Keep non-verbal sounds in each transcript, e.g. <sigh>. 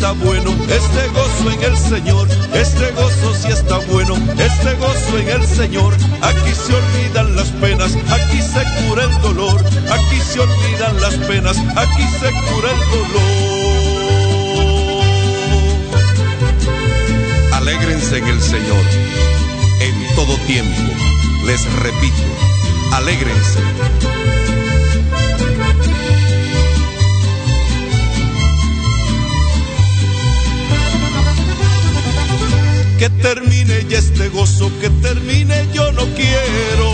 está bueno, este gozo en el Señor, este gozo sí está bueno, este gozo en el Señor. Aquí se olvidan las penas, aquí se cura el dolor, aquí se olvidan las penas, aquí se cura el dolor. Alégrense en el Señor, en todo tiempo, les repito, alégrense. Que termine ya este gozo, que termine yo no quiero.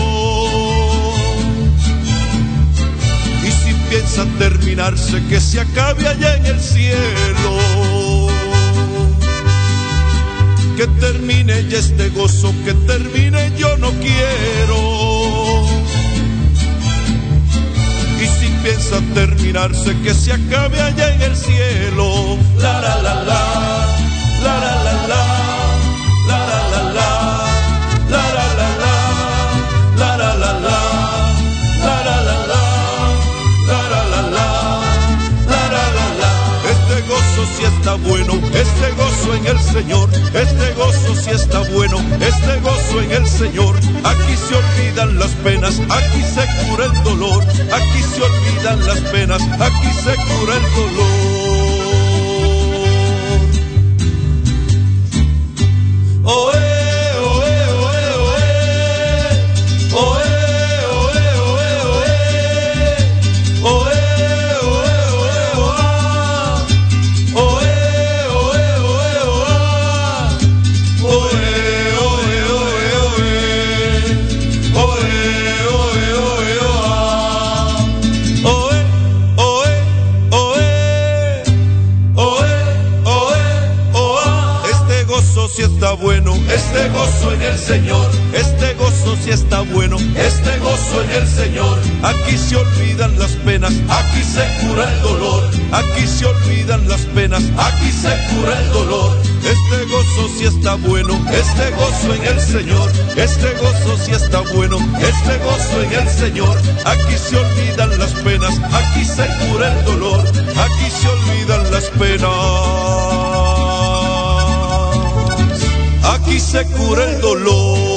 Y si piensa terminarse, que se acabe allá en el cielo. Que termine ya este gozo, que termine yo no quiero. Y si piensa terminarse, que se acabe allá en el cielo. La la, la la la la. Bueno, este gozo en el Señor, este gozo si está bueno, este gozo en el Señor. Aquí se olvidan las penas, aquí se cura el dolor, aquí se olvidan las penas, aquí se cura el dolor. Aquí se olvidan las penas, aquí se cura el dolor, aquí se olvidan las penas, aquí se cura el dolor. Este gozo si está bueno, este gozo en el Señor, este gozo si está bueno, este gozo en el Señor. Aquí se olvidan las penas, aquí se cura el dolor, aquí se olvidan las penas aquí se cura el dolor.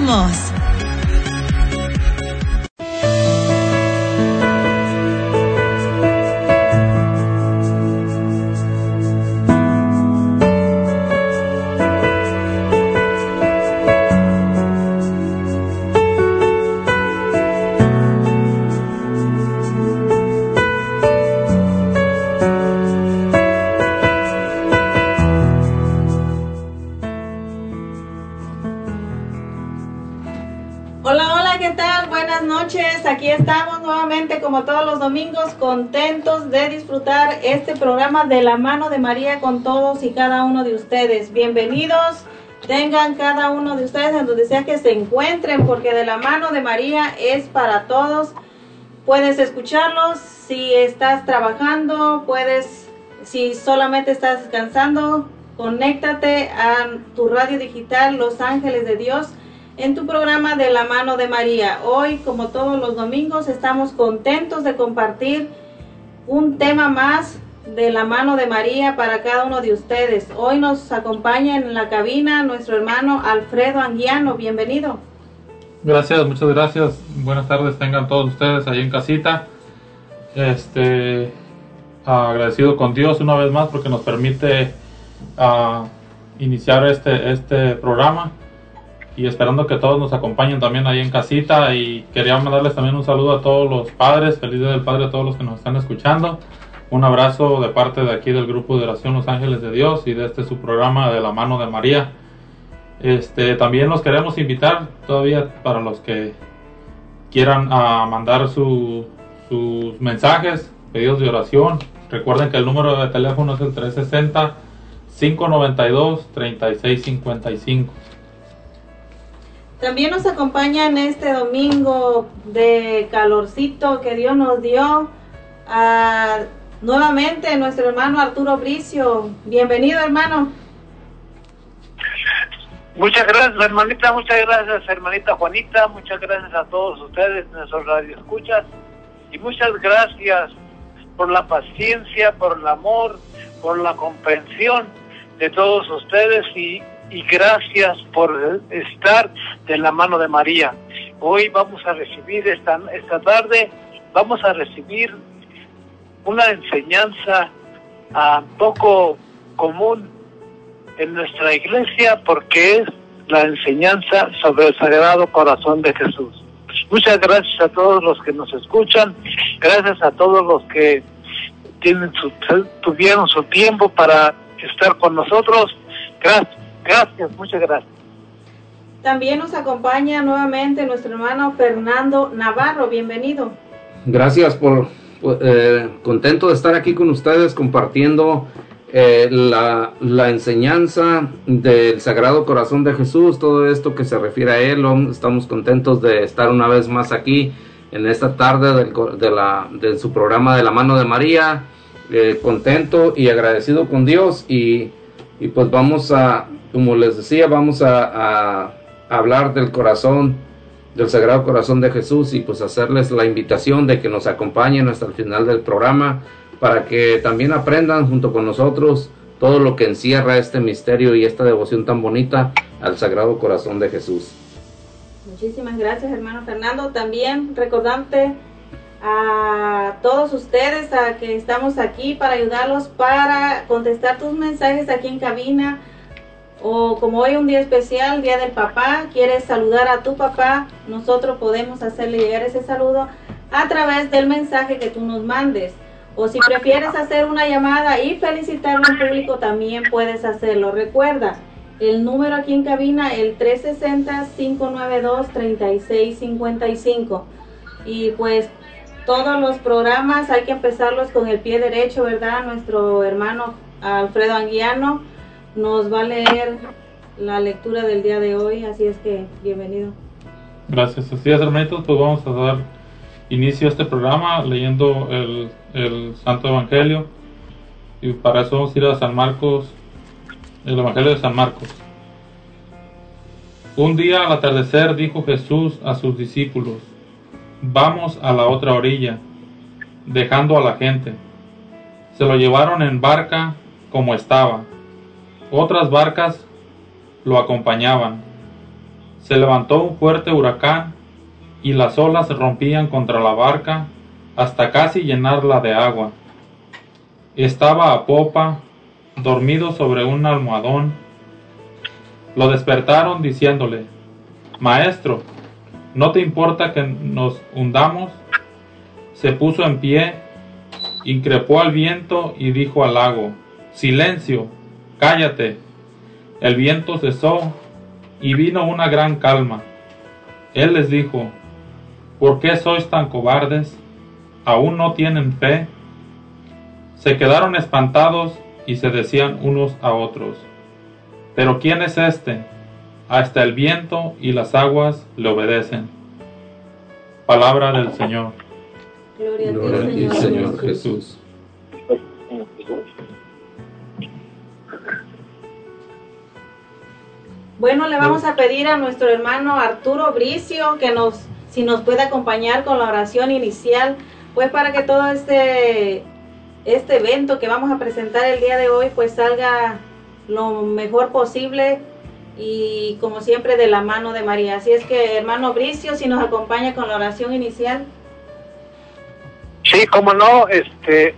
Comenzamos. Como todos los domingos, contentos de disfrutar este programa de la mano de María con todos y cada uno de ustedes. Bienvenidos, tengan cada uno de ustedes en donde sea que se encuentren, porque de la mano de María es para todos. Puedes escucharlos si estás trabajando, puedes, si solamente estás descansando, conéctate a tu radio digital Los Ángeles de Dios en tu programa de la mano de María. Hoy, como todos los domingos, estamos contentos de compartir un tema más de la mano de María para cada uno de ustedes. Hoy nos acompaña en la cabina nuestro hermano Alfredo Anguiano. Bienvenido. Gracias, muchas gracias. Buenas tardes tengan todos ustedes ahí en casita. Este, agradecido con Dios una vez más porque nos permite uh, iniciar este, este programa y esperando que todos nos acompañen también ahí en casita y quería mandarles también un saludo a todos los padres, feliz día del padre a todos los que nos están escuchando. Un abrazo de parte de aquí del grupo de oración Los Ángeles de Dios y de este su programa de la mano de María. Este, también los queremos invitar todavía para los que quieran uh, mandar su, sus mensajes, pedidos de oración. Recuerden que el número de teléfono es el 360 592 3655. También nos acompaña en este domingo de calorcito que Dios nos dio nuevamente nuestro hermano Arturo Bricio. Bienvenido, hermano. Muchas gracias, hermanita. Muchas gracias, hermanita Juanita. Muchas gracias a todos ustedes, nuestros radioescuchas. Y muchas gracias por la paciencia, por el amor, por la comprensión de todos ustedes y y gracias por estar de la mano de María. Hoy vamos a recibir esta, esta tarde, vamos a recibir una enseñanza uh, poco común en nuestra iglesia porque es la enseñanza sobre el Sagrado Corazón de Jesús. Muchas gracias a todos los que nos escuchan, gracias a todos los que tienen su, tuvieron su tiempo para estar con nosotros. Gracias. Gracias, muchas gracias. También nos acompaña nuevamente nuestro hermano Fernando Navarro, bienvenido. Gracias por, eh, contento de estar aquí con ustedes compartiendo eh, la, la, enseñanza del Sagrado Corazón de Jesús, todo esto que se refiere a Él. Estamos contentos de estar una vez más aquí en esta tarde del, de, la, de su programa de la mano de María. Eh, contento y agradecido con Dios y, y pues vamos a, como les decía, vamos a, hablar del corazón, del Sagrado Corazón de Jesús y pues hacerles la invitación de que nos acompañen hasta el final del programa para que también aprendan junto con nosotros todo lo que encierra este misterio y esta devoción tan bonita al Sagrado Corazón de Jesús. Muchísimas gracias hermano Fernando. También recordante a todos ustedes a que estamos aquí para ayudarlos para contestar tus mensajes aquí en cabina o como hoy un día especial, Día del Papá, quieres saludar a tu papá, nosotros podemos hacerle llegar ese saludo a través del mensaje que tú nos mandes. O si prefieres hacer una llamada y felicitarlo en público, también puedes hacerlo. Recuerda, el número aquí en cabina, el 360-592-3655. Y pues todos los programas hay que empezarlos con el pie derecho, ¿verdad? Nuestro hermano Alfredo Anguiano nos va a leer la lectura del día de hoy, así es que bienvenido. Gracias, así es hermanitos, pues vamos a dar inicio a este programa leyendo el, el Santo Evangelio y para eso vamos a ir a San Marcos, el Evangelio de San Marcos. Un día al atardecer dijo Jesús a sus discípulos, vamos a la otra orilla, dejando a la gente. Se lo llevaron en barca como estaba otras barcas lo acompañaban. Se levantó un fuerte huracán y las olas rompían contra la barca hasta casi llenarla de agua. Estaba a popa, dormido sobre un almohadón. Lo despertaron diciéndole, Maestro, ¿no te importa que nos hundamos? Se puso en pie, increpó al viento y dijo al lago, Silencio, Cállate. El viento cesó y vino una gran calma. Él les dijo, ¿por qué sois tan cobardes? ¿Aún no tienen fe? Se quedaron espantados y se decían unos a otros, ¿pero quién es este? Hasta el viento y las aguas le obedecen. Palabra del Señor. Gloria, a ti, Señor Jesús. Bueno, le vamos a pedir a nuestro hermano Arturo Bricio que nos, si nos puede acompañar con la oración inicial, pues para que todo este este evento que vamos a presentar el día de hoy pues salga lo mejor posible y como siempre de la mano de María. Así es que hermano Bricio, si nos acompaña con la oración inicial. Sí, como no, este,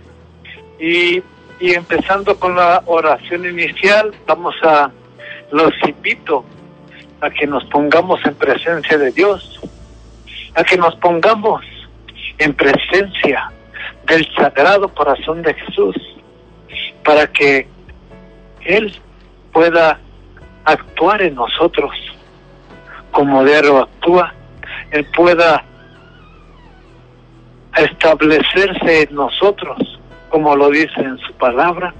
y, y empezando con la oración inicial, vamos a, los invito a que nos pongamos en presencia de Dios, a que nos pongamos en presencia del Sagrado Corazón de Jesús, para que Él pueda actuar en nosotros como Dios actúa, Él pueda establecerse en nosotros, como lo dice en su palabra,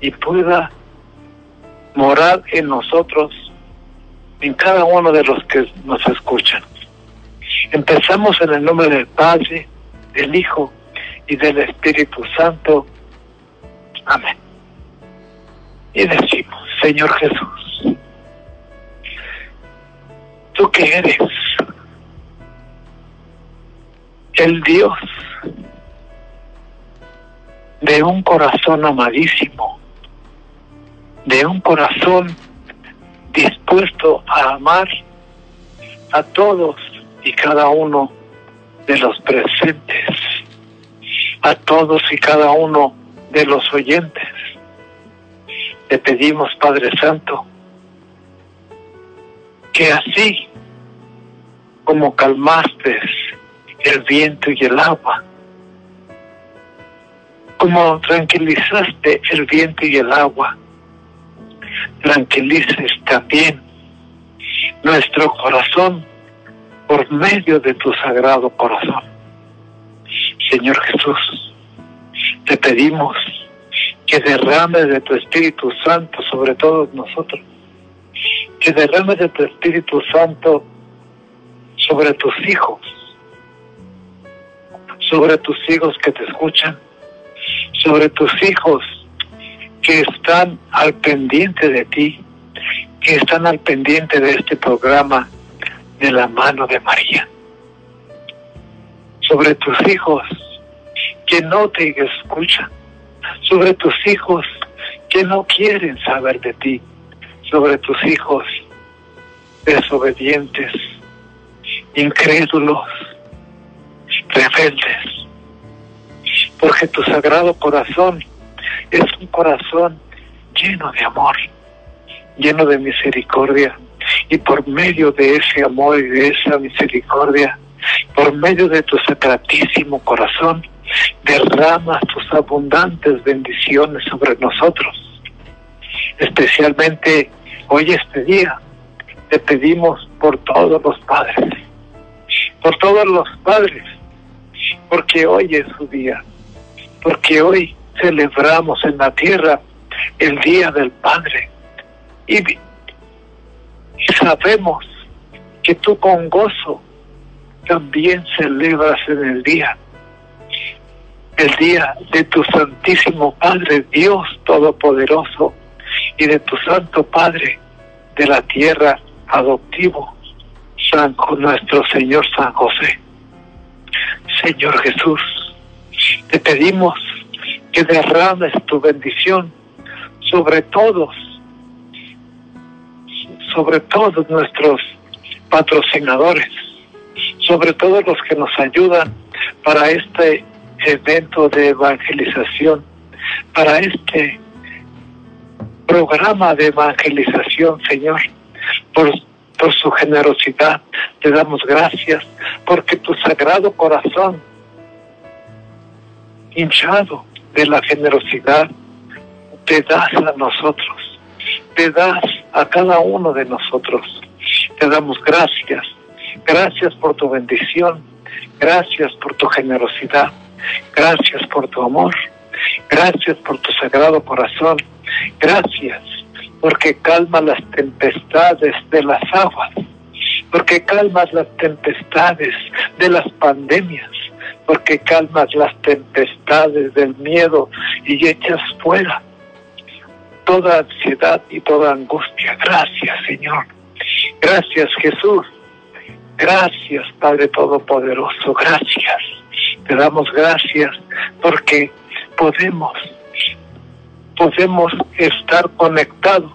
y pueda morar en nosotros, en cada uno de los que nos escuchan. Empezamos en el nombre del Padre, del Hijo y del Espíritu Santo. Amén. Y decimos, Señor Jesús, tú que eres el Dios de un corazón amadísimo, de un corazón dispuesto a amar a todos y cada uno de los presentes, a todos y cada uno de los oyentes. Te pedimos, Padre Santo, que así como calmaste el viento y el agua, como tranquilizaste el viento y el agua, tranquilices también nuestro corazón por medio de tu sagrado corazón. Señor Jesús, te pedimos que derrames de tu Espíritu Santo sobre todos nosotros, que derrames de tu Espíritu Santo sobre tus hijos, sobre tus hijos que te escuchan, sobre tus hijos que están al pendiente de ti, que están al pendiente de este programa de la mano de María. Sobre tus hijos que no te escuchan, sobre tus hijos que no quieren saber de ti, sobre tus hijos desobedientes, incrédulos, rebeldes, porque tu sagrado corazón es un corazón lleno de amor, lleno de misericordia, y por medio de ese amor y de esa misericordia, por medio de tu sacratísimo corazón, derramas tus abundantes bendiciones sobre nosotros. Especialmente hoy este día te pedimos por todos los padres, por todos los padres, porque hoy es su día, porque hoy celebramos en la tierra el Día del Padre. Y, y sabemos que tú con gozo también celebras en el día, el día de tu Santísimo Padre, Dios Todopoderoso, y de tu Santo Padre de la tierra adoptivo, San nuestro Señor San José. Señor Jesús, te pedimos que derrames tu bendición sobre todos, sobre todos nuestros patrocinadores, sobre todos los que nos ayudan para este evento de evangelización, para este programa de evangelización, Señor, por, por su generosidad. Te damos gracias porque tu sagrado corazón, hinchado de la generosidad, te das a nosotros, te das a cada uno de nosotros. Te damos gracias, gracias por tu bendición, gracias por tu generosidad, gracias por tu amor, gracias por tu sagrado corazón, gracias porque calma las tempestades de las aguas, porque calmas las tempestades de las pandemias, porque calmas las tempestades del miedo y echas fuera toda ansiedad y toda angustia. Gracias, Señor. Gracias, Jesús. Gracias, Padre Todopoderoso. Gracias. Te damos gracias porque podemos, podemos estar conectados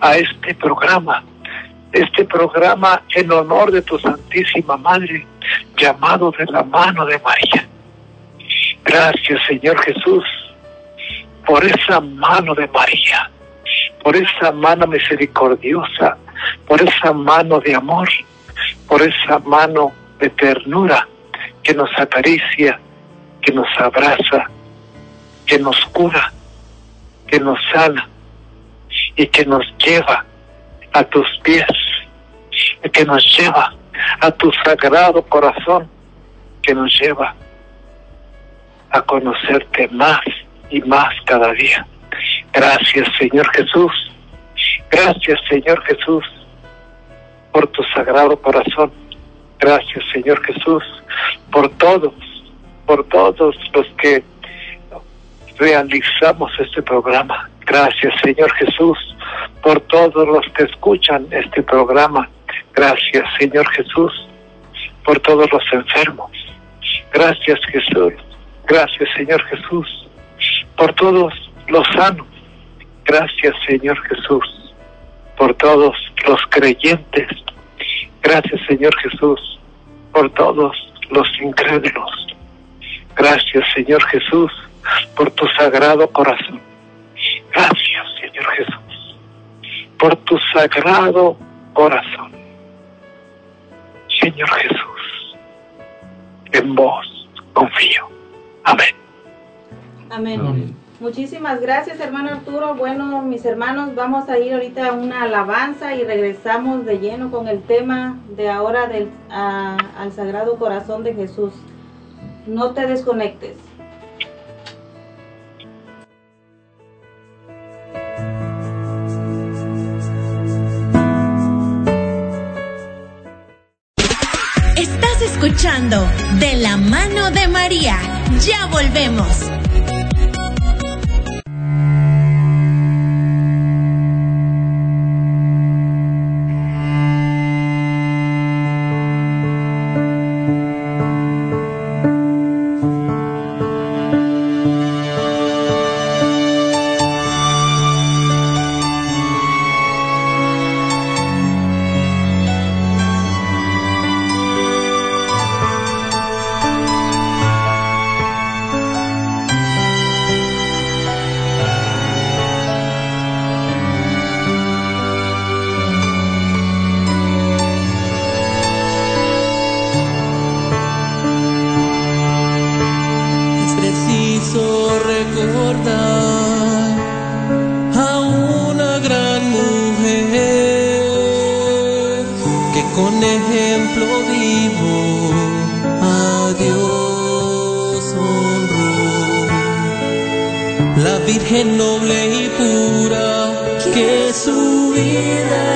a este programa, este programa en honor de tu Santísima Madre, llamado de la mano de María. Gracias, Señor Jesús, por esa mano de María, por esa mano misericordiosa, por esa mano de amor, por esa mano de ternura que nos acaricia, que nos abraza, que nos cura, que nos sana y que nos lleva a tus pies, y que nos lleva a tu sagrado corazón, que nos lleva a conocerte más y más cada día. Gracias Señor Jesús, gracias Señor Jesús por tu sagrado corazón. Gracias Señor Jesús por todos, por todos los que realizamos este programa. Gracias Señor Jesús por todos los que escuchan este programa. Gracias Señor Jesús por todos los enfermos. Gracias Jesús. Gracias Señor Jesús por todos los sanos. Gracias Señor Jesús por todos los creyentes. Gracias Señor Jesús por todos los incrédulos. Gracias Señor Jesús por tu sagrado corazón. Gracias Señor Jesús por tu sagrado corazón. Señor Jesús, en vos confío. Amén. Amén. Muchísimas gracias, hermano Arturo. Bueno, mis hermanos, vamos a ir ahorita a una alabanza y regresamos de lleno con el tema de ahora del, al Sagrado Corazón de Jesús. No te desconectes. Escuchando De la mano de María. Ya volvemos. we.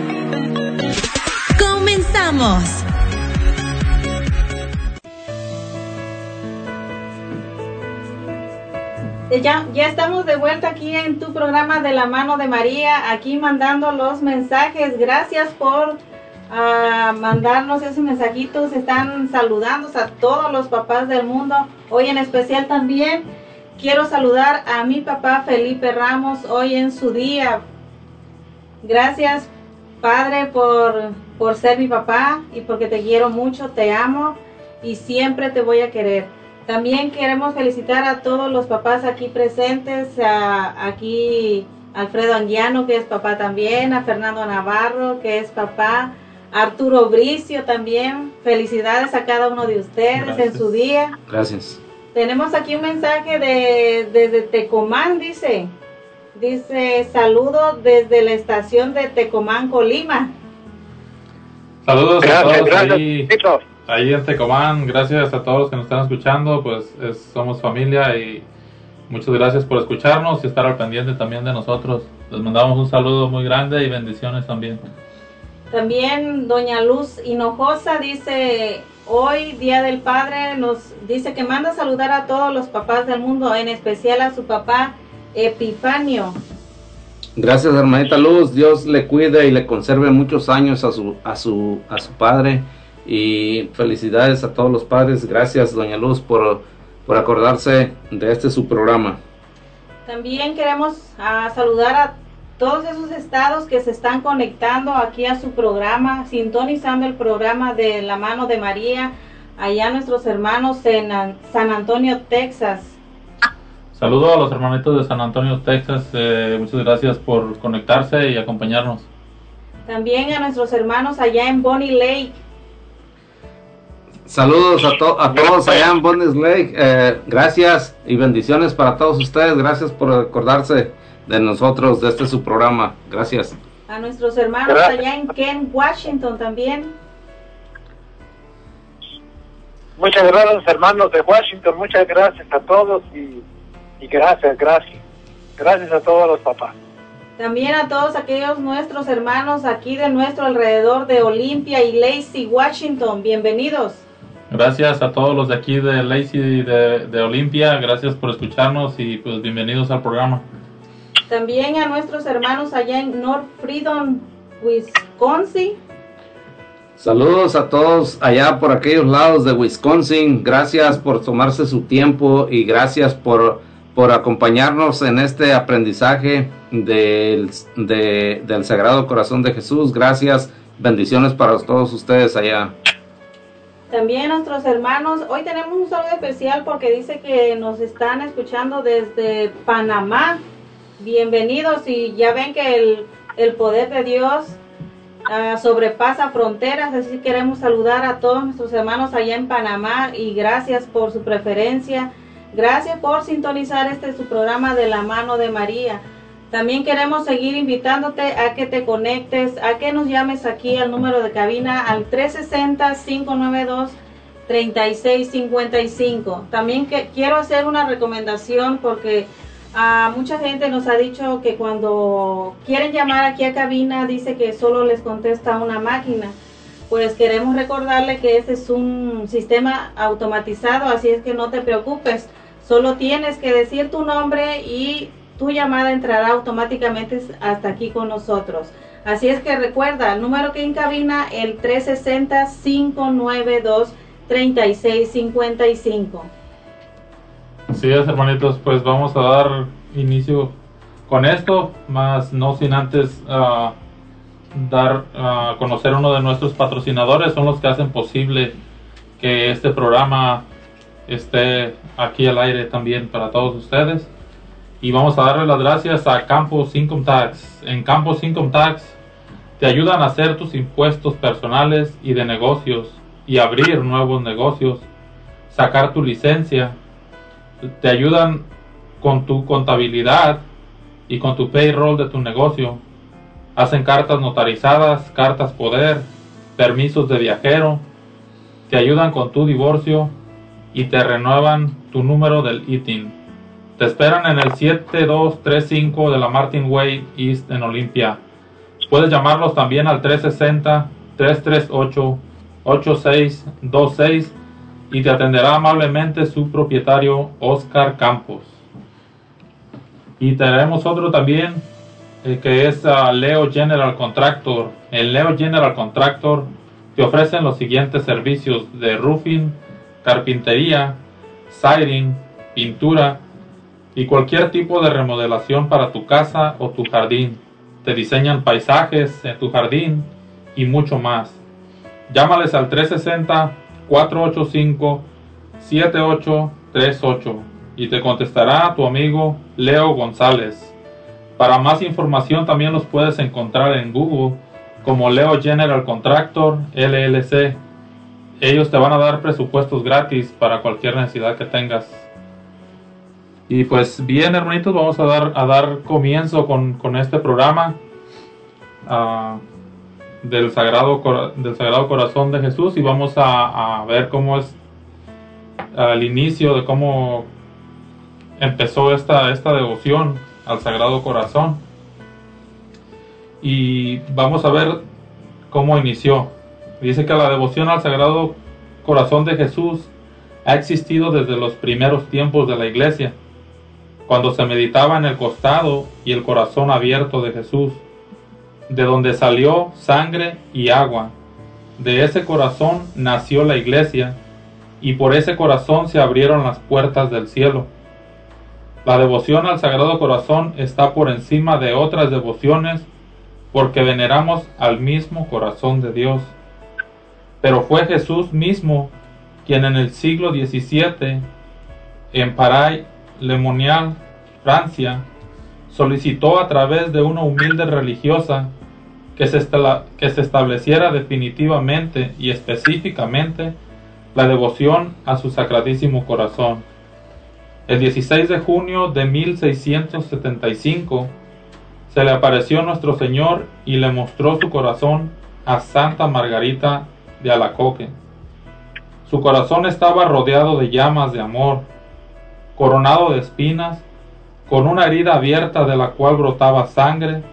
Comenzamos. Ya, ya estamos de vuelta aquí en tu programa de la mano de María, aquí mandando los mensajes. Gracias por ah, mandarnos esos mensajitos. Están saludando a todos los papás del mundo. Hoy en especial también quiero saludar a mi papá Felipe Ramos hoy en su día. Gracias, Padre, por, por ser mi papá y porque te quiero mucho, te amo y siempre te voy a querer. También queremos felicitar a todos los papás aquí presentes, a, aquí Alfredo Anguiano, que es papá también, a Fernando Navarro, que es papá, Arturo Bricio también. Felicidades a cada uno de ustedes Gracias. en su día. Gracias. Tenemos aquí un mensaje de, desde Tecomán, dice. Dice, saludo desde la estación de Tecomán, Colima. Saludos a todos gracias, ahí, ahí en Tecomán. Gracias a todos los que nos están escuchando. Pues es- somos familia y muchas gracias por escucharnos y estar al pendiente también de nosotros. Les mandamos un saludo muy grande y bendiciones también. También Doña Luz Hinojosa dice, hoy Día del Padre, nos dice que manda a saludar a todos los papás del mundo, en especial a su papá Epifanio. Gracias, hermanita Luz. Dios le cuide y le conserve muchos años a su, a su, a su padre. Y felicidades a todos los padres. Gracias, doña Luz, por, por acordarse de este su programa. También queremos ah, saludar a todos esos estados que se están conectando aquí a su programa, sintonizando el programa de la mano de María, allá nuestros hermanos en An- San Antonio, Texas. Saludos a los hermanitos de San Antonio, Texas. Eh, muchas gracias por conectarse y acompañarnos. También a nuestros hermanos allá en Bonnie Lake. Saludos a, to- a todos allá en Bonnes Lake. Eh, gracias y bendiciones para todos ustedes. Gracias por acordarse de nosotros, de este su programa. Gracias. A nuestros hermanos Gracias. allá en Kent, Washington también. Muchas gracias, hermanos de Washington. Muchas gracias a todos y, y gracias, gracias. Gracias a todos los papás. También a todos aquellos nuestros hermanos aquí de nuestro alrededor de Olimpia y Lacey, Washington. Bienvenidos. Gracias a todos los de aquí de Lacey de, de Olimpia. Gracias por escucharnos y pues bienvenidos al programa. También a nuestros hermanos allá en North Freedom, Wisconsin. Saludos a todos allá por aquellos lados de Wisconsin. Gracias por tomarse su tiempo y gracias por, por acompañarnos en este aprendizaje del, de- del Sagrado Corazón de Jesús. Gracias. Bendiciones para todos ustedes allá. También nuestros hermanos, hoy tenemos un saludo especial porque dice que nos están escuchando desde Panamá. Bienvenidos y ya ven que el, el poder de Dios ah, sobrepasa fronteras, así que queremos saludar a todos nuestros hermanos allá en Panamá y gracias por su preferencia. Gracias por sintonizar este su programa de la mano de María. También queremos seguir invitándote a que te conectes, a que nos llames aquí al número de cabina al 360-592-3655. También que, quiero hacer una recomendación porque a mucha gente nos ha dicho que cuando quieren llamar aquí a cabina dice que solo les contesta una máquina. Pues queremos recordarle que este es un sistema automatizado, así es que no te preocupes. Solo tienes que decir tu nombre y tu llamada entrará automáticamente hasta aquí con nosotros. Así es que recuerda, el número que encabina el 360-592-3655. Así es, hermanitos, pues vamos a dar inicio con esto, más no sin antes ah, dar a conocer uno de nuestros patrocinadores, son los que hacen posible que este programa esté aquí al aire también para todos ustedes. Y vamos a darle las gracias a Campos Income Tax. En Campos Income Tax te ayudan a hacer tus impuestos personales y de negocios y abrir nuevos negocios, sacar tu licencia, te ayudan con tu contabilidad y con tu payroll de tu negocio. Hacen cartas notarizadas, cartas poder, permisos de viajero, te ayudan con tu divorcio y te renuevan tu número del ITIN. Te esperan en el 7235 de la Martin Way East en Olympia. Puedes llamarlos también al 360-338-8626 y te atenderá amablemente su propietario Oscar Campos. Y tenemos otro también eh, que es Leo General Contractor. En Leo General Contractor te ofrecen los siguientes servicios de roofing, carpintería, siding, pintura y cualquier tipo de remodelación para tu casa o tu jardín. Te diseñan paisajes en tu jardín y mucho más. Llámales al 360-485-7838 y te contestará tu amigo Leo González. Para más información también los puedes encontrar en Google como Leo General Contractor LLC. Ellos te van a dar presupuestos gratis para cualquier necesidad que tengas. Y pues bien, hermanitos, vamos a dar, a dar comienzo con, con este programa ah, del, Sagrado, del Sagrado Corazón de Jesús y vamos a, ver cómo es al inicio de cómo empezó esta, esta devoción al Sagrado Corazón. Y vamos a ver cómo inició. Dice que la devoción al Sagrado Corazón de Jesús ha existido desde los primeros tiempos de la iglesia, cuando se meditaba en el costado y el corazón abierto de Jesús, de donde salió sangre y agua. De ese corazón nació la iglesia y por ese corazón se abrieron las puertas del cielo. La devoción al Sagrado Corazón está por encima de otras devociones porque veneramos al mismo corazón de Dios. Pero fue Jesús mismo quien en el siglo XVII, en Paray, Lemonial, Francia, solicitó a través de una humilde religiosa que se, que se estableciera definitivamente y específicamente la devoción a su sacradísimo corazón. El 16 de junio de 1675 se le apareció nuestro Señor y le mostró su corazón a Santa Margarita de Alacoque. Su corazón estaba rodeado de llamas de amor, coronado de espinas, con una herida abierta de la cual brotaba sangre,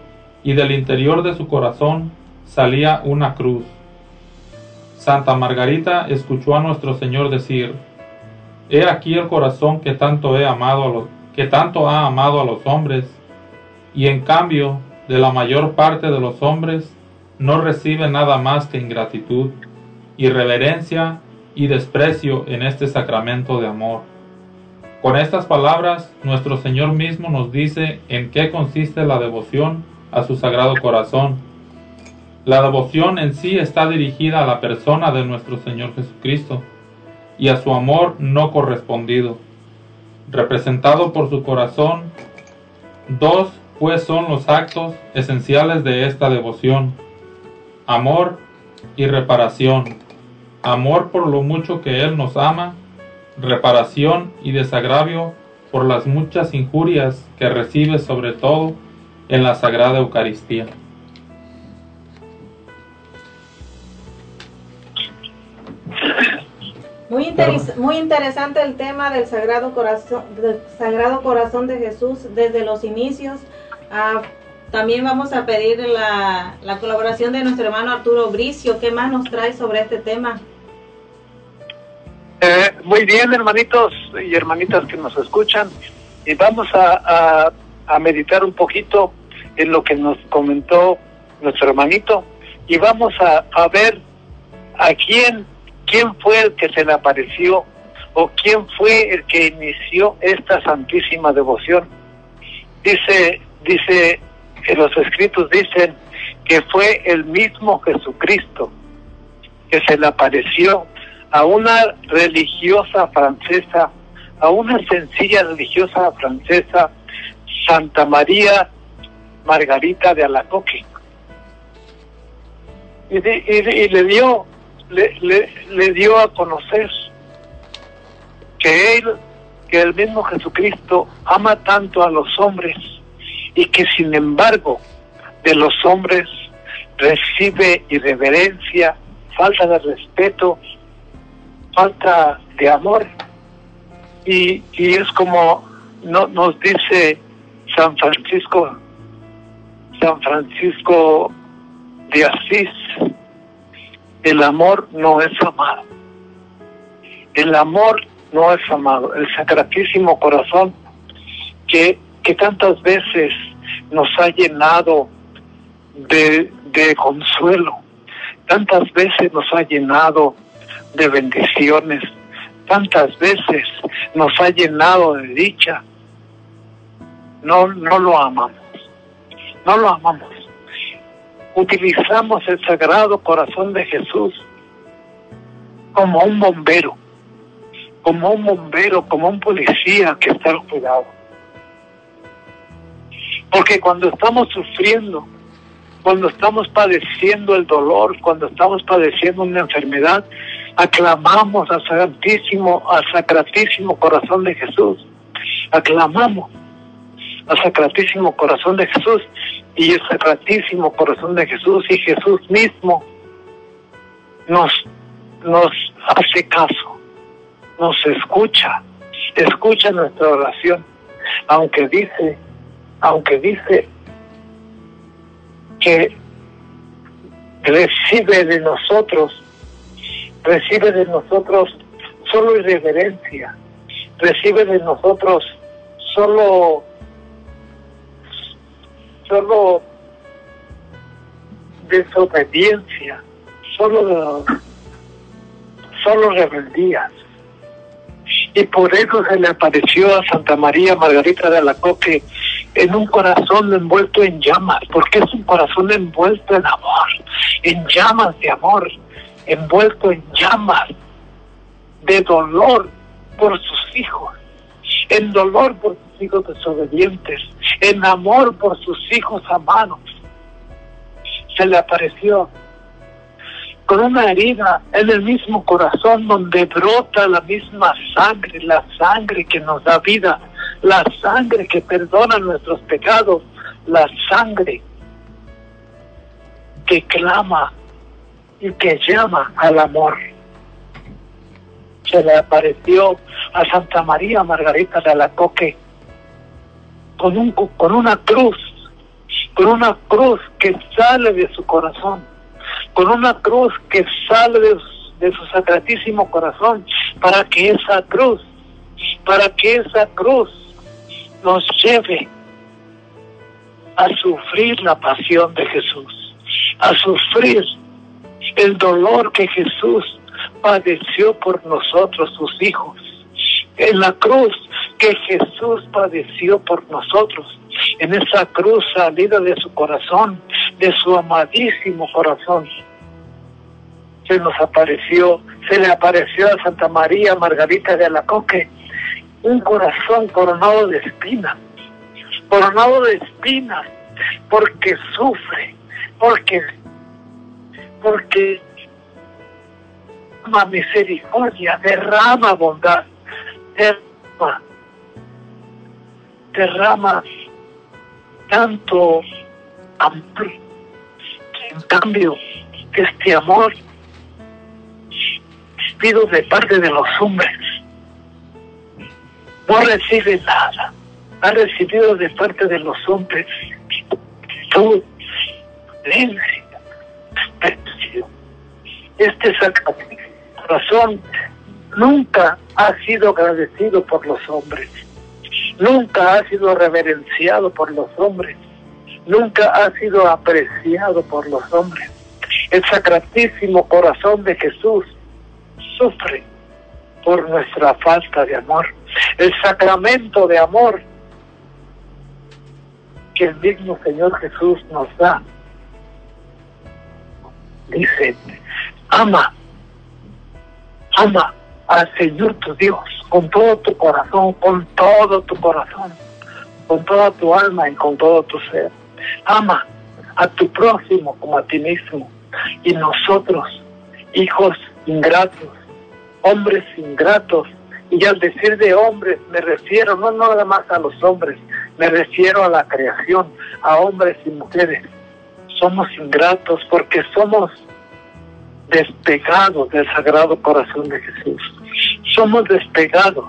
y del interior de su corazón salía una cruz. Santa Margarita escuchó a nuestro Señor decir, He aquí el corazón que tanto he amado que tanto ha amado a los hombres, y en cambio de la mayor parte de los hombres no recibe nada más que ingratitud, irreverencia y desprecio en este sacramento de amor. Con estas palabras, nuestro Señor mismo nos dice en qué consiste la devoción a su sagrado corazón. La devoción en sí está dirigida a la persona de nuestro Señor Jesucristo y a su amor no correspondido, representado por su corazón. Dos pues son los actos esenciales de esta devoción, amor y reparación. Amor por lo mucho que Él nos ama, reparación y desagravio por las muchas injurias que recibe sobre todo en la Sagrada Eucaristía. Muy, interes- muy interesante el tema del Sagrado Corazón, del Sagrado Corazón de Jesús desde los inicios. Ah, también vamos a pedir la, la colaboración de nuestro hermano Arturo Bricio. ¿Qué más nos trae sobre este tema? Eh, muy bien, hermanitos y hermanitas que nos escuchan. Y vamos a, a- a meditar un poquito en lo que nos comentó nuestro hermanito. Y vamos a, a ver a quién, quién fue el que se le apareció o quién fue el que inició esta santísima devoción. Dice, dice, en los escritos dicen que fue el mismo Jesucristo que se le apareció a una religiosa francesa, a una sencilla religiosa francesa, Santa María Margarita de Alacoque. Y le dio, le, le, le dio a conocer que él, que el mismo Jesucristo ama tanto a los hombres y que sin embargo de los hombres recibe irreverencia, falta de respeto, falta de amor. Y, y es como no, nos dice San Francisco, San Francisco de Asís, el amor no es amado. El amor no es amado. El Sacratísimo Corazón que, que tantas veces nos ha llenado de, consuelo, tantas veces nos ha llenado de bendiciones, tantas veces nos ha llenado de dicha. No, no lo amamos, no lo amamos. Utilizamos el Sagrado Corazón de Jesús como un bombero, como un bombero, como un policía que está cuidado. Porque cuando estamos sufriendo, cuando estamos padeciendo el dolor, cuando estamos padeciendo una enfermedad, aclamamos al Santísimo, al Sacratísimo Corazón de Jesús. Aclamamos al Sacratísimo Corazón de Jesús y el Sacratísimo Corazón de Jesús y Jesús mismo nos, nos hace caso, nos escucha, escucha nuestra oración, aunque dice, aunque dice que recibe de nosotros, recibe de nosotros solo irreverencia, recibe de nosotros solo, solo desobediencia, solo, solo rebeldías. Y por eso se le apareció a Santa María Margarita de Alacoque en un corazón envuelto en llamas, porque es un corazón envuelto en amor, en llamas de amor, envuelto en llamas de dolor por sus hijos, en dolor por sus hijos desobedientes, en amor por sus hijos amados. Se le apareció con una herida en el mismo corazón donde brota la misma sangre, la sangre que nos da vida, la sangre que perdona nuestros pecados, la sangre que clama y que llama al amor. Se le apareció a Santa María Margarita de Alacoque con, un, con una cruz, con una cruz que sale de su corazón, con una cruz que sale de, de su sacratísimo corazón, para que esa cruz, para que esa cruz nos lleve a sufrir la pasión de Jesús, a sufrir el dolor que Jesús padeció por nosotros, sus hijos, en la cruz que Jesús padeció por nosotros, en esa cruz salida de su corazón, de su amadísimo corazón. Se nos apareció, se le apareció a Santa María Margarita de Alacoque, un corazón coronado de espinas, coronado de espinas, porque sufre, porque, porque derrama misericordia, derrama bondad, derrama, derrama tanto amor. En cambio, este amor pido de parte de los hombres no recibe nada. Ha recibido de parte de los hombres tu Este sacrificio corazón nunca ha sido agradecido por los hombres, nunca ha sido reverenciado por los hombres, nunca ha sido apreciado por los hombres. El sacratísimo corazón de Jesús sufre por nuestra falta de amor. El sacramento de amor que el mismo Señor Jesús nos da. Dice, ama, ama al Señor tu Dios con todo tu corazón, con todo tu corazón, con toda tu alma y con todo tu ser. Ama a tu próximo como a ti mismo. Y nosotros, hijos ingratos, hombres ingratos, y al decir de hombres me refiero no nada más a los hombres, me refiero a la creación, a hombres y mujeres. Somos ingratos porque somos despegados del Sagrado Corazón de Jesús. Somos despegados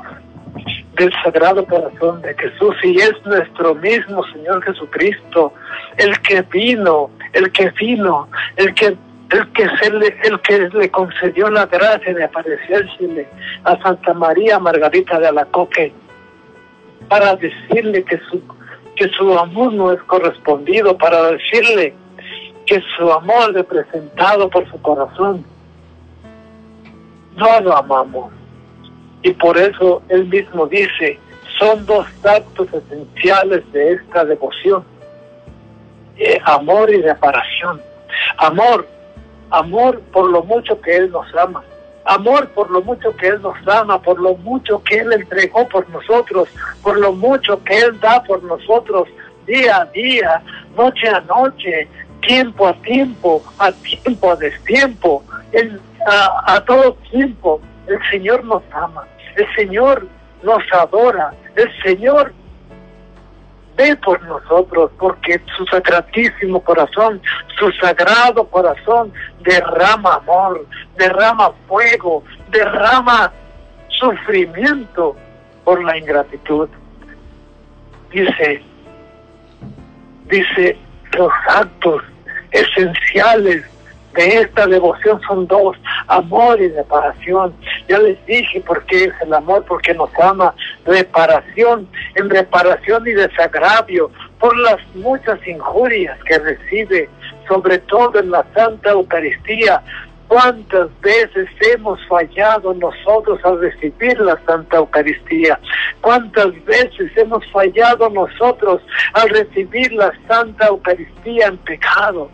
del Sagrado Corazón de Jesús y es nuestro mismo Señor Jesucristo el que vino, el que vino, el que el que, se le, el que le concedió la gracia de aparecérsele a Santa María Margarita de Alacoque para decirle que su, que su amor no es correspondido, para decirle que su amor representado por su corazón no lo amamos. Y por eso él mismo dice, son dos actos esenciales de esta devoción, amor y reparación. Amor, amor por lo mucho que Él nos ama, amor por lo mucho que Él nos ama, por lo mucho que Él entregó por nosotros, por lo mucho que Él da por nosotros día a día, noche a noche, tiempo a tiempo, a tiempo a destiempo, a, a todo tiempo. El Señor nos ama, el Señor nos adora, el Señor por nosotros, porque su sacratísimo corazón, su sagrado corazón derrama amor, derrama fuego, derrama sufrimiento por la ingratitud. Dice, dice los actos esenciales de esta devoción son dos, amor y reparación. Ya les dije por qué es el amor, porque nos ama, reparación, en reparación y desagravio por las muchas injurias que recibe, sobre todo en la Santa Eucaristía. ¿Cuántas veces hemos fallado nosotros al recibir la Santa Eucaristía? ¿Cuántas veces hemos fallado nosotros al recibir la Santa Eucaristía en pecado?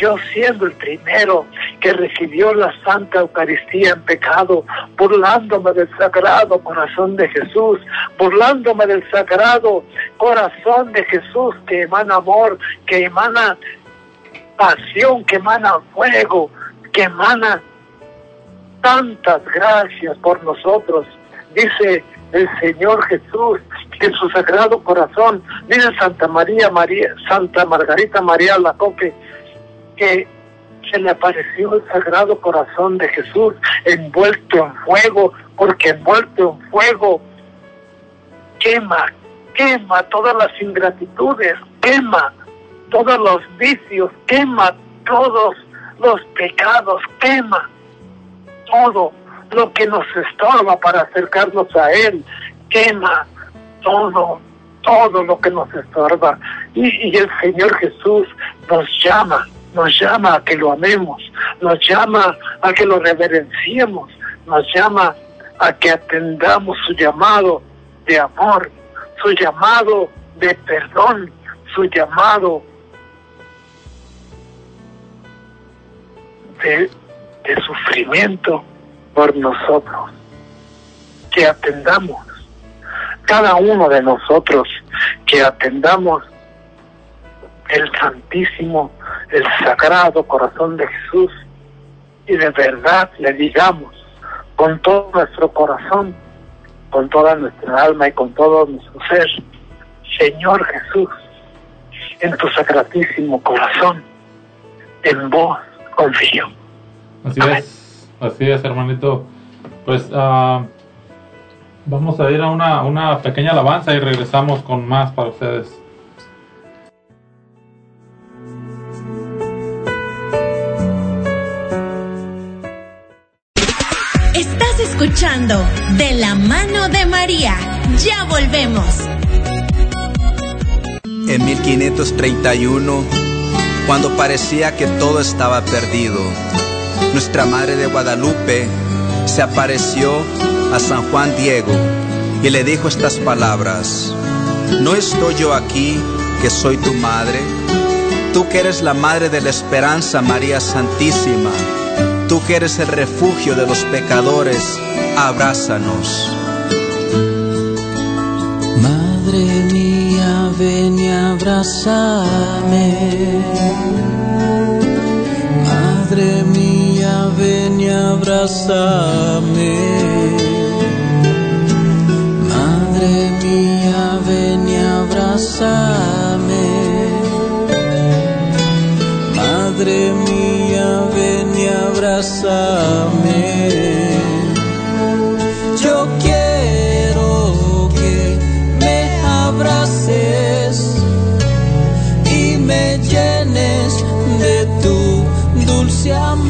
Yo siendo el primero que recibió la Santa Eucaristía en pecado, burlándome del sagrado corazón de Jesús, burlándome del sagrado corazón de Jesús que emana amor, que emana pasión, que emana fuego, que emana tantas gracias por nosotros. Dice el Señor Jesús en su sagrado corazón, dice Santa María, María, Santa Margarita María Lacoque, que se le apareció el sagrado corazón de Jesús envuelto en fuego, porque envuelto en fuego quema, quema todas las ingratitudes, quema todos los vicios, quema todos los pecados, quema todo lo que nos estorba para acercarnos a Él, quema todo, todo lo que nos estorba. Y, y el Señor Jesús nos llama, nos llama a que lo amemos, nos llama a que lo reverenciemos, nos llama a que atendamos su llamado de amor, su llamado de perdón, su llamado de, de sufrimiento por nosotros. Que atendamos, cada uno de nosotros, que atendamos el santísimo, el sagrado corazón de Jesús y de verdad le digamos con todo nuestro corazón, con toda nuestra alma y con todo nuestro ser, Señor Jesús, en tu sacratísimo corazón, en vos confío. Así es, así es, hermanito. Pues ah, vamos a ir a una, una pequeña alabanza y regresamos con más para ustedes. De la mano de María. Ya volvemos. En 1531, cuando parecía que todo estaba perdido, nuestra Madre de Guadalupe se apareció a San Juan Diego y le dijo estas palabras, ¿no estoy yo aquí que soy tu madre? Tú que eres la Madre de la Esperanza, María Santísima, tú que eres el refugio de los pecadores, abrázanos. Madre mía, ven y abrázame. Madre mía, ven y abrázame. Madre mía, ven y abrázame. Madre mía, abrázame. Yo quiero que me abraces y me llenes de tu dulce amor.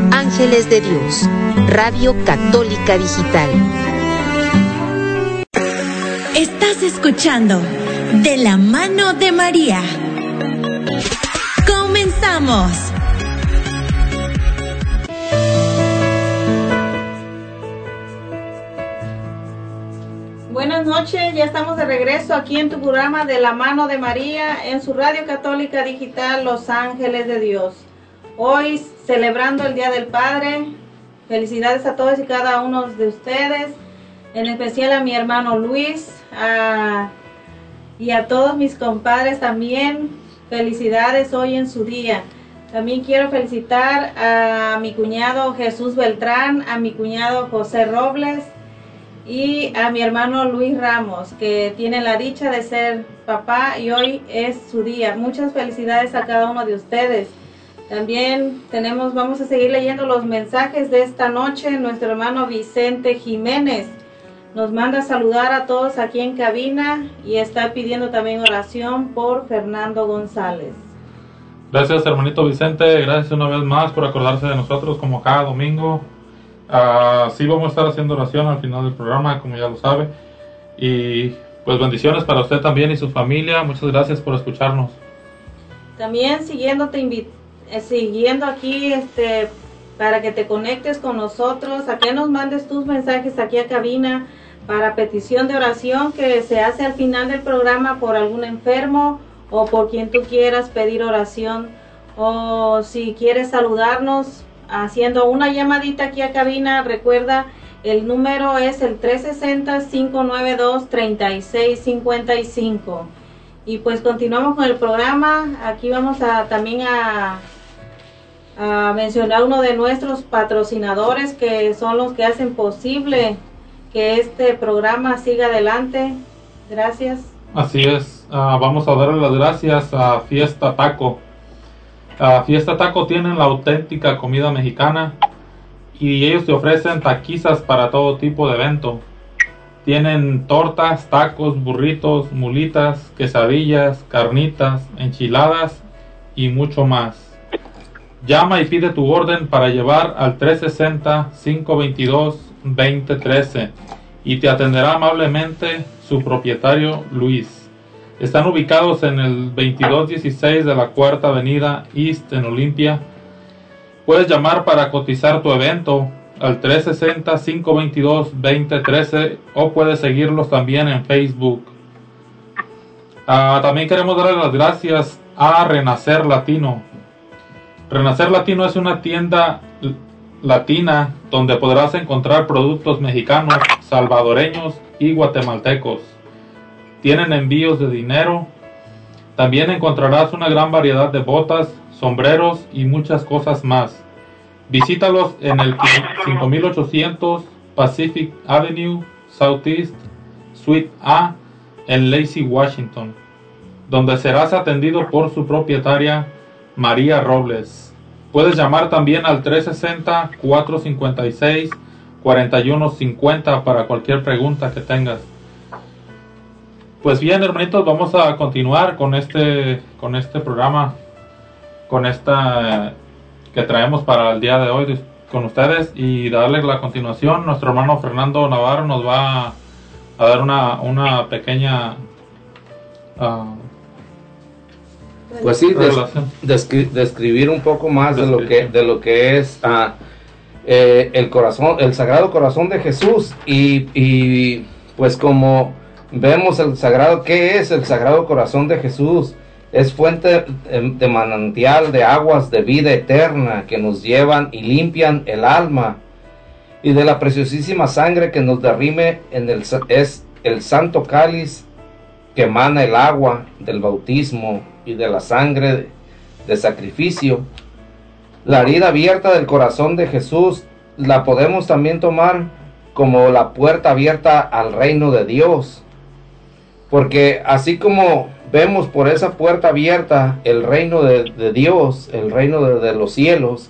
Ángeles de Dios, Radio Católica Digital. Estás escuchando De la mano de María. Comenzamos. Buenas noches, ya estamos de regreso aquí en tu programa de la mano de María en su radio católica digital Los Ángeles de Dios. Hoy celebrando el Día del Padre, felicidades a todos y cada uno de ustedes, en especial a mi hermano Luis y a todos mis compadres también, felicidades hoy en su día. También quiero felicitar a mi cuñado Jesús Beltrán, a mi cuñado José Robles, y a mi hermano Luis Ramos, que tiene la dicha de ser papá y hoy es su día. Muchas felicidades a cada uno de ustedes. También tenemos, vamos a seguir leyendo los mensajes de esta noche. Nuestro hermano Vicente Jiménez nos manda saludar a todos aquí en cabina y está pidiendo también oración por Fernando González. Gracias, hermanito Vicente. Gracias una vez más por acordarse de nosotros como cada domingo. Ah, sí, vamos a estar haciendo oración al final del programa, como ya lo sabe. Y pues bendiciones para usted también y su familia. Muchas gracias por escucharnos. También siguiendo, te invi- eh, siguiendo aquí este, para que te conectes con nosotros, a que nos mandes tus mensajes aquí a cabina para petición de oración que se hace al final del programa por algún enfermo o por quien tú quieras pedir oración o si quieres saludarnos haciendo una llamadita aquí a cabina, recuerda el número es el 360-592-3655. Y pues continuamos con el programa. Aquí vamos a también a, a mencionar uno de nuestros patrocinadores que son los que hacen posible que este programa siga adelante. Gracias. Así es, ah, vamos a darle las gracias a Fiesta Taco. Ah, Fiesta Taco tienen la auténtica comida mexicana y ellos te ofrecen taquizas para todo tipo de evento. Tienen tortas, tacos, burritos, mulitas, quesadillas, carnitas, enchiladas y mucho más. Llama y pide tu orden para llevar al 360-522-2013 y te atenderá amablemente su propietario Luis. Están ubicados en el 2216 de la Cuarta Avenida East en Olimpia. Puedes llamar para cotizar tu evento al 360-522-2013 o puedes seguirlos también en Facebook. Ah, también queremos darle las gracias a Renacer Latino. Renacer Latino es una tienda latina donde podrás encontrar productos mexicanos, salvadoreños y guatemaltecos. Tienen envíos de dinero. También encontrarás una gran variedad de botas, sombreros y muchas cosas más. Visítalos en el 5800 Pacific Avenue Southeast Suite A en Lacey, Washington, donde serás atendido por su propietaria María Robles. Puedes llamar también al 360-456-4150 para cualquier pregunta que tengas. Pues bien, hermanitos, vamos a continuar con este, con este programa, con esta que traemos para el día de hoy con ustedes y darles la continuación. Nuestro hermano Fernando Navarro nos va a, dar una, una pequeña ah, Pues sí, des- Revelación. descri- describir un poco más de lo que de lo que es ah, eh, el corazón, el Sagrado Corazón de Jesús y, y, pues como vemos el Sagrado, ¿qué es el Sagrado Corazón de Jesús? Es fuente de manantial de aguas de vida eterna que nos llevan y limpian el alma y de la preciosísima sangre que nos derrime en el es el santo cáliz que emana el agua del bautismo y de la sangre de, sacrificio. La herida abierta del corazón de Jesús la podemos también tomar como la puerta abierta al reino de Dios. Porque así como vemos por esa puerta abierta el reino de, Dios, el reino de, los cielos,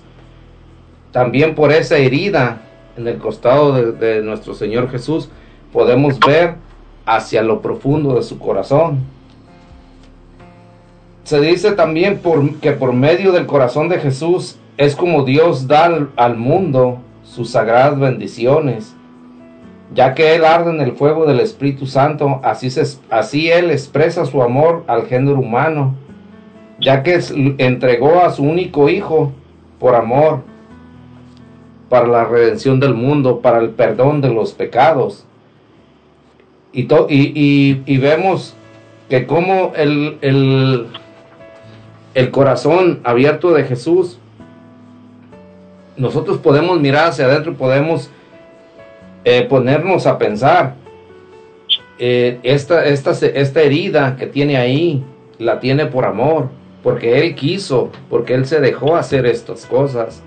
también por esa herida en el costado de nuestro Señor Jesús podemos ver hacia lo profundo de su corazón. Se dice también que por medio del corazón de Jesús es como Dios da al, mundo sus sagradas bendiciones. Ya que Él arde en el fuego del Espíritu Santo, así, se, así Él expresa su amor al género humano, ya que entregó a su único Hijo por amor, para la redención del mundo, para el perdón de los pecados. Y, y- y vemos que como el, el, el corazón abierto de Jesús, nosotros podemos mirar hacia adentro y podemos eh, ponernos a pensar, eh, esta, esta, esta herida que tiene ahí, la tiene por amor, porque Él quiso, porque Él se dejó hacer estas cosas.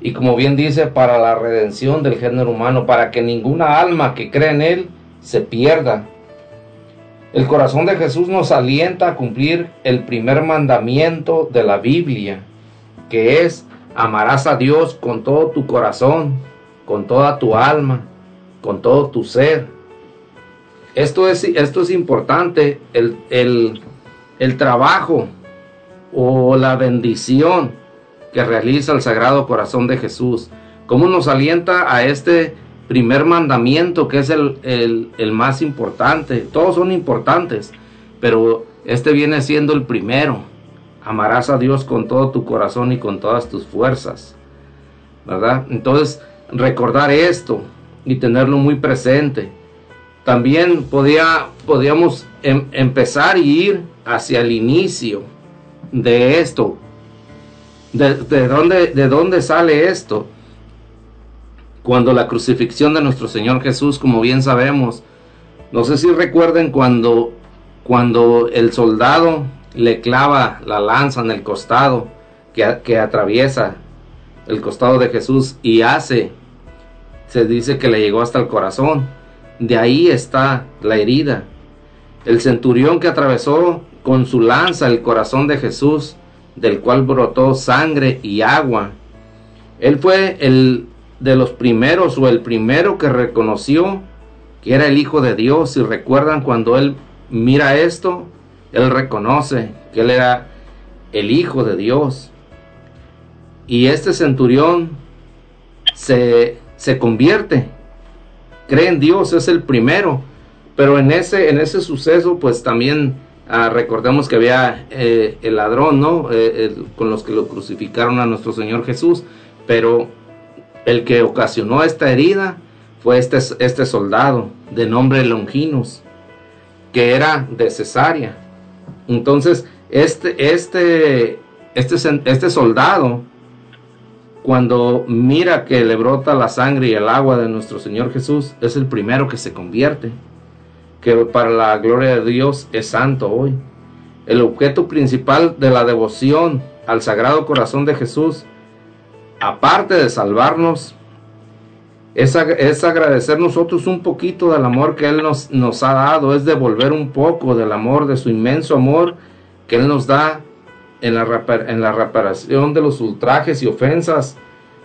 Y como bien dice, para la redención del género humano, para que ninguna alma que cree en Él se pierda. El corazón de Jesús nos alienta a cumplir el primer mandamiento de la Biblia, que es amarás a Dios con todo tu corazón, con toda tu alma, con todo tu ser. Esto es, esto es importante, el, el, el trabajo o la bendición que realiza el Sagrado Corazón de Jesús. ¿Cómo nos alienta a este primer mandamiento que es el, el, más importante? Todos son importantes, pero este viene siendo el primero. Amarás a Dios con todo tu corazón y con todas tus fuerzas. ¿Verdad? Entonces, recordar esto y tenerlo muy presente. También podía, podíamos em- empezar y ir hacia el inicio de esto. ¿De, de dónde, ¿De dónde sale esto? Cuando la crucifixión de nuestro Señor Jesús, como bien sabemos, no sé si recuerden cuando, cuando el soldado le clava la lanza en el costado que, que atraviesa el costado de Jesús y hace, se dice que le llegó hasta el corazón. De ahí está la herida. El centurión que atravesó con su lanza el corazón de Jesús, del cual brotó sangre y agua. Él fue el de los primeros o el primero que reconoció que era el Hijo de Dios. Si recuerdan cuando él mira esto, él reconoce que él era el Hijo de Dios. Y este centurión se, se convierte, cree en Dios, es el primero. Pero en ese, en ese suceso, pues también ah, recordemos que había eh, el ladrón, ¿no? Eh, con los que lo crucificaron a nuestro Señor Jesús. Pero el que ocasionó esta herida fue este, este soldado de nombre Longinus, que era de Cesarea. Entonces, este, este, este, este soldado, cuando mira que le brota la sangre y el agua de nuestro Señor Jesús, es el primero que se convierte, que para la gloria de Dios es santo hoy. El objeto principal de la devoción al Sagrado Corazón de Jesús, aparte de salvarnos, es, ag- es agradecer nosotros un poquito del amor que Él nos, ha dado, es devolver un poco del amor, de su inmenso amor que Él nos da en la, reparación de los ultrajes y ofensas,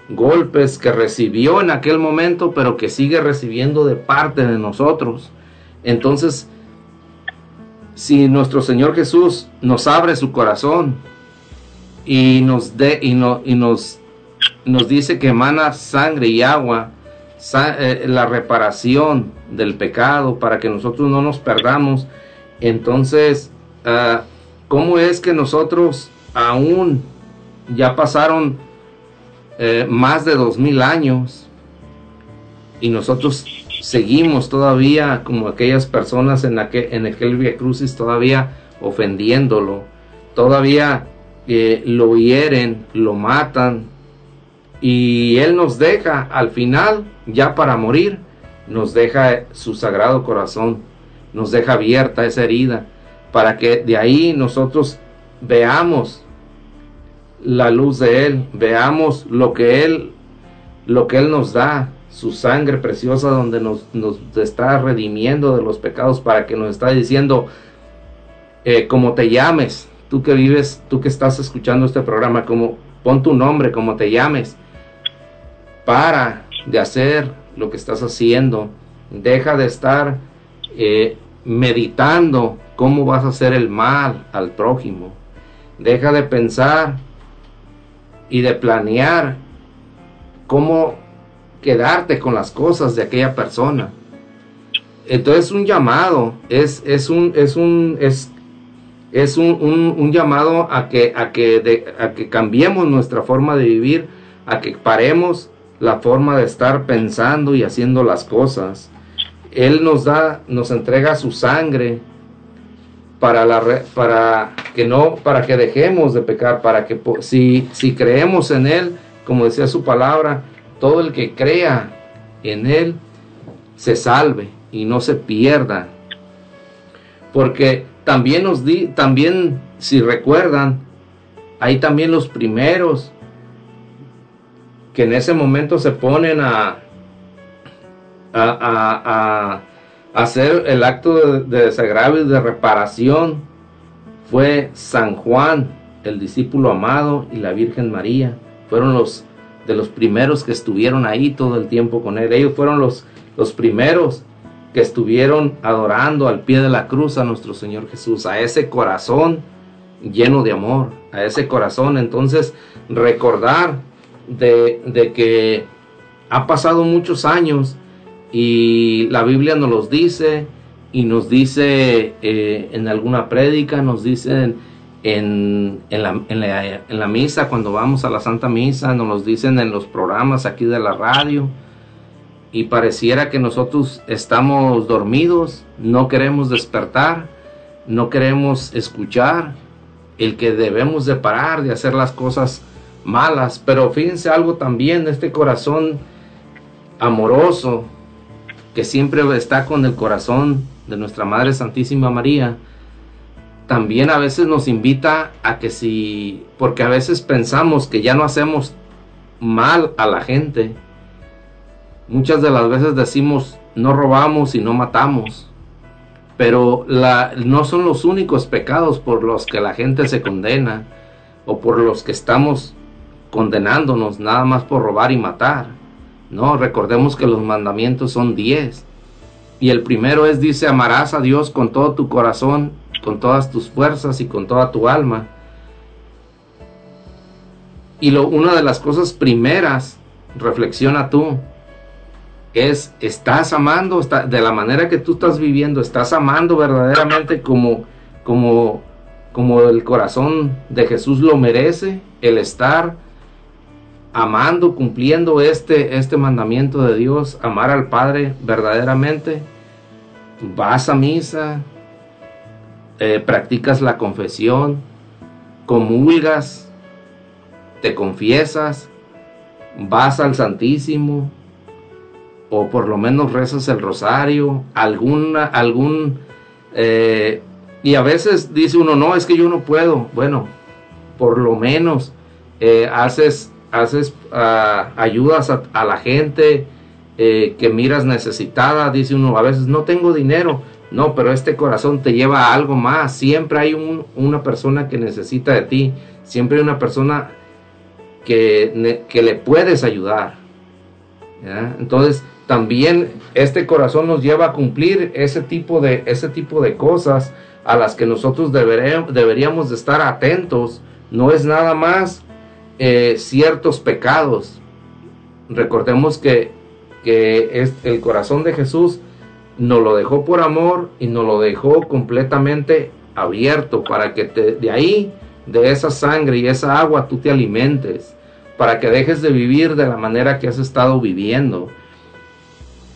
golpes que recibió en aquel momento, pero que sigue recibiendo de parte de nosotros. Entonces, si nuestro Señor Jesús nos abre su corazón y nos, de, y nos, nos dice que emana sangre y agua, eh, la reparación del pecado para que nosotros no nos perdamos, entonces ah, ¿cómo es que nosotros aún ya pasaron eh, más de dos mil años y nosotros seguimos todavía como aquellas personas en, aquel, en aquel Via Crucis todavía ofendiéndolo, todavía eh, lo hieren, lo matan y Él nos deja al final, ya para morir, nos deja su sagrado corazón, nos deja abierta esa herida para que de ahí nosotros veamos la luz de Él, veamos lo que Él, lo que Él nos da, su sangre preciosa donde nos, está redimiendo de los pecados para que nos está diciendo, eh, como te llames, tú que vives, tú que estás escuchando este programa, como pon tu nombre, como te llames, para de hacer lo que estás haciendo, deja de estar eh, meditando cómo vas a hacer el mal al prójimo, deja de pensar y de planear cómo quedarte con las cosas de aquella persona. Entonces un llamado, es, es un, es un, es, es un, un, llamado a que, a, que a que cambiemos nuestra forma de vivir, a que paremos la forma de estar pensando y haciendo las cosas. Él nos da, nos entrega su sangre para, la, para que no, para que dejemos de pecar, para que si, si creemos en Él, como decía su palabra, todo el que crea en Él se salve y no se pierda. Porque también nos di, también si recuerdan, hay también los primeros que en ese momento se ponen a, a, hacer el acto de, de desagravio y de reparación. Fue San Juan, el discípulo amado, y la Virgen María. Fueron los de los primeros que estuvieron ahí todo el tiempo con él. Ellos fueron los, los primeros que estuvieron adorando al pie de la cruz a nuestro Señor Jesús, a ese corazón lleno de amor, a ese corazón. Entonces, recordar de, de que ha pasado muchos años y la Biblia nos los dice y nos dice eh, en alguna prédica, nos dicen en, en, la, en, la, misa, cuando vamos a la Santa Misa, nos lo dicen en los programas aquí de la radio, y pareciera que nosotros estamos dormidos, no queremos despertar, no queremos escuchar. El que debemos de parar de hacer las cosas malas, pero fíjense algo también, este corazón amoroso, que siempre está con el corazón de nuestra Madre Santísima María, también a veces nos invita a que si, porque a veces pensamos que ya no hacemos mal a la gente, muchas de las veces decimos no robamos y no matamos, pero la, no son los únicos pecados por los que la gente se condena o por los que estamos condenándonos nada más por robar y matar. No, recordemos que los mandamientos son diez. Y el primero es, dice, amarás a Dios con todo tu corazón con todas tus fuerzas y con toda tu alma. Y lo, una de las cosas primeras, reflexiona tú, es, ¿estás amando de la manera que tú estás viviendo? ¿Estás amando verdaderamente como, como, como el corazón de Jesús lo merece? El estar amando, cumpliendo este, este mandamiento de Dios, amar al Padre verdaderamente. Vas a misa, eh, practicas la confesión, comulgas, te confiesas, vas al Santísimo, o por lo menos rezas el rosario, alguna, algún, eh, y a veces dice uno, no, es que yo no puedo, bueno, por lo menos eh, haces, haces, ah, ayudas a, la gente que miras necesitada, dice uno, a veces no tengo dinero, no, pero este corazón te lleva a algo más. Siempre hay una persona que necesita de ti. Siempre hay una persona que, que le puedes ayudar. Entonces, también este corazón nos lleva a cumplir ese tipo de, ese tipo de cosas a las que nosotros deberíamos de estar atentos. No es nada más eh, ciertos pecados. Recordemos que, que es el corazón de Jesús nos lo dejó por amor y nos lo dejó completamente abierto para que te, de ahí, de esa sangre y esa agua, tú te alimentes, para que dejes de vivir de la manera que has estado viviendo.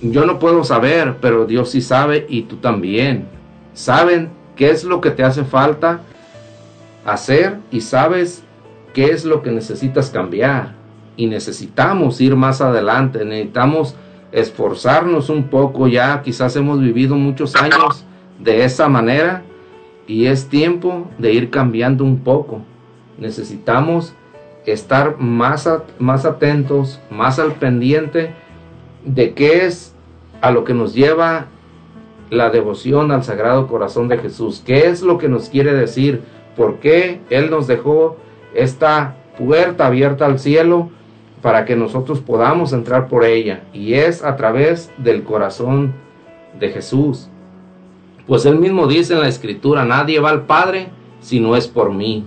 Yo no puedo saber, pero Dios sí sabe y tú también. Saben qué es lo que te hace falta hacer y sabes qué es lo que necesitas cambiar. Y necesitamos ir más adelante, necesitamos esforzarnos un poco ya, quizás hemos vivido muchos años de esa manera y es tiempo de ir cambiando un poco. Necesitamos estar más, más atentos, más al pendiente de qué es a lo que nos lleva la devoción al Sagrado Corazón de Jesús. ¿Qué es lo que nos quiere decir? ¿Por qué Él nos dejó esta puerta abierta al cielo para que nosotros podamos entrar por ella? Y es a través del corazón de Jesús. Pues Él mismo dice en la Escritura, nadie va al Padre si no es por mí.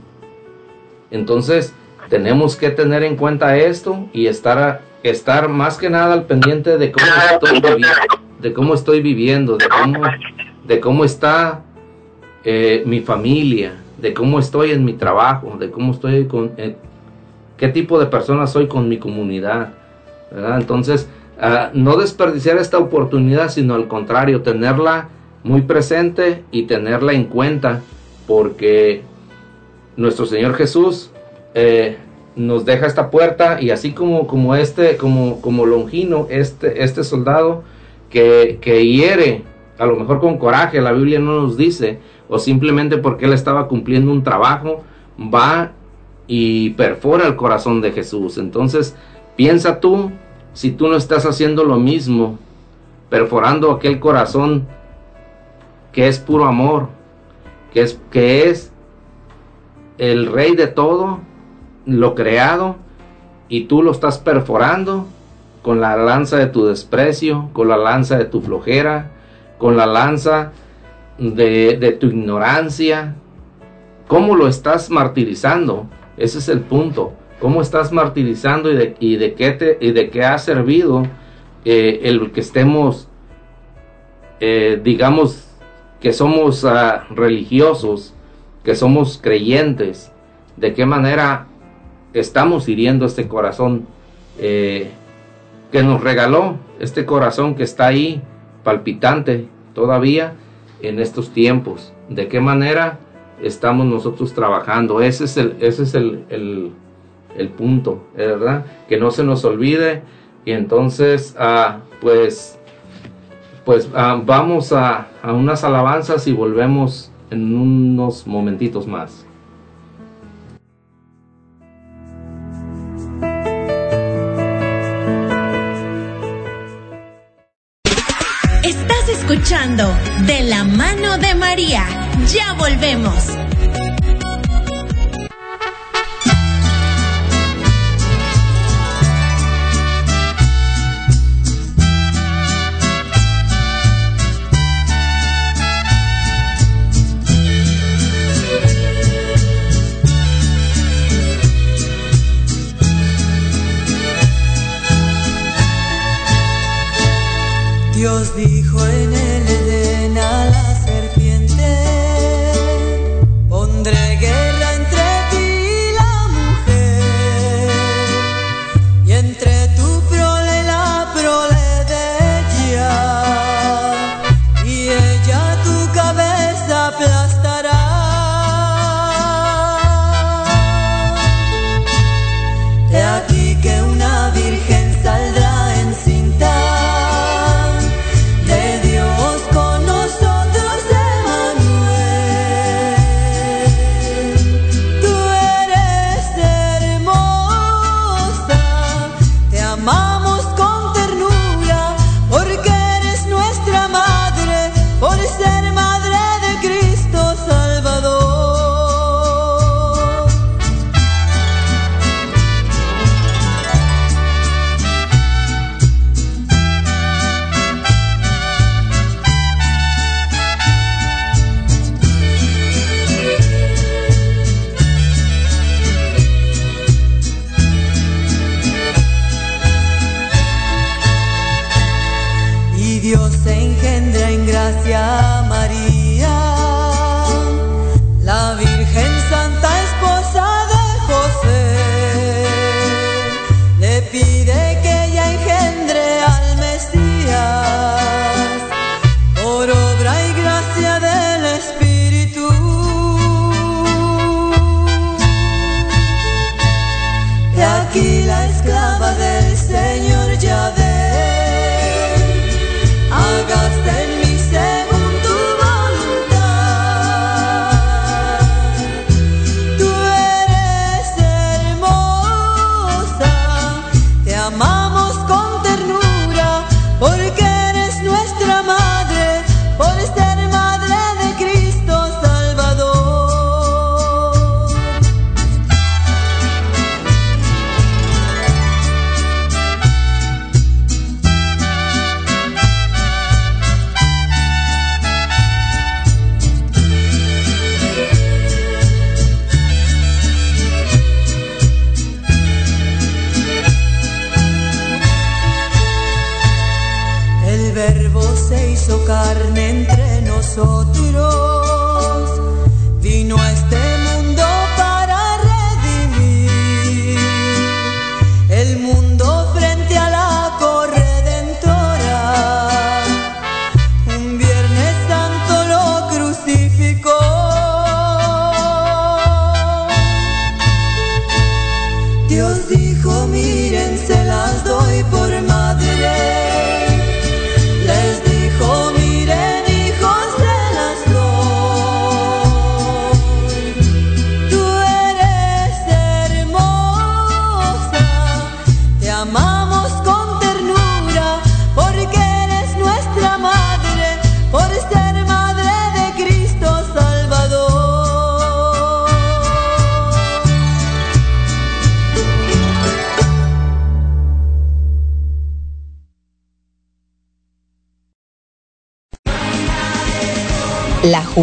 Entonces, tenemos que tener en cuenta esto y estar, estar más que nada al pendiente de cómo estoy viviendo, de cómo, estoy viviendo, de cómo está eh, mi familia, de cómo estoy en mi trabajo, de cómo estoy con, qué tipo de persona soy con mi comunidad. Entonces, ah, no desperdiciar esta oportunidad, sino al contrario, tenerla muy presente y tenerla en cuenta, porque nuestro Señor Jesús eh, nos deja esta puerta y así como, como este, como, como Longino, este, este soldado que, que hiere, a lo mejor con coraje, la Biblia no nos dice, o simplemente porque él estaba cumpliendo un trabajo, va y perfora el corazón de Jesús. Entonces, piensa tú, si tú no estás haciendo lo mismo, perforando aquel corazón que es puro amor, que es, que es el rey de todo, lo creado, y tú lo estás perforando con la lanza de tu desprecio, con la lanza de tu flojera, con la lanza de, tu ignorancia. ¿Cómo lo estás martirizando? Ese es el punto. ¿Cómo estás martirizando y de, y de, qué, te, y de qué ha servido eh, el que estemos, eh, digamos, que somos ah, religiosos, que somos creyentes? ¿De qué manera estamos hiriendo este corazón eh, que nos regaló, este corazón que está ahí palpitante todavía? En estos tiempos. ¿De qué manera estamos nosotros trabajando? Ese es el, ese es el, el, punto, ¿verdad? Que no se nos olvide. Y entonces, ah, pues, pues ah, vamos a, a unas alabanzas y volvemos en unos momentitos más. escuchando De la mano de María. Ya volvemos.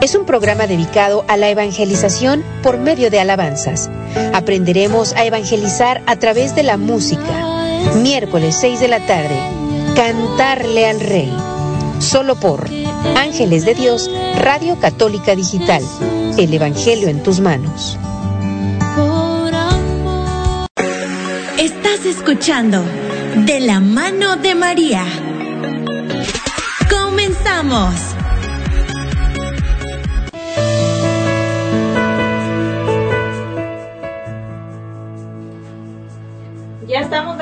Es un programa dedicado a la evangelización por medio de alabanzas. Aprenderemos a evangelizar a través de la música. Miércoles 6 de la tarde. Cantarle al Rey. Solo por Ángeles de Dios, Radio Católica Digital. El Evangelio en tus manos. Estás escuchando De la mano de María. Comenzamos.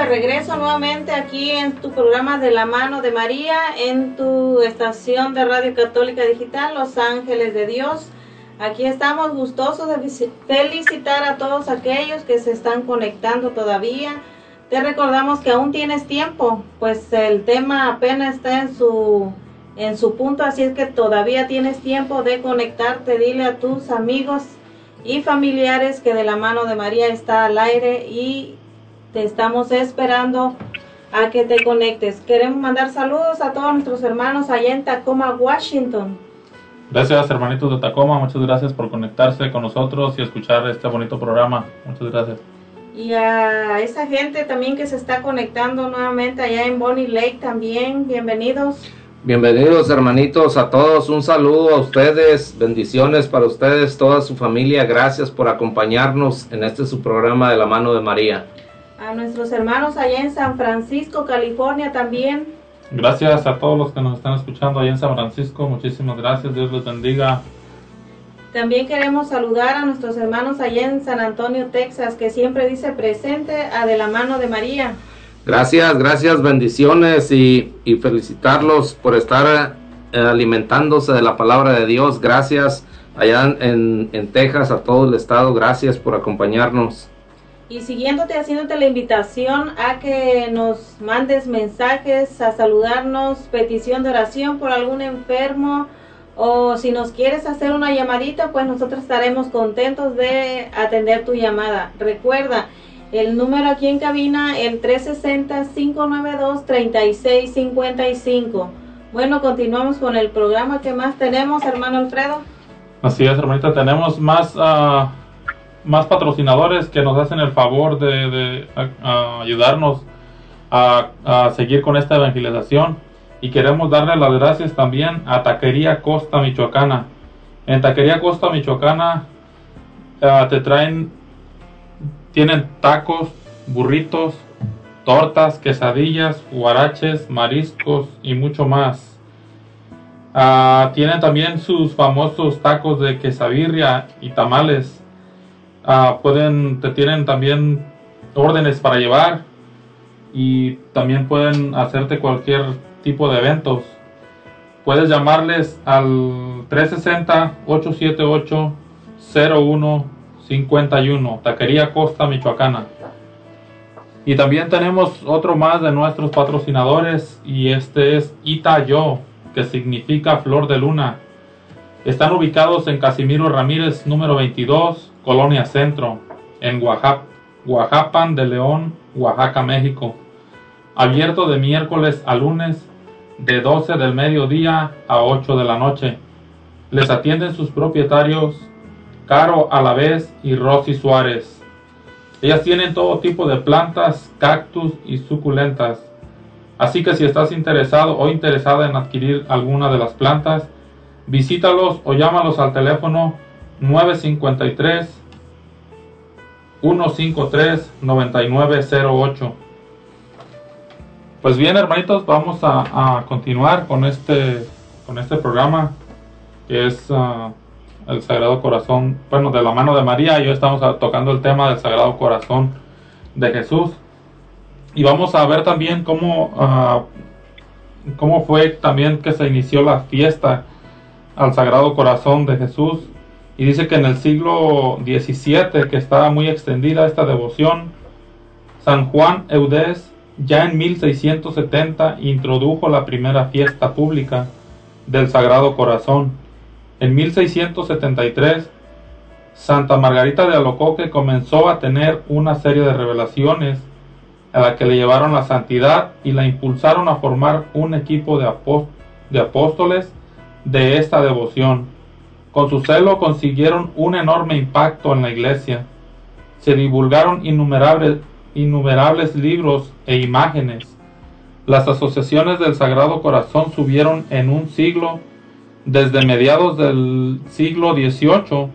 Regreso nuevamente aquí en tu programa de la mano de María, en tu estación de Radio Católica Digital, Los Ángeles de Dios. Aquí estamos gustosos de felicitar a todos aquellos que se están conectando todavía. Te recordamos que aún tienes tiempo, pues el tema apenas está en su en su punto, así es que todavía tienes tiempo de conectarte. Dile a tus amigos y familiares que de la mano de María está al aire y te estamos esperando a que te conectes. Queremos mandar saludos a todos nuestros hermanos allá en Tacoma, Washington. Gracias, hermanitos de Tacoma. Muchas gracias por conectarse con nosotros y escuchar este bonito programa. Muchas gracias. Y a esa gente también que se está conectando nuevamente allá en Bonnie Lake también. Bienvenidos. Bienvenidos hermanitos a todos, un saludo a ustedes, bendiciones para ustedes, toda su familia, gracias por acompañarnos en este su programa de la mano de María. A nuestros hermanos allá en San Francisco, California también. Gracias a todos los que nos están escuchando ahí en San Francisco. Muchísimas gracias. Dios les bendiga. También queremos saludar a nuestros hermanos allá en San Antonio, Texas, que siempre dice presente a de la mano de María. Gracias, gracias, bendiciones y, y felicitarlos por estar eh, alimentándose de la palabra de Dios. Gracias allá en, en Texas, a todo el estado, gracias por acompañarnos. Y siguiéndote, haciéndote la invitación a que nos mandes mensajes, a saludarnos, petición de oración por algún enfermo o si nos quieres hacer una llamadita, pues nosotros estaremos contentos de atender tu llamada. Recuerda, el número aquí en cabina, el 360-592-3655. Bueno, continuamos con el programa que más tenemos, hermano Alfredo. Así es, hermanita. Tenemos más, ah, más patrocinadores que nos hacen el favor de, ayudarnos a, a seguir con esta evangelización. Y queremos darle las gracias también a Taquería Costa Michoacana. En Taquería Costa Michoacana ah, te traen, tienen tacos, burritos, tortas, quesadillas, guaraches, mariscos y mucho más. Ah, tienen también sus famosos tacos de quesabirria y tamales. Ah, pueden, te tienen también órdenes para llevar y también pueden hacerte cualquier tipo de eventos. Puedes llamarles al 360-878-0151, Taquería Costa Michoacana. Y también tenemos otro más de nuestros patrocinadores y este es Itayo, que significa flor de luna. Están ubicados en Casimiro Ramírez número 22, Colonia Centro, en Oaxaca, de León, Oaxaca, México. Abierto de miércoles a lunes de 12 del mediodía a 8 de la noche. Les atienden sus propietarios Caro Alavés y Rosy Suárez. Ellas tienen todo tipo de plantas, cactus y suculentas. Así que si estás interesado o interesada en adquirir alguna de las plantas, visítalos o llámalos al teléfono 953 153 9908. Pues bien, hermanitos, vamos a, continuar con este con este programa que es ah, el Sagrado Corazón, bueno, de la mano de María. Y hoy estamos ah, tocando el tema del Sagrado Corazón de Jesús. Y vamos a ver también cómo, ah, cómo fue también que se inició la fiesta al Sagrado Corazón de Jesús. Y dice que en el siglo XVII, que estaba muy extendida esta devoción, San Juan Eudés ya en 1670 introdujo la primera fiesta pública del Sagrado Corazón. En 1673, Santa Margarita de Alocoque comenzó a tener una serie de revelaciones a la que le llevaron la santidad y la impulsaron a formar un equipo de, de apóstoles de esta devoción. Con su celo consiguieron un enorme impacto en la iglesia. Se divulgaron innumerables, innumerables libros e imágenes. Las asociaciones del Sagrado Corazón subieron en un siglo, desde mediados del siglo XVIII,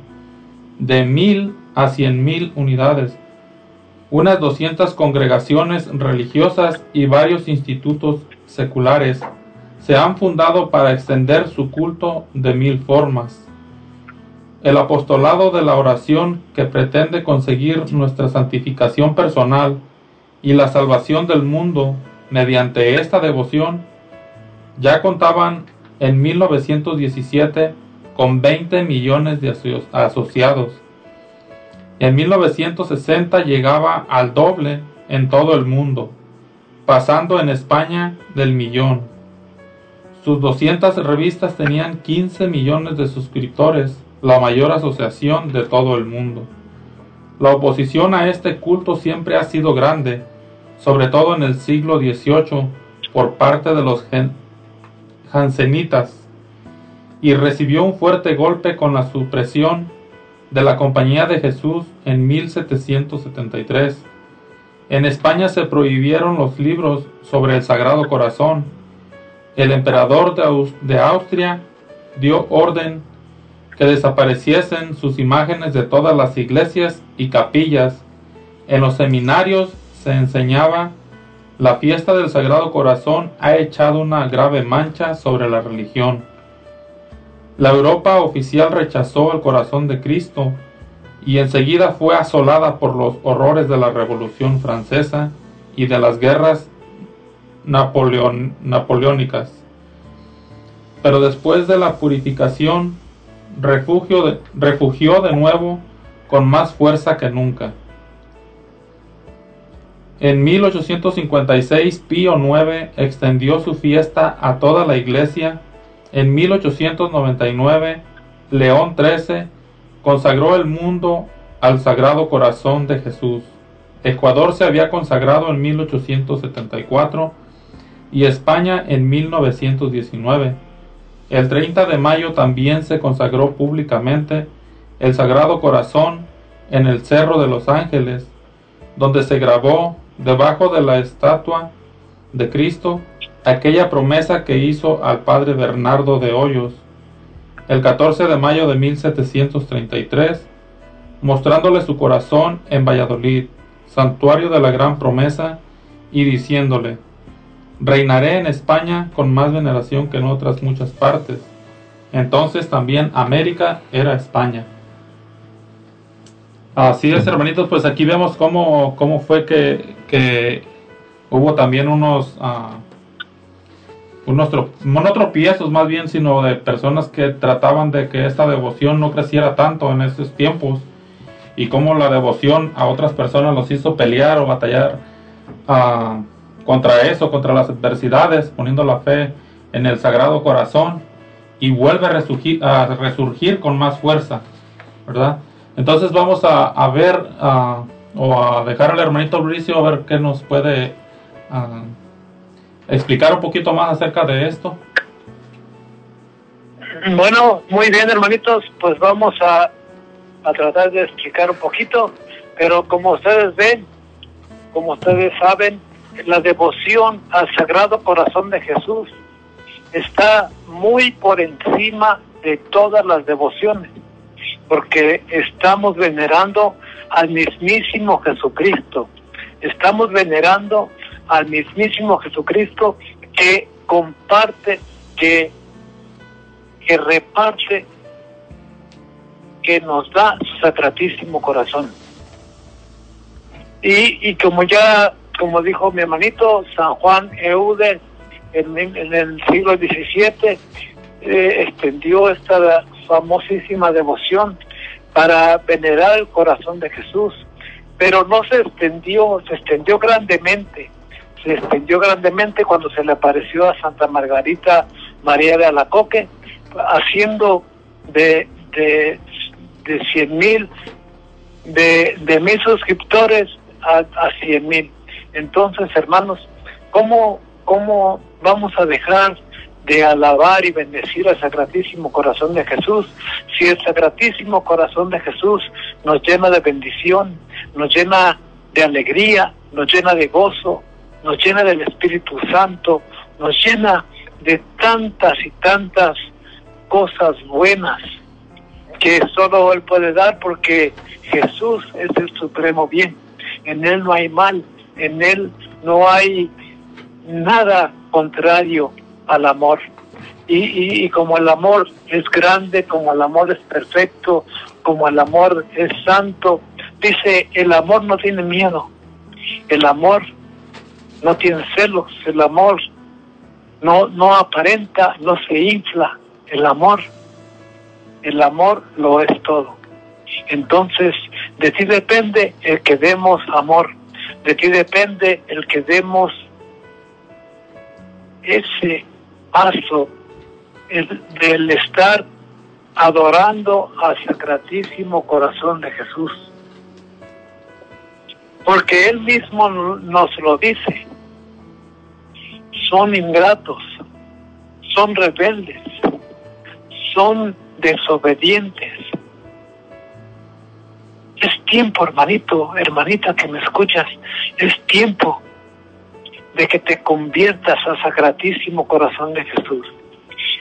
de mil a cien mil unidades. Unas 200 congregaciones religiosas y varios institutos seculares se han fundado para extender su culto de mil formas. El apostolado de la oración que pretende conseguir nuestra santificación personal y la salvación del mundo mediante esta devoción, ya contaban en 1917 con 20 millones de asociados. En 1960 llegaba al doble en todo el mundo, pasando en España del millón. Sus 200 revistas tenían 15 millones de suscriptores, la mayor asociación de todo el mundo. La oposición a este culto siempre ha sido grande, sobre todo en el siglo XVIII, por parte de los jansenitas, y recibió un fuerte golpe con la supresión de la Compañía de Jesús en 1773. En España se prohibieron los libros sobre el Sagrado Corazón, el emperador de, Austria dio orden que desapareciesen sus imágenes de todas las iglesias y capillas. En los seminarios se enseñaba la fiesta del Sagrado Corazón ha echado una grave mancha sobre la religión. La Europa oficial rechazó el corazón de Cristo y enseguida fue asolada por los horrores de la Revolución Francesa y de las guerras napoleónicas. Pero después de la purificación, refugio refugió de nuevo con más fuerza que nunca. En 1856 Pío IX extendió su fiesta a toda la iglesia. En 1899 León XIII consagró el mundo al Sagrado Corazón de Jesús. Ecuador se había consagrado en 1874 y España en 1919. El 30 de mayo también se consagró públicamente el Sagrado Corazón en el Cerro de los Ángeles, donde se grabó debajo de la estatua de Cristo aquella promesa que hizo al padre Bernardo de Hoyos el 14 de mayo de 1733, mostrándole su corazón en Valladolid, santuario de la gran promesa, y diciéndole, Reinaré en España con más veneración que en otras muchas partes. Entonces también América era España. Así es, hermanitos, pues aquí vemos cómo, cómo fue que, que hubo también unos, uh, unos no tropiezos más bien, sino de personas que trataban de que esta devoción no creciera tanto en esos tiempos y cómo la devoción a otras personas los hizo pelear o batallar uh, contra eso, contra las adversidades, poniendo la fe en el Sagrado Corazón y vuelve a resurgir, con más fuerza, ¿verdad? Entonces vamos a, ver o a dejar al hermanito Bricio a ver qué nos puede explicar un poquito más acerca de esto. Bueno, muy bien hermanitos, pues vamos a tratar de explicar un poquito Pero como ustedes ven, como ustedes saben, la devoción al Sagrado Corazón de Jesús está muy por encima de todas las devociones, porque estamos venerando al mismísimo Jesucristo, estamos venerando al mismísimo Jesucristo que comparte, que, que reparte, que nos da su sacratísimo corazón. Y, y como ya, como dijo mi hermanito San Juan Eudes, en, en el siglo XVII, eh, extendió esta famosísima devoción para venerar el corazón de Jesús, pero no se extendió, se extendió grandemente, se extendió grandemente cuando se le apareció a Santa Margarita María de Alacoque, haciendo de, de, de 100 mil, de, de mil suscriptores a, a 100 mil. Entonces, hermanos, ¿cómo, ¿cómo vamos a dejar de alabar y bendecir al Sacratísimo Corazón de Jesús, si el Sacratísimo Corazón de Jesús nos llena de bendición, nos llena de alegría, nos llena de gozo, nos llena del Espíritu Santo, nos llena de tantas y tantas cosas buenas que solo Él puede dar porque Jesús es el supremo bien. En Él no hay mal, en Él no hay nada contrario al amor. Y, y, como el amor es grande, como el amor es perfecto, como el amor es santo, dice, el amor no tiene miedo, el amor no tiene celos, el amor no, no aparenta, no se infla, el amor, el amor lo es todo. Entonces, de ti depende el que demos amor, de ti depende el que demos ese paso el, del estar adorando al Sacratísimo Corazón de Jesús. Porque Él mismo nos lo dice. Son ingratos, son rebeldes, son desobedientes. Es tiempo, hermanito, hermanita que me escuchas, es tiempo de que te conviertas al Sacratísimo Corazón de Jesús.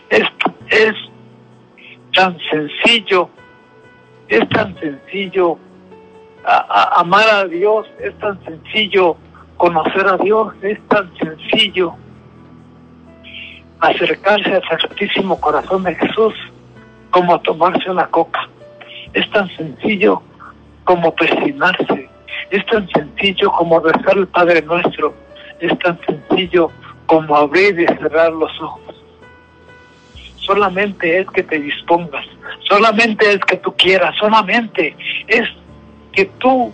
Esto es tan sencillo, es tan sencillo amar a Dios, es tan sencillo conocer a Dios, es tan sencillo acercarse al Sacratísimo Corazón de Jesús como tomarse una coca. Es tan sencillo como persignarse, es tan sencillo como rezar el Padre Nuestro, es tan sencillo como abrir y cerrar los ojos. Solamente es que te dispongas, solamente es que tú quieras, solamente es que tú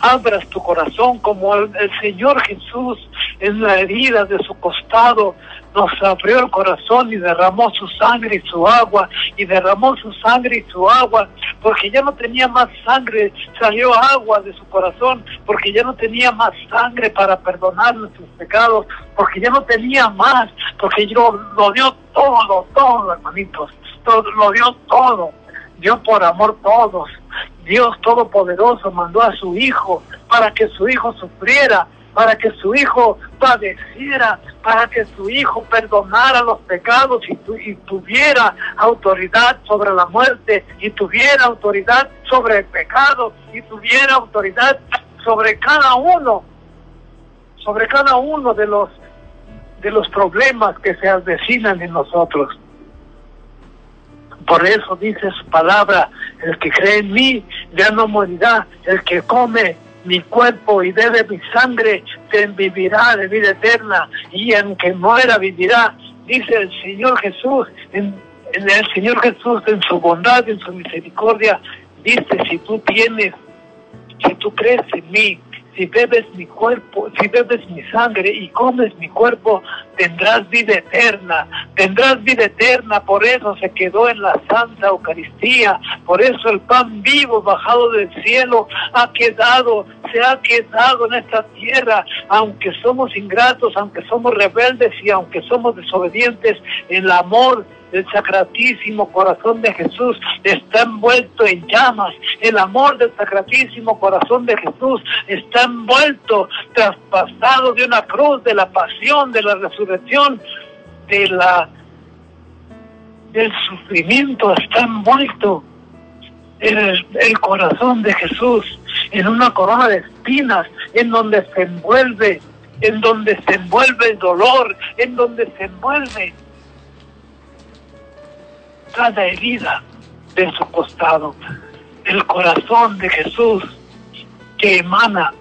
abras tu corazón como el, el, Señor Jesús en la herida de su costado nos abrió el corazón y derramó su sangre y su agua y derramó su sangre y su agua porque ya no tenía más sangre salió agua de su corazón porque ya no tenía más sangre para perdonar nuestros pecados porque ya no tenía más porque yo lo dio todo todo hermanitos todo lo dio todo dio por amor todos. Dios Todopoderoso mandó a su Hijo para que su Hijo sufriera, para que su Hijo padeciera, para que su Hijo perdonara los pecados y, tu, y, tuviera autoridad sobre la muerte, y tuviera autoridad sobre el pecado, y tuviera autoridad sobre cada uno, sobre cada uno de los de los problemas que se avecinan en nosotros. Por eso dice su palabra, el que cree en mí ya no morirá, el que come mi cuerpo y bebe mi sangre, vivirá de vida eterna, y en que muera vivirá, dice el Señor Jesús, en, en el Señor Jesús en su bondad, en su misericordia, dice, si tú tienes, si tú crees en mí, si bebes mi cuerpo, si bebes mi sangre y comes mi cuerpo, tendrás vida eterna, tendrás vida eterna, por eso se quedó en la Santa Eucaristía, por eso el pan vivo bajado del cielo ha quedado, se ha quedado en esta tierra, aunque somos ingratos, aunque somos rebeldes y aunque somos desobedientes, el amor el sacratísimo corazón de Jesús está envuelto en llamas. El amor del sacratísimo corazón de Jesús está envuelto, traspasado de una cruz, de la pasión, de la resurrección, de la del sufrimiento, está envuelto en el, el corazón de Jesús, en una corona de espinas, en donde se envuelve, en donde se envuelve el dolor, en donde se envuelve cada herida de su costado. El corazón de Jesús que emana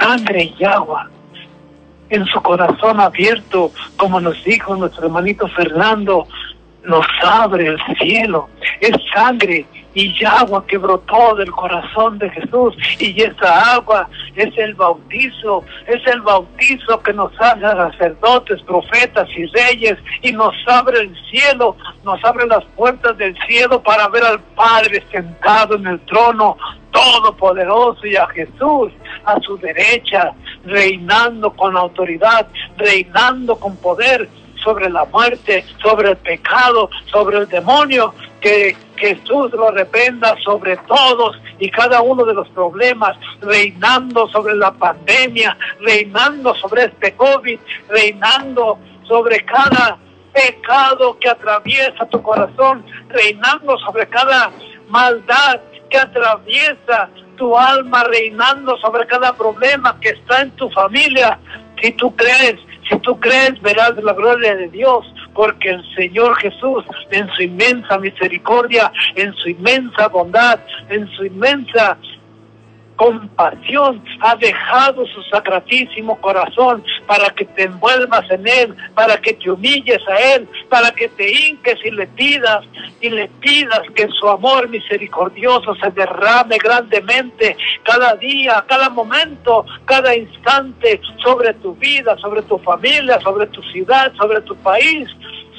sangre y agua en su corazón abierto, como nos dijo nuestro hermanito Fernando, nos abre el cielo. Es sangre y agua que brotó del corazón de Jesús. Y esa agua es el bautizo, es el bautizo que nos hace sacerdotes, profetas y reyes y nos abre el cielo, nos abre las puertas del cielo para ver al Padre sentado en el trono todopoderoso y a Jesús a su derecha, reinando con autoridad, reinando con poder sobre la muerte, sobre el pecado, sobre el demonio, que Jesús lo reprenda sobre todos y cada uno de los problemas, reinando sobre la pandemia, reinando sobre este COVID, reinando sobre cada pecado que atraviesa tu corazón, reinando sobre cada maldad que atraviesa tu alma, reinando sobre cada problema que está en tu familia. Si tú crees, si tú crees, verás la gloria de Dios, porque el Señor Jesús, en su inmensa misericordia, en su inmensa bondad, en su inmensa compasión, ha dejado su sacratísimo corazón para que te envuelvas en Él, para que te humilles a Él, para que te hinques y le pidas, y le pidas que su amor misericordioso se derrame grandemente cada día, cada momento, cada instante sobre tu vida, sobre tu familia, sobre tu ciudad, sobre tu país,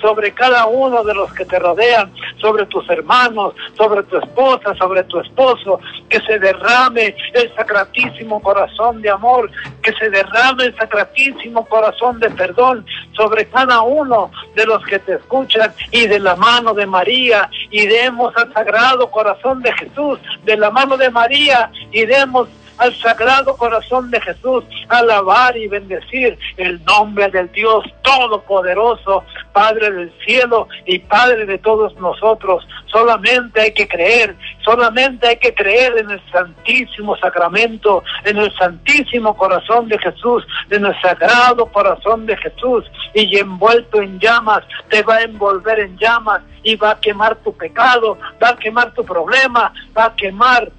sobre cada uno de los que te rodean, sobre tus hermanos, sobre tu esposa, sobre tu esposo, que se derrame el sacratísimo corazón de amor, que se derrame el sacratísimo corazón de perdón sobre cada uno de los que te escuchan y de la mano de María y demos al sagrado corazón de Jesús, de la mano de María y demos al sagrado corazón de Jesús, alabar y bendecir el nombre del Dios Todopoderoso, Padre del cielo y Padre de todos nosotros. Solamente hay que creer, solamente hay que creer en el Santísimo Sacramento, en el Santísimo Corazón de Jesús, en el Sagrado Corazón de Jesús, y envuelto en llamas, te va a envolver en llamas y va a quemar tu pecado, va a quemar tu problema, va a quemar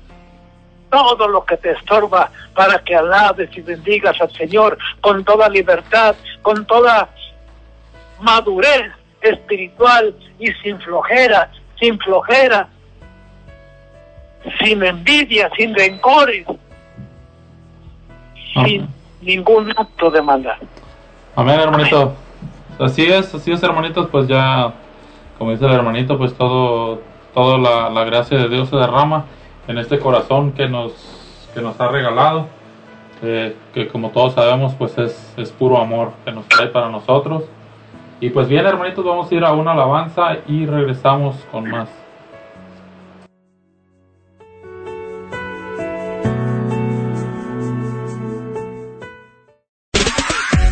todo lo que te estorba para que alabes y bendigas al Señor con toda libertad, con toda madurez espiritual y sin flojera, sin flojera, sin envidia, sin rencores, sin ningún acto de maldad. Amén, hermanito. Así es, así es, hermanitos, pues ya, como dice el hermanito, pues todo, toda la, la gracia de Dios se derrama en este corazón que nos, que nos ha regalado, eh, que como todos sabemos, pues es, es puro amor que nos trae para nosotros. Y pues bien, hermanitos, vamos a ir a una alabanza y regresamos con más.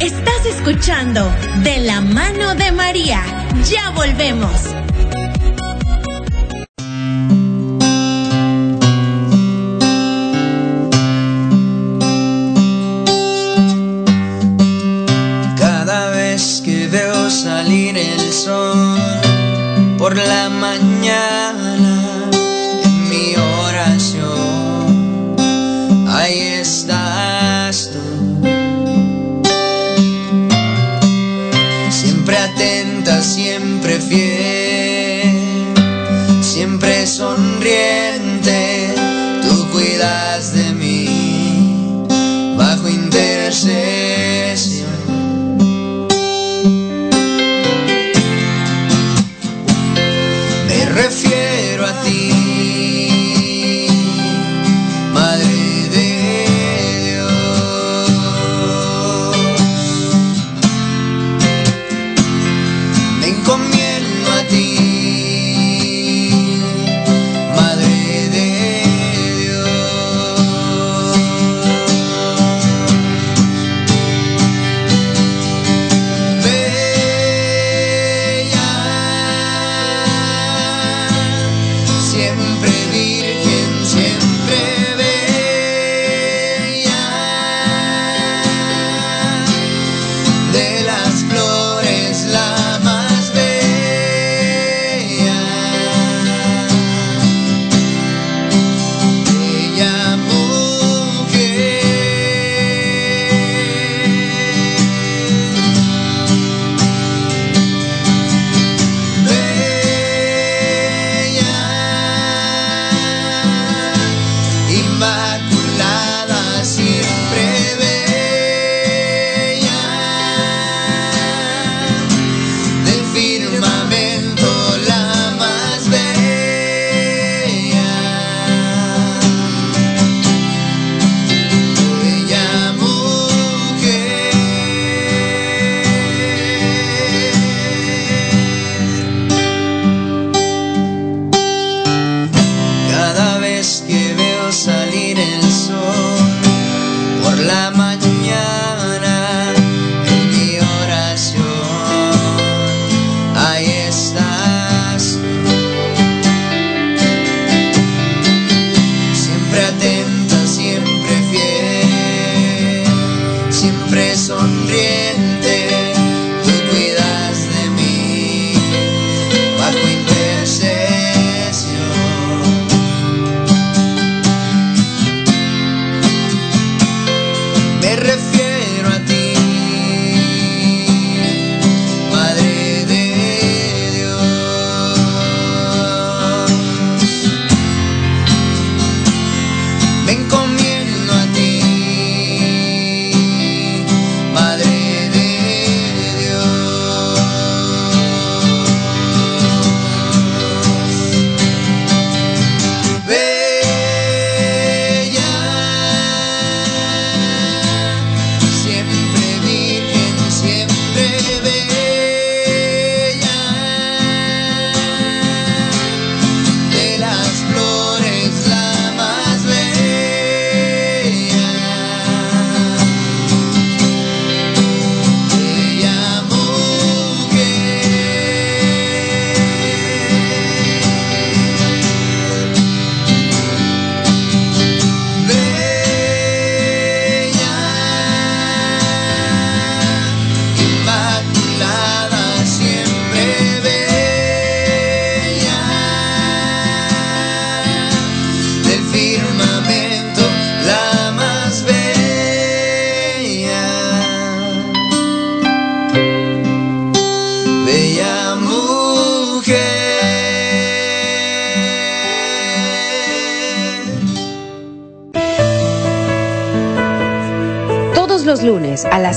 Estás escuchando De la mano de María. Ya volvemos. Por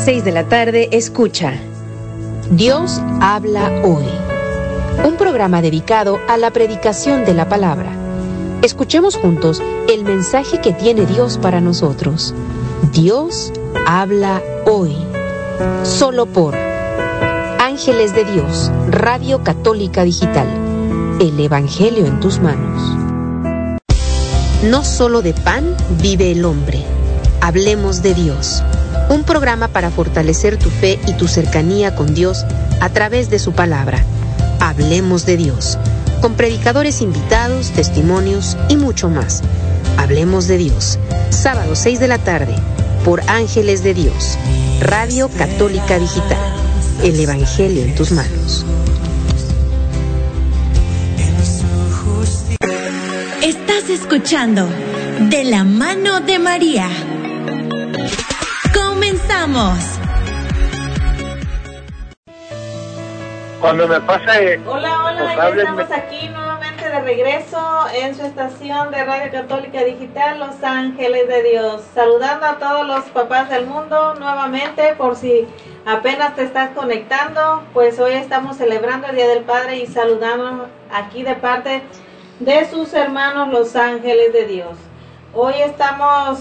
6 de la tarde escucha Dios habla hoy. Un programa dedicado a la predicación de la palabra. Escuchemos juntos el mensaje que tiene Dios para nosotros. Dios habla hoy. Solo por Ángeles de Dios, Radio Católica Digital. El Evangelio en tus manos. No solo de pan vive el hombre. Hablemos de Dios. Un programa para fortalecer tu fe y tu cercanía con Dios a través de su palabra. Hablemos de Dios. Con predicadores invitados, testimonios y mucho más. Hablemos de Dios. Sábado 6 de la tarde por Ángeles de Dios. Radio Católica Digital. El Evangelio en tus manos. Estás escuchando De la mano de María. Comenzamos. Cuando me pase, Hola, hola, pues ya estamos aquí nuevamente de regreso en su estación de Radio Católica Digital Los Ángeles de Dios. Saludando a todos los papás del mundo nuevamente por si apenas te estás conectando, pues hoy estamos celebrando el Día del Padre y saludando aquí de parte de sus hermanos Los Ángeles de Dios. Hoy estamos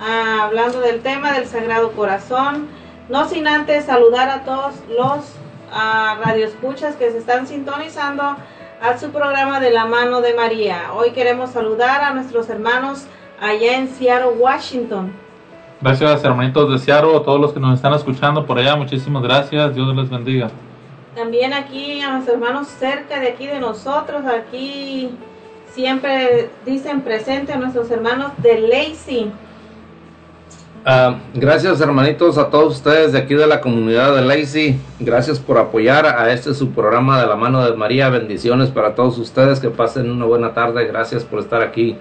ah, hablando del tema del Sagrado Corazón, no sin antes saludar a todos los ah, radioescuchas que se están sintonizando a su programa de la mano de María. Hoy queremos saludar a nuestros hermanos allá en Seattle, Washington. Gracias hermanitos de Seattle, a todos los que nos están escuchando por allá, muchísimas gracias, Dios les bendiga. También aquí a nuestros hermanos cerca de aquí de nosotros, aquí siempre dicen presente a nuestros hermanos de Lacey. Ah, gracias hermanitos a todos ustedes de aquí de la comunidad de Lacey. Gracias por apoyar a este su programa de la mano de María. Bendiciones para todos ustedes. Que pasen una buena tarde. Gracias por estar aquí.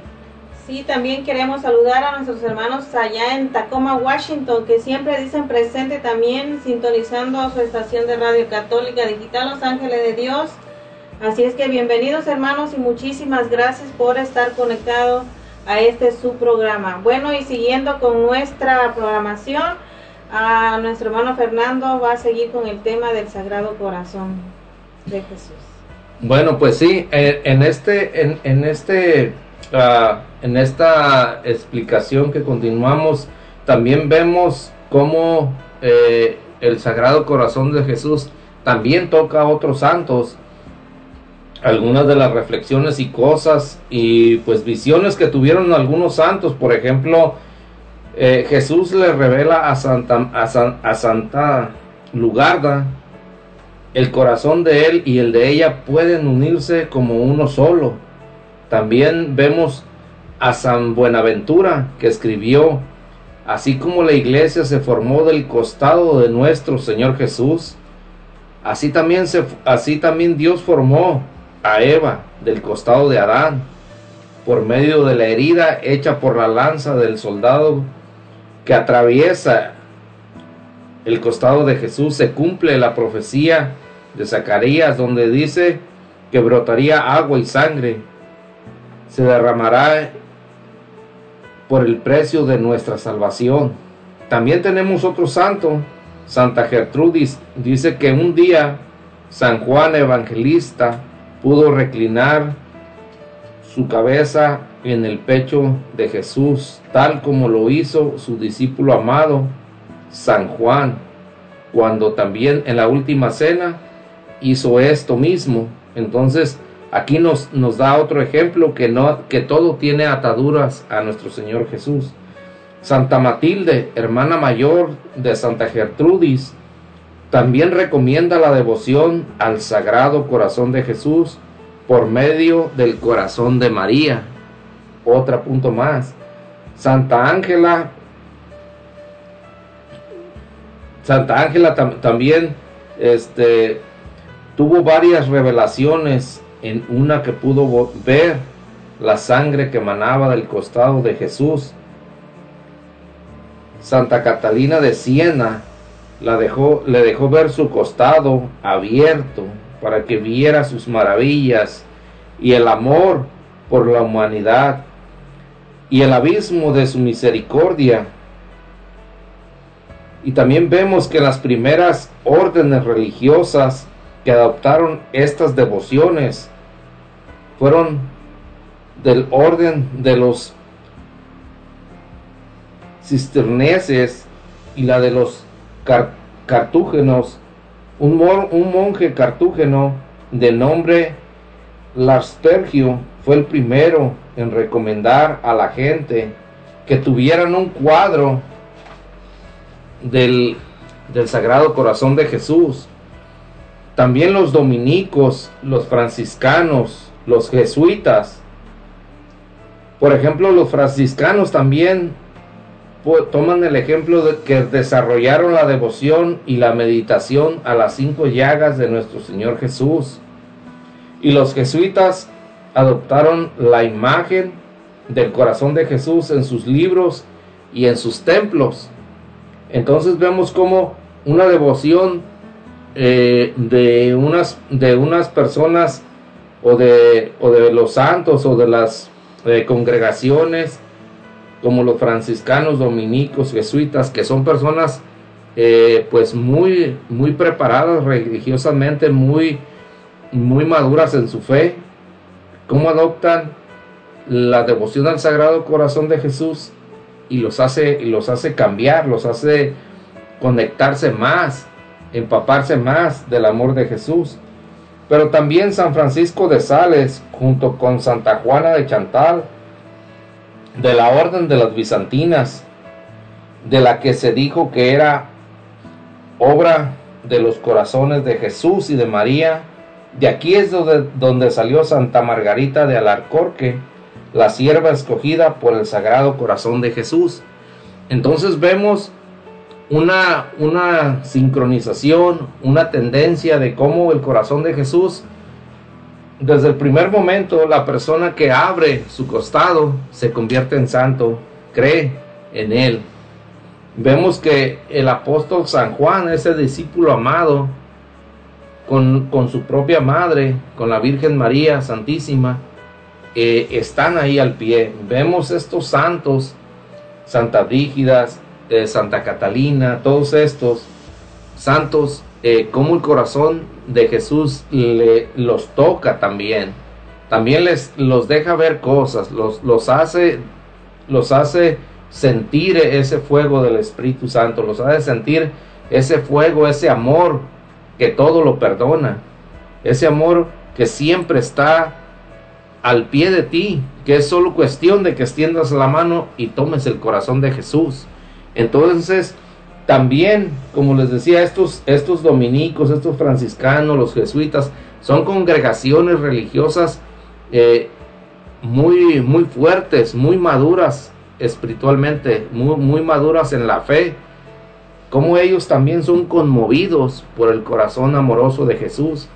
Sí, también queremos saludar a nuestros hermanos allá en Tacoma, Washington, que siempre dicen presente también sintonizando su estación de radio católica digital Los Ángeles de Dios. Así es que bienvenidos hermanos y muchísimas gracias por estar conectados a este su programa. Bueno, y siguiendo con nuestra programación, a nuestro hermano Fernando va a seguir con el tema del Sagrado Corazón de Jesús. Bueno, pues sí, eh, en este, en, en este, ah, en esta explicación que continuamos, también vemos cómo eh, el Sagrado Corazón de Jesús también toca a otros santos. Algunas de las reflexiones y cosas y pues visiones que tuvieron algunos santos, por ejemplo, Eh, Jesús le revela a Santa, a, San- a Santa Lugarda el corazón de él y el de ella pueden unirse como uno solo. También vemos a San Buenaventura que escribió, así como la iglesia se formó del costado de nuestro Señor Jesús, así también, se, así también Dios formó a Eva del costado de Adán, por medio de la herida hecha por la lanza del soldado que atraviesa el costado de Jesús, se cumple la profecía de Zacarías donde dice que brotaría agua y sangre, se derramará por el precio de nuestra salvación. También tenemos otro santo, Santa Gertrudis, dice que un día San Juan Evangelista pudo reclinar su cabeza en el pecho de Jesús, tal como lo hizo su discípulo amado, San Juan, cuando también en la última cena hizo esto mismo. Entonces, aquí nos, nos da otro ejemplo que, no, que todo tiene ataduras a nuestro Señor Jesús. Santa Matilde, hermana mayor de Santa Gertrudis, también recomienda la devoción al Sagrado Corazón de Jesús por medio del corazón de María. Otro punto más. Santa Ángela Santa Ángela tam- también este, tuvo varias revelaciones en una que pudo ver la sangre que emanaba del costado de Jesús. Santa Catalina de Siena la dejó, le dejó ver su costado abierto para que viera sus maravillas y el amor por la humanidad y el abismo de su misericordia. Y también vemos que las primeras órdenes religiosas que adoptaron estas devociones fueron del orden de los cisterneses y la de los car- cartúgenos. Un, un monje cartúgeno de nombre Larstergio fue el primero en recomendar a la gente que tuvieran un cuadro del, del Sagrado Corazón de Jesús. También los dominicos, los franciscanos, los jesuitas. Por ejemplo, los franciscanos también toman el ejemplo de que desarrollaron la devoción y la meditación a las cinco llagas de nuestro Señor Jesús. Y los jesuitas adoptaron la imagen del corazón de Jesús en sus libros y en sus templos. Entonces vemos como una devoción eh, de, unas, de unas personas o de, o de los santos o de las eh, congregaciones como los franciscanos, dominicos, jesuitas, que son personas eh, pues muy, muy preparadas religiosamente, muy, muy maduras en su fe, cómo adoptan la devoción al Sagrado Corazón de Jesús y los hace, y los hace cambiar, los hace conectarse más, empaparse más del amor de Jesús. Pero también San Francisco de Sales, junto con Santa Juana de Chantal, de la Orden de las Bizantinas, de la que se dijo que era obra de los corazones de Jesús y de María. De aquí es donde, donde salió Santa Margarita de Alarcorque, la sierva escogida por el Sagrado Corazón de Jesús. Entonces vemos una, una sincronización, una tendencia de cómo el corazón de Jesús, desde el primer momento, la persona que abre su costado se convierte en santo, cree en él. Vemos que el apóstol San Juan, ese discípulo amado, con, con su propia madre, con la Virgen María Santísima, eh, están ahí al pie. Vemos estos santos, Santa Brígida, eh, Santa Catalina, todos estos santos, eh, como el corazón de Jesús le, los toca también. También les los deja ver cosas, los, los hace, los hace sentir ese fuego del Espíritu Santo, los hace sentir ese fuego, ese amor que todo lo perdona, ese amor que siempre está al pie de ti, que es solo cuestión de que extiendas la mano y tomes el corazón de Jesús. Entonces, también, como les decía, estos, estos dominicos, estos franciscanos, los jesuitas, son congregaciones religiosas eh, muy, muy fuertes, muy maduras espiritualmente, muy, muy maduras en la fe, como ellos también son conmovidos por el corazón amoroso de Jesús.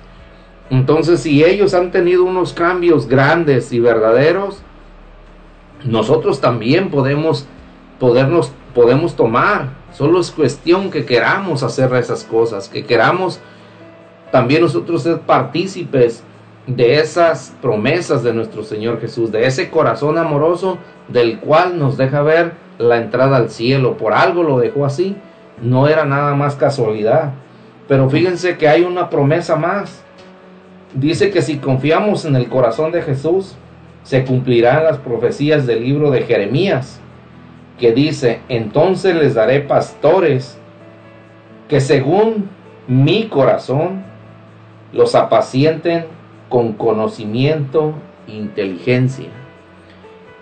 Entonces, si ellos han tenido unos cambios grandes y verdaderos, nosotros también podemos, podemos tomar. Solo es cuestión que queramos hacer esas cosas, que queramos también nosotros ser partícipes de esas promesas de nuestro Señor Jesús, de ese corazón amoroso del cual nos deja ver la entrada al cielo. Por algo lo dejó así, no era nada más casualidad. Pero fíjense que hay una promesa más. Dice que si confiamos en el corazón de Jesús, se cumplirán las profecías del libro de Jeremías, que dice, entonces les daré pastores que según mi corazón los apacienten con conocimiento e inteligencia.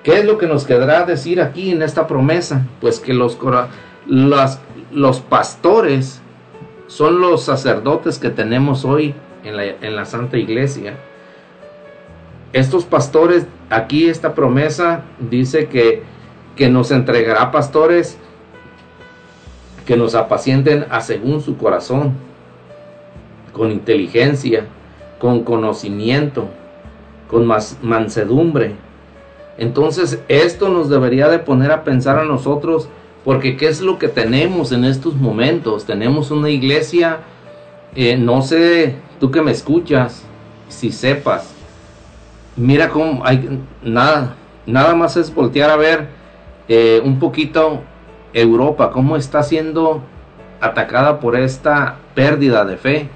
¿Qué es lo que nos quedará decir aquí en esta promesa? Pues que los, los pastores son los sacerdotes que tenemos hoy en la, en la Santa Iglesia. Estos pastores, aquí esta promesa dice que, que nos entregará pastores que nos apacienten a según su corazón, con inteligencia, con conocimiento, con mansedumbre. Entonces esto nos debería de poner a pensar a nosotros, porque ¿qué es lo que tenemos en estos momentos? Tenemos una iglesia, eh, no sé, tú que me escuchas, si sepas, mira cómo hay nada, nada más es voltear a ver eh, un poquito Europa, cómo está siendo atacada por esta pérdida de fe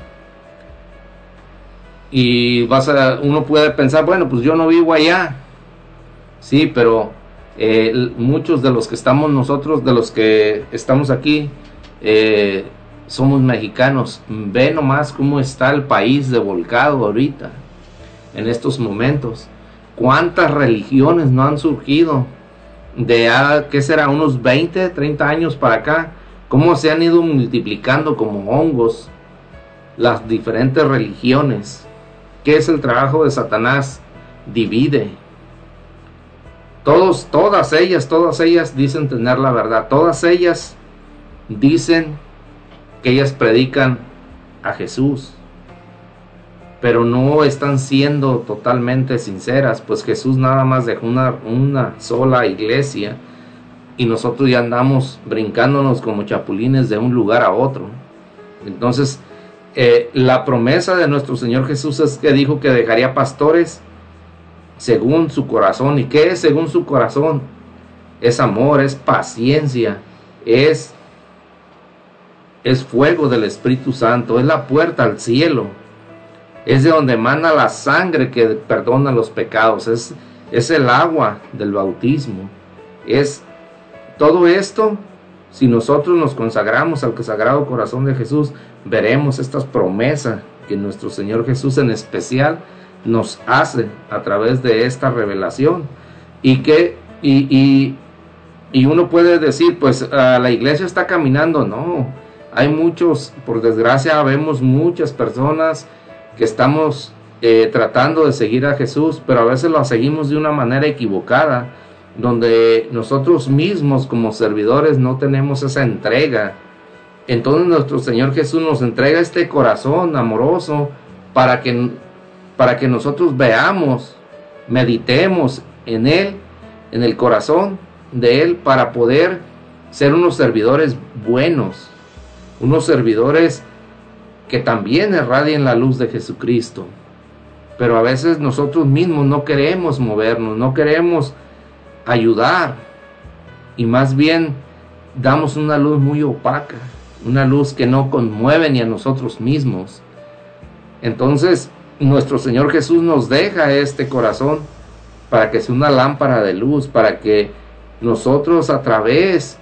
y vas a, uno puede pensar, bueno, pues yo no vivo allá, sí, pero eh, muchos de los que estamos nosotros, de los que estamos aquí, eh, somos mexicanos. Ve nomás cómo está el país de volcado ahorita, en estos momentos. ¿Cuántas religiones no han surgido de, ah, qué será, unos 20, 30 años para acá? ¿Cómo se han ido multiplicando como hongos las diferentes religiones? ¿Qué es el trabajo de Satanás? Divide. Todos, todas ellas, todas ellas dicen tener la verdad. Todas ellas dicen que ellas predican a Jesús. Pero no están siendo totalmente sinceras, pues Jesús nada más dejó una, una sola iglesia y nosotros ya andamos brincándonos como chapulines de un lugar a otro. Entonces, eh, la promesa de nuestro Señor Jesús es que dijo que dejaría pastores según su corazón. ¿Y qué es según su corazón? Es amor, es paciencia, es, es fuego del Espíritu Santo, es la puerta al cielo, es de donde emana la sangre que perdona los pecados, es, es el agua del bautismo, es todo esto si nosotros nos consagramos al sagrado corazón de Jesús, veremos estas promesas que nuestro Señor Jesús en especial nos hace a través de esta revelación. Y que, y, y, uno puede decir, pues la iglesia está caminando, no. Hay muchos, por desgracia, vemos muchas personas que estamos eh, tratando de seguir a Jesús, pero a veces lo seguimos de una manera equivocada donde nosotros mismos como servidores no tenemos esa entrega. Entonces nuestro Señor Jesús nos entrega este corazón amoroso para que, para que nosotros veamos, meditemos en Él, en el corazón de Él, para poder ser unos servidores buenos, unos servidores que también irradien la luz de Jesucristo. Pero a veces nosotros mismos no queremos movernos, no queremos ayudar y más bien damos una luz muy opaca, una luz que no conmueve ni a nosotros mismos. Entonces, nuestro Señor Jesús nos deja este corazón para que sea una lámpara de luz, para que nosotros a través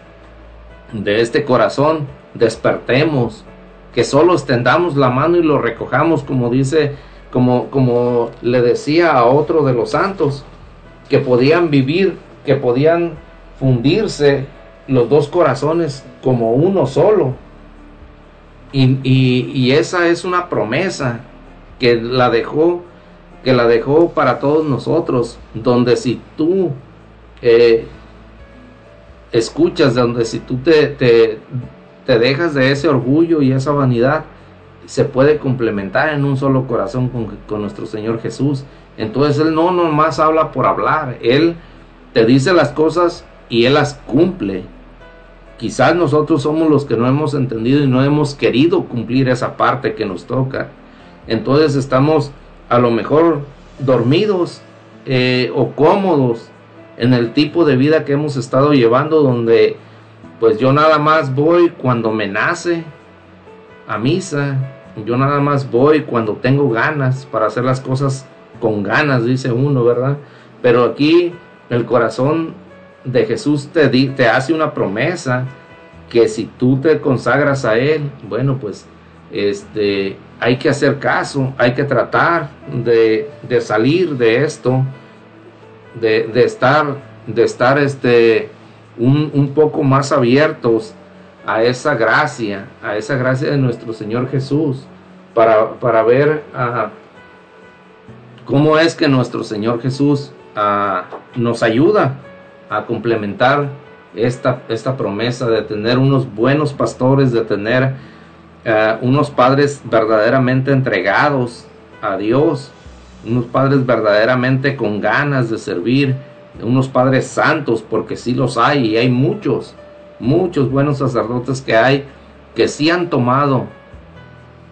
de este corazón despertemos, que solo extendamos la mano y lo recojamos, como dice como, como le decía a otro de los santos, que podían vivir, que podían fundirse los dos corazones como uno solo. Y, y- esa es una promesa que la dejó, que la dejó para todos nosotros, donde si tú eh, escuchas, donde si tú te, te, te dejas de ese orgullo y esa vanidad, se puede complementar en un solo corazón con, con nuestro Señor Jesús. Entonces Él no nomás habla por hablar, Él te dice las cosas y Él las cumple. Quizás nosotros somos los que no hemos entendido y no hemos querido cumplir esa parte que nos toca. Entonces estamos a lo mejor dormidos eh, o cómodos en el tipo de vida que hemos estado llevando donde pues yo nada más voy cuando me nace a misa, yo nada más voy cuando tengo ganas para hacer las cosas con ganas, dice uno, ¿verdad? Pero aquí el corazón de Jesús te, te hace una promesa que si tú te consagras a Él, bueno, pues este, hay que hacer caso, hay que tratar de, de salir de esto, de, de estar, de estar este, un, un poco más abiertos a esa gracia, a esa gracia de nuestro Señor Jesús, para, para ver cómo es que nuestro Señor Jesús ah, nos ayuda a complementar esta, esta promesa de tener unos buenos pastores, de tener ah, unos padres verdaderamente entregados a Dios, unos padres verdaderamente con ganas de servir, unos padres santos, porque sí los hay y hay muchos, muchos buenos sacerdotes que hay que sí han tomado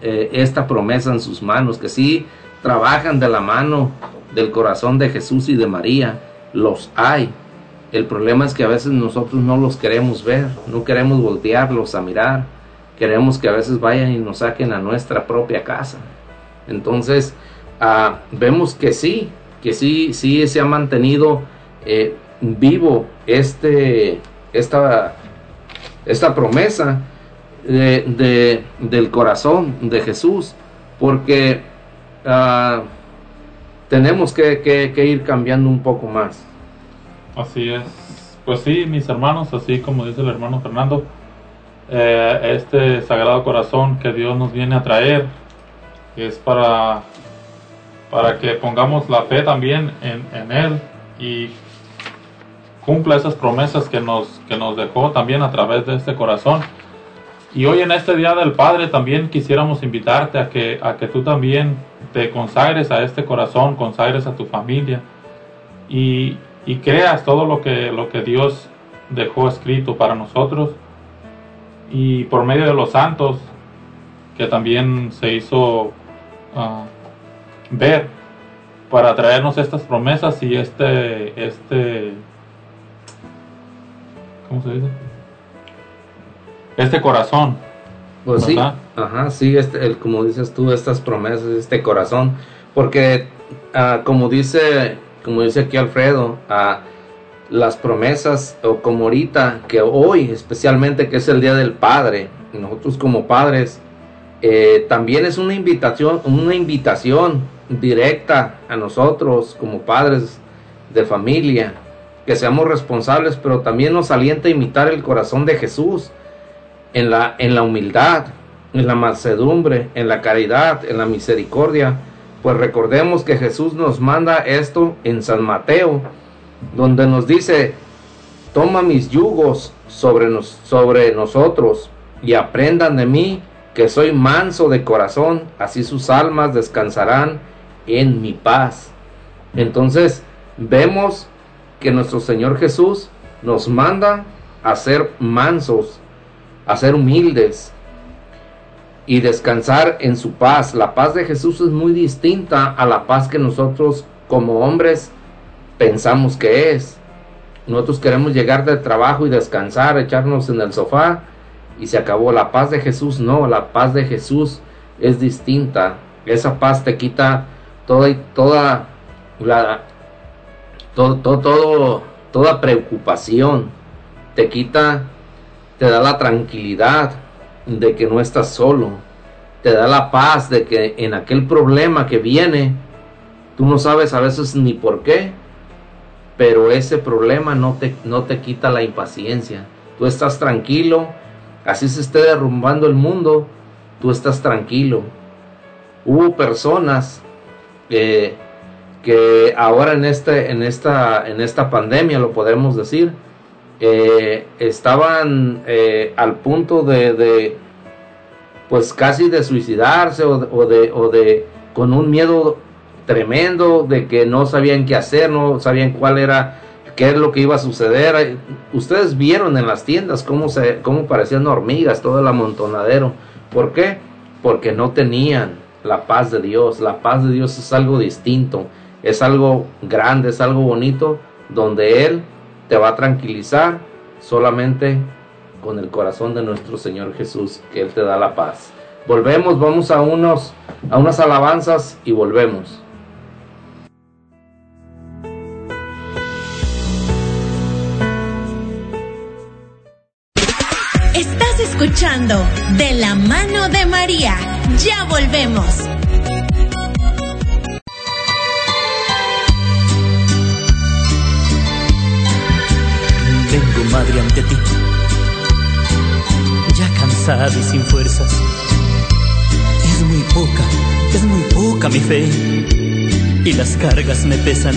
eh, esta promesa en sus manos, que sí trabajan de la mano del corazón de Jesús y de María, los hay. El problema es que a veces nosotros no los queremos ver, no queremos voltearlos a mirar, queremos que a veces vayan y nos saquen a nuestra propia casa. Entonces, ah, vemos que sí, que sí, sí se ha mantenido eh, vivo este, esta, esta promesa de, de- del corazón de Jesús, porque ah, tenemos que ir cambiando un poco más. Así es. Pues sí, mis hermanos, así como dice el hermano Fernando, eh, este sagrado corazón que Dios nos viene a traer es para, para que pongamos la fe también en, en Él y cumpla esas promesas que nos, que nos dejó también a través de este corazón. Y hoy en este Día del Padre también quisiéramos invitarte a que, a que tú también te consagres a este corazón, consagres a tu familia y, y creas todo lo que, lo que Dios dejó escrito para nosotros y por medio de los santos que también se hizo ah, ver para traernos estas promesas y este este ¿cómo se dice? este corazón Pues sí, ajá, sí, este, el, como dices tú, estas promesas, este corazón, porque ah, como dice, como dice aquí Alfredo, ah, las promesas, o como ahorita, que hoy especialmente que es el Día del Padre, nosotros como padres, eh, también es una invitación, una invitación directa a nosotros como padres de familia, que seamos responsables, pero también nos alienta a imitar el corazón de Jesús en la, en la humildad, en la mansedumbre, en la caridad, en la misericordia. Pues recordemos que Jesús nos manda esto en San Mateo, donde nos dice, toma mis yugos sobre, nos- sobre nosotros y aprendan de mí que soy manso de corazón, así sus almas descansarán en mi paz. Entonces vemos que nuestro Señor Jesús nos manda a ser mansos, a ser humildes y descansar en su paz. La paz de Jesús es muy distinta a la paz que nosotros como hombres pensamos que es. Nosotros queremos llegar del trabajo y descansar, echarnos en el sofá y se acabó. La paz de Jesús no, la paz de Jesús es distinta. Esa paz te quita toda toda la todo, todo, toda preocupación. Te quita, te da la tranquilidad de que no estás solo, te da la paz de que en aquel problema que viene, tú no sabes a veces ni por qué, pero ese problema no te, no te quita la impaciencia. Tú estás tranquilo, así se esté derrumbando el mundo, tú estás tranquilo. Hubo personas eh, que ahora en, este, en, esta, en esta pandemia, lo podemos decir, eh, estaban eh, al punto de, pues casi de suicidarse o, o, de, o de con un miedo tremendo de que no sabían qué hacer, no sabían cuál era, qué es lo que iba a suceder. Ustedes vieron en las tiendas cómo, se, cómo parecían hormigas, todo el amontonadero. ¿Por qué? Porque no tenían la paz de Dios. La paz de Dios es algo distinto, es algo grande, es algo bonito, donde Él te va a tranquilizar solamente con el corazón de nuestro Señor Jesús, que Él te da la paz. Volvemos, vamos a unos a unas alabanzas y volvemos. Estás escuchando De la mano de María. Ya volvemos. Madre, ante ti, ya cansada y sin fuerzas. Es muy poca, es muy poca mi fe, y las cargas me pesan.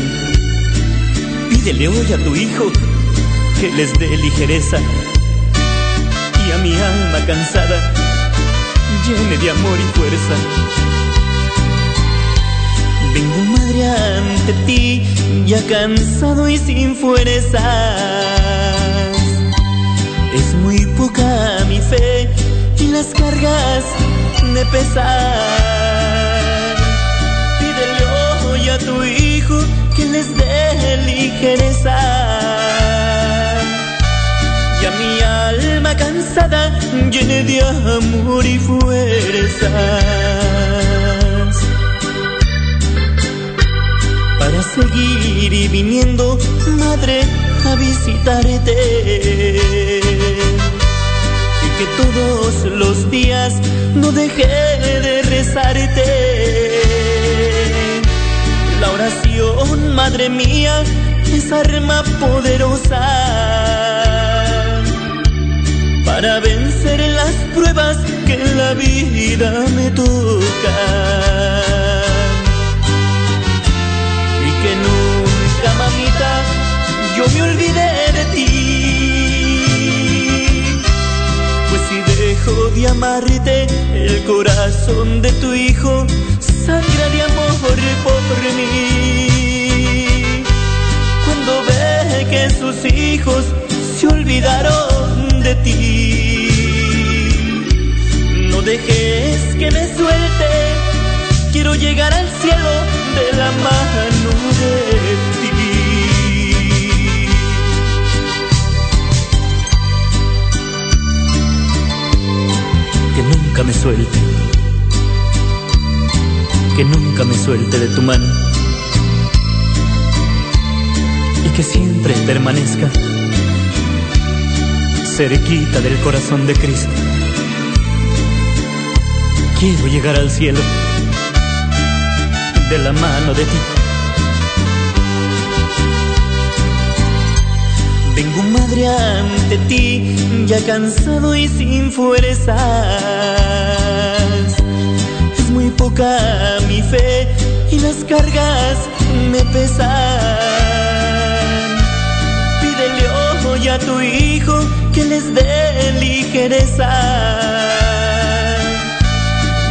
Pídele hoy a tu hijo que les dé ligereza, y a mi alma cansada llene de amor y fuerza. Vengo madre ante ti, ya cansado y sin fuerzas. Es muy poca mi fe y las cargas me pesan. Pídele hoy a tu hijo que les dé ligereza. Y a mi alma cansada llene de amor y fuerzas. para seguir y viniendo, madre, a visitarte. No deje de rezarte. La oración, madre mía, es arma poderosa para vencer las pruebas que en la vida me tocan. que nunca, mamita, yo me olvidé de ti. De amarte, el corazón de tu hijo sangra de amor por mí. Cuando ve que sus hijos se olvidaron de ti, no dejes que me suelte, quiero llegar al cielo de la mano de nunca me suelte, que nunca me suelte de tu mano y que siempre permanezca cerquita del corazón de Cristo. Quiero llegar al cielo de la mano de ti. Vengo madre ante ti, ya cansado y sin fuerzas. Poca mi fe y las cargas me pesan. Pídele hoy a tu hijo que les dé ligereza.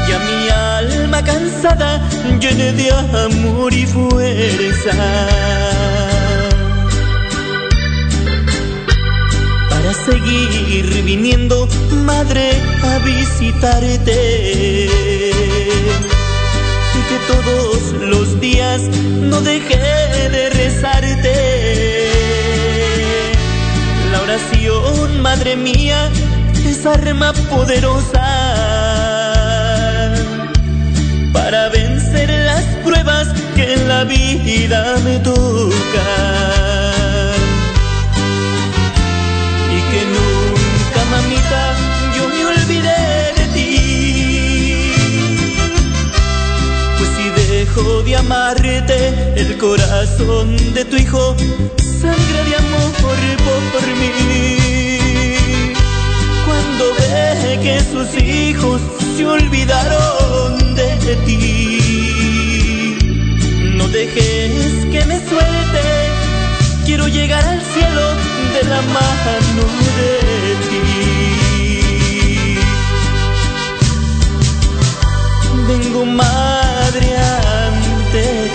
Y a mi alma cansada llene de amor y fuerza. Para seguir viniendo, madre, a visitarte. Y que todos los días no deje de rezarte. La oración, madre mía, es arma poderosa para vencer las pruebas que en la vida me tocan. Corazón de tu hijo sangra de amor por mí. Cuando ve que sus hijos se olvidaron de ti, no dejes que me suelte. Quiero llegar al cielo de la mano de ti. Vengo madre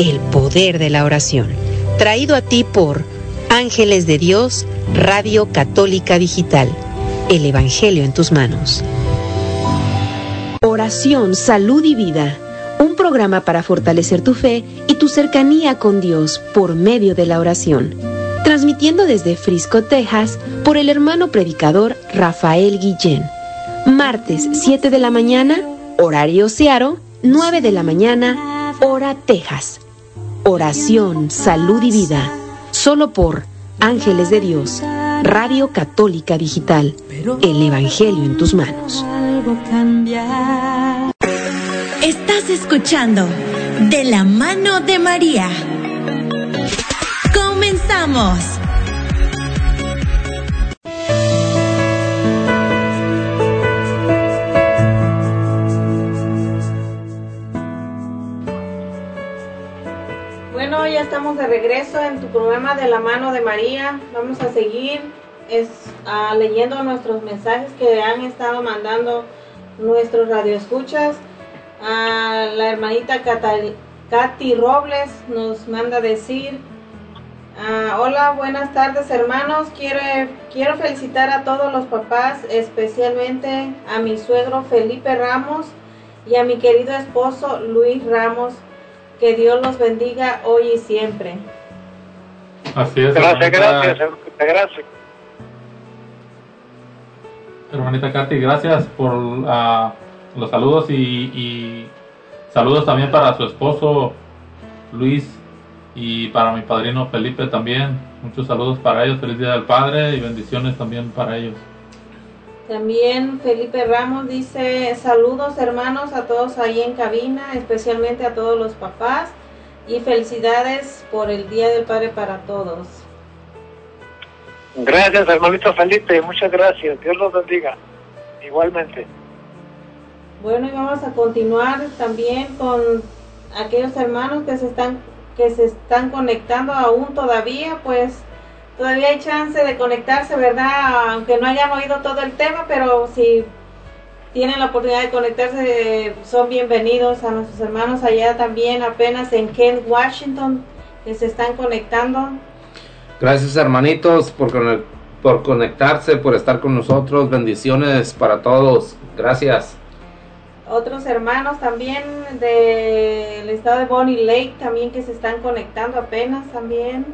El Poder de la Oración. Traído a ti por Ángeles de Dios, Radio Católica Digital. El Evangelio en tus manos. Oración, salud y vida. Un programa para fortalecer tu fe y tu cercanía con Dios por medio de la oración. Transmitiendo desde Frisco, Texas, por el hermano predicador Rafael Guillén. Martes, 7 de la mañana, horario Searo, 9 de la mañana, hora Texas. Oración, salud y vida. Solo por Ángeles de Dios, Radio Católica Digital. El Evangelio en tus manos. Estás escuchando De la mano de María. Comenzamos. Regreso en tu programa de la mano de María. Vamos a seguir ah, leyendo nuestros mensajes que han estado mandando nuestros radioescuchas. Ah, la hermanita Katy Robles nos manda decir, ah, hola, buenas tardes hermanos, quiero, quiero felicitar a todos los papás, especialmente a mi suegro Felipe Ramos y a mi querido esposo Luis Ramos. Que Dios los bendiga hoy y siempre. Así es, Gracias, hermanita, gracias, hermanita, gracias. hermanita Katy, gracias por ah, los saludos y, y saludos también para su esposo Luis y para mi padrino Felipe también. Muchos saludos para ellos, feliz Día del Padre y bendiciones también para ellos. También Felipe Ramos dice saludos hermanos a todos ahí en cabina, especialmente a todos los papás y felicidades por el Día del Padre para todos. Gracias, hermanito Felipe, muchas gracias. Dios los bendiga. Igualmente. Bueno, y vamos a continuar también con aquellos hermanos que se están que se están conectando aún todavía, pues todavía hay chance de conectarse, ¿verdad? Aunque no hayan oído todo el tema, pero si tienen la oportunidad de conectarse, son bienvenidos a nuestros hermanos allá también, apenas en Kent, Washington, que se están conectando. Gracias hermanitos por, por conectarse, por estar con nosotros. Bendiciones para todos. Gracias. Otros hermanos también del estado de Bonnie Lake también que se están conectando apenas también.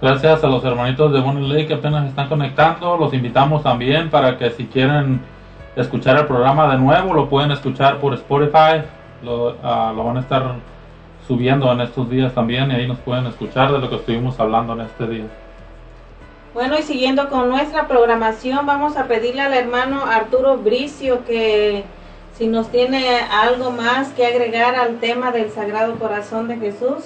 Gracias a los hermanitos de Bonnie Lake que apenas están conectando. Los invitamos también para que si quieren escuchar el programa de nuevo, lo pueden escuchar por Spotify. Lo, ah, lo van a estar subiendo en estos días también y ahí nos pueden escuchar de lo que estuvimos hablando en este día. Bueno, y siguiendo con nuestra programación, vamos a pedirle al hermano Arturo Bricio que si nos tiene algo más que agregar al tema del Sagrado Corazón de Jesús.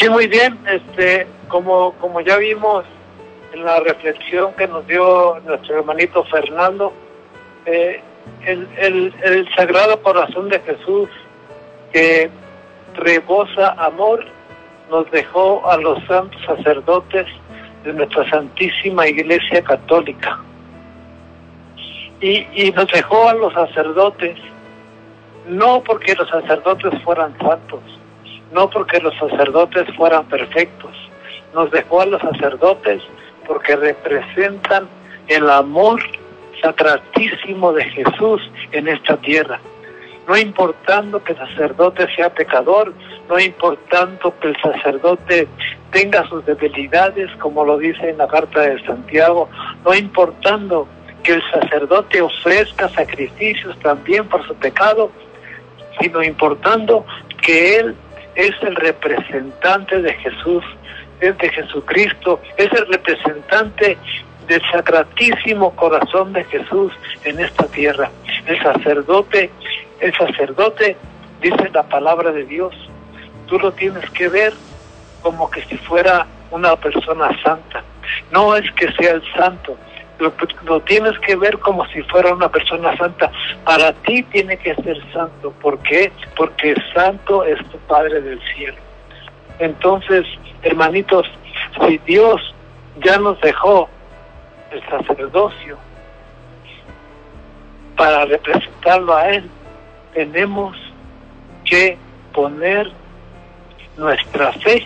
Sí, muy bien. Este, como, como ya vimos en la reflexión que nos dio nuestro hermanito Fernando, eh, el, el, el Sagrado Corazón de Jesús que rebosa amor nos dejó a los santos sacerdotes de nuestra Santísima Iglesia Católica. Y, y nos dejó a los sacerdotes, no porque los sacerdotes fueran santos, no porque los sacerdotes fueran perfectos, nos dejó a los sacerdotes porque representan el amor sacratísimo de Jesús en esta tierra. no importando que el sacerdote sea pecador, no importando que el sacerdote tenga sus debilidades, como lo dice en la carta de Santiago, no importando que el sacerdote ofrezca sacrificios también por su pecado, sino importando que él es el representante de Jesús, es de Jesucristo, es el representante del sacratísimo corazón de Jesús en esta tierra. El sacerdote, el sacerdote dice la palabra de Dios, tú lo tienes que ver como que si fuera una persona santa. No es que sea el santo, lo, lo, tienes que ver como si fuera una persona santa. Para ti tiene que ser santo. ¿Por qué? Porque santo es tu Padre del cielo. Entonces, hermanitos, si Dios ya nos dejó el sacerdocio para representarlo a Él, tenemos que poner nuestra fe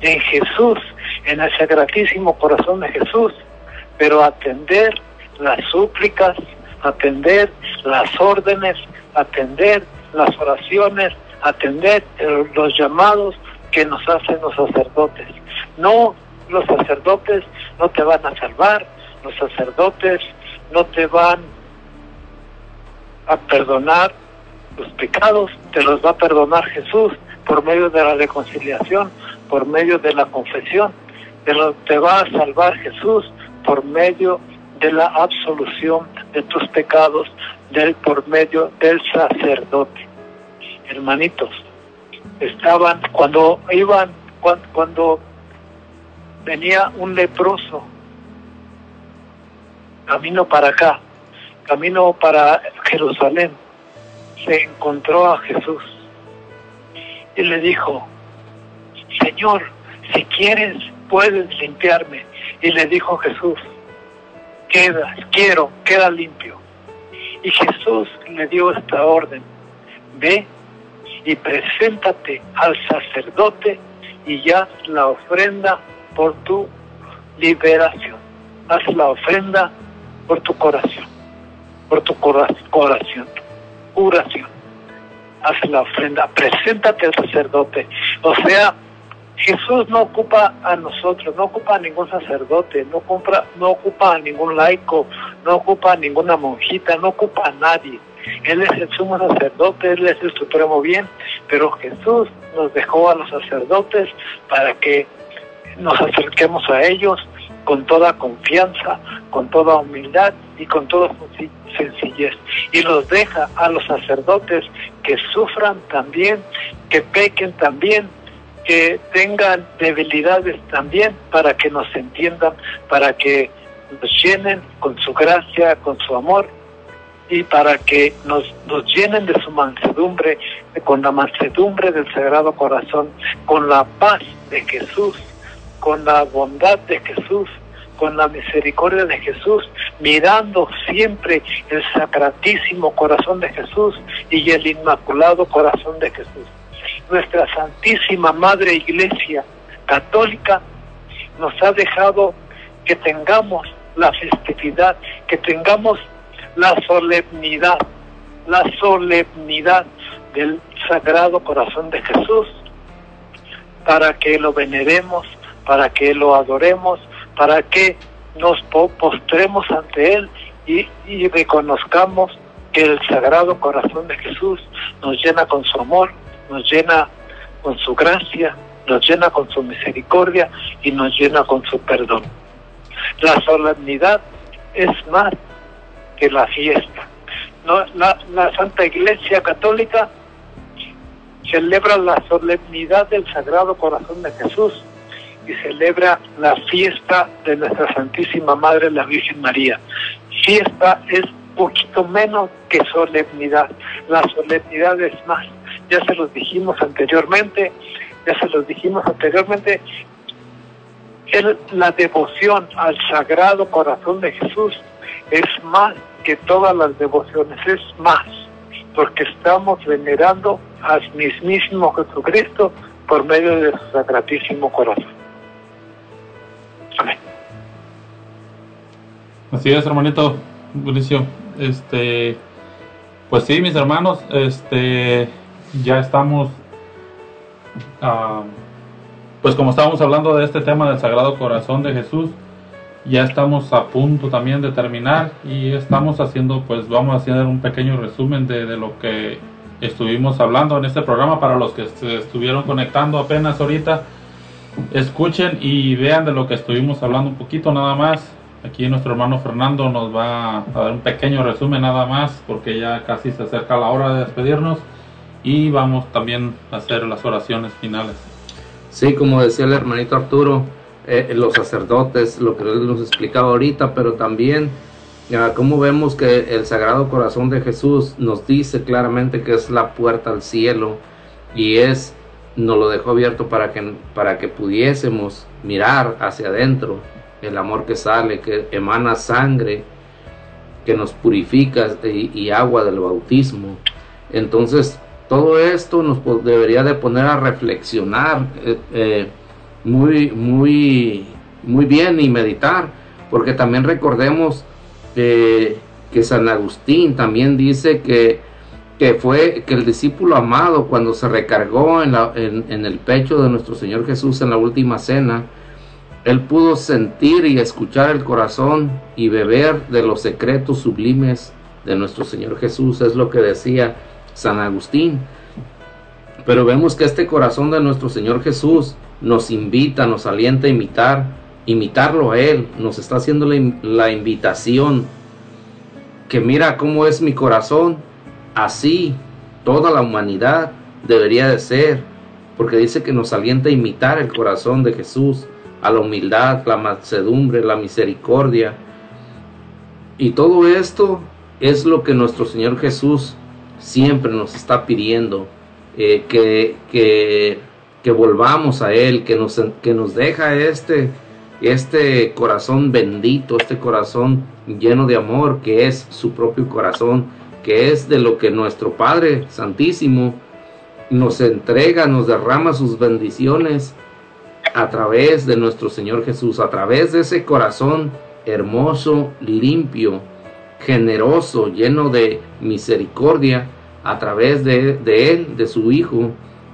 en Jesús, en el sacratísimo corazón de Jesús, pero atender las súplicas, atender las órdenes, atender las oraciones, atender los llamados que nos hacen los sacerdotes. No, los sacerdotes no te van a salvar, los sacerdotes no te van a perdonar los pecados, te los va a perdonar Jesús por medio de la reconciliación, por medio de la confesión, te, va a salvar Jesús por medio de la absolución de tus pecados, del, por medio del sacerdote. Hermanitos, estaban, cuando iban, cuando, cuando venía un leproso, camino para acá, camino para Jerusalén, se encontró a Jesús y le dijo, Señor, si quieres, puedes limpiarme. Y le dijo Jesús, queda, quiero, queda limpio. Y Jesús le dio esta orden, ve y preséntate al sacerdote y haz la ofrenda por tu liberación. Haz la ofrenda por tu corazón, por tu corazón, curación. Haz la ofrenda, preséntate al sacerdote. O sea, Jesús no ocupa a nosotros, no ocupa a ningún sacerdote, no, compra, no ocupa a ningún laico, no ocupa a ninguna monjita, no ocupa a nadie. Él es el sumo sacerdote, Él es el supremo bien, pero Jesús nos dejó a los sacerdotes para que nos acerquemos a ellos con toda confianza, con toda humildad y con toda sencillez. Y los deja a los sacerdotes que sufran también, que pequen también, que tengan debilidades también para que nos entiendan, para que nos llenen con su gracia, con su amor y para que nos, nos llenen de su mansedumbre, con la mansedumbre del Sagrado Corazón, con la paz de Jesús, con la bondad de Jesús, con la misericordia de Jesús, mirando siempre el sacratísimo corazón de Jesús y el inmaculado corazón de Jesús nuestra Santísima Madre Iglesia Católica nos ha dejado que tengamos la festividad, que tengamos la solemnidad, la solemnidad del Sagrado Corazón de Jesús, para que lo veneremos, para que lo adoremos, para que nos postremos ante Él y, y reconozcamos que el Sagrado Corazón de Jesús nos llena con su amor, nos llena con su gracia, nos llena con su misericordia y nos llena con su perdón. La solemnidad es más que la fiesta. La, la Santa Iglesia Católica celebra la solemnidad del Sagrado Corazón de Jesús y celebra la fiesta de nuestra Santísima Madre, la Virgen María. Fiesta es poquito menos que solemnidad. La solemnidad es más ya se los dijimos anteriormente, ya se los dijimos anteriormente, el, la devoción al Sagrado Corazón de Jesús es más que todas las devociones, es más, porque estamos venerando al mismísimo Jesucristo por medio de su sacratísimo corazón. Amén. Así es, hermanito, buenísimo. Este, Pues sí, mis hermanos, este, ya estamos, ah, pues como estábamos hablando de este tema del Sagrado Corazón de Jesús, ya estamos a punto también de terminar y estamos haciendo, pues vamos a hacer un pequeño resumen de, de lo que estuvimos hablando en este programa para los que se estuvieron conectando apenas ahorita. Escuchen y vean de lo que estuvimos hablando un poquito nada más. Aquí nuestro hermano Fernando nos va a dar un pequeño resumen nada más porque ya casi se acerca la hora de despedirnos y vamos también a hacer las oraciones finales. Sí, como decía el hermanito Arturo, eh, los sacerdotes, lo que él nos explicaba ahorita, pero también ya, como vemos que el Sagrado Corazón de Jesús nos dice claramente que es la puerta al cielo y es nos lo dejó abierto para que para que pudiésemos mirar hacia adentro el amor que sale, que emana sangre, que nos purifica y agua del bautismo. Entonces, todo esto nos debería de poner a reflexionar eh, eh, muy, muy, muy bien y meditar, porque también recordemos eh, que San Agustín también dice que, que fue que el discípulo amado cuando se recargó en, la- en el pecho de nuestro Señor Jesús en la última cena, él pudo sentir y escuchar el corazón y beber de los secretos sublimes de nuestro Señor Jesús, es lo que decía San Agustín. Pero vemos que este corazón de nuestro Señor Jesús nos invita, nos alienta a imitar, imitarlo a Él, nos está haciendo la, la invitación. Que mira cómo es mi corazón, así toda la humanidad debería de ser, porque dice que nos alienta a imitar el corazón de Jesús, a la humildad, la mansedumbre, la misericordia. Y todo esto es lo que nuestro Señor Jesús siempre nos está pidiendo, eh, que, que, volvamos a Él, que nos, que nos deja este, este corazón bendito, este corazón lleno de amor, que es su propio corazón, que es de lo que nuestro Padre Santísimo nos entrega, nos derrama sus bendiciones a través de nuestro Señor Jesús, a través de ese corazón hermoso, limpio, generoso, lleno de misericordia, a través de, de Él, de su Hijo.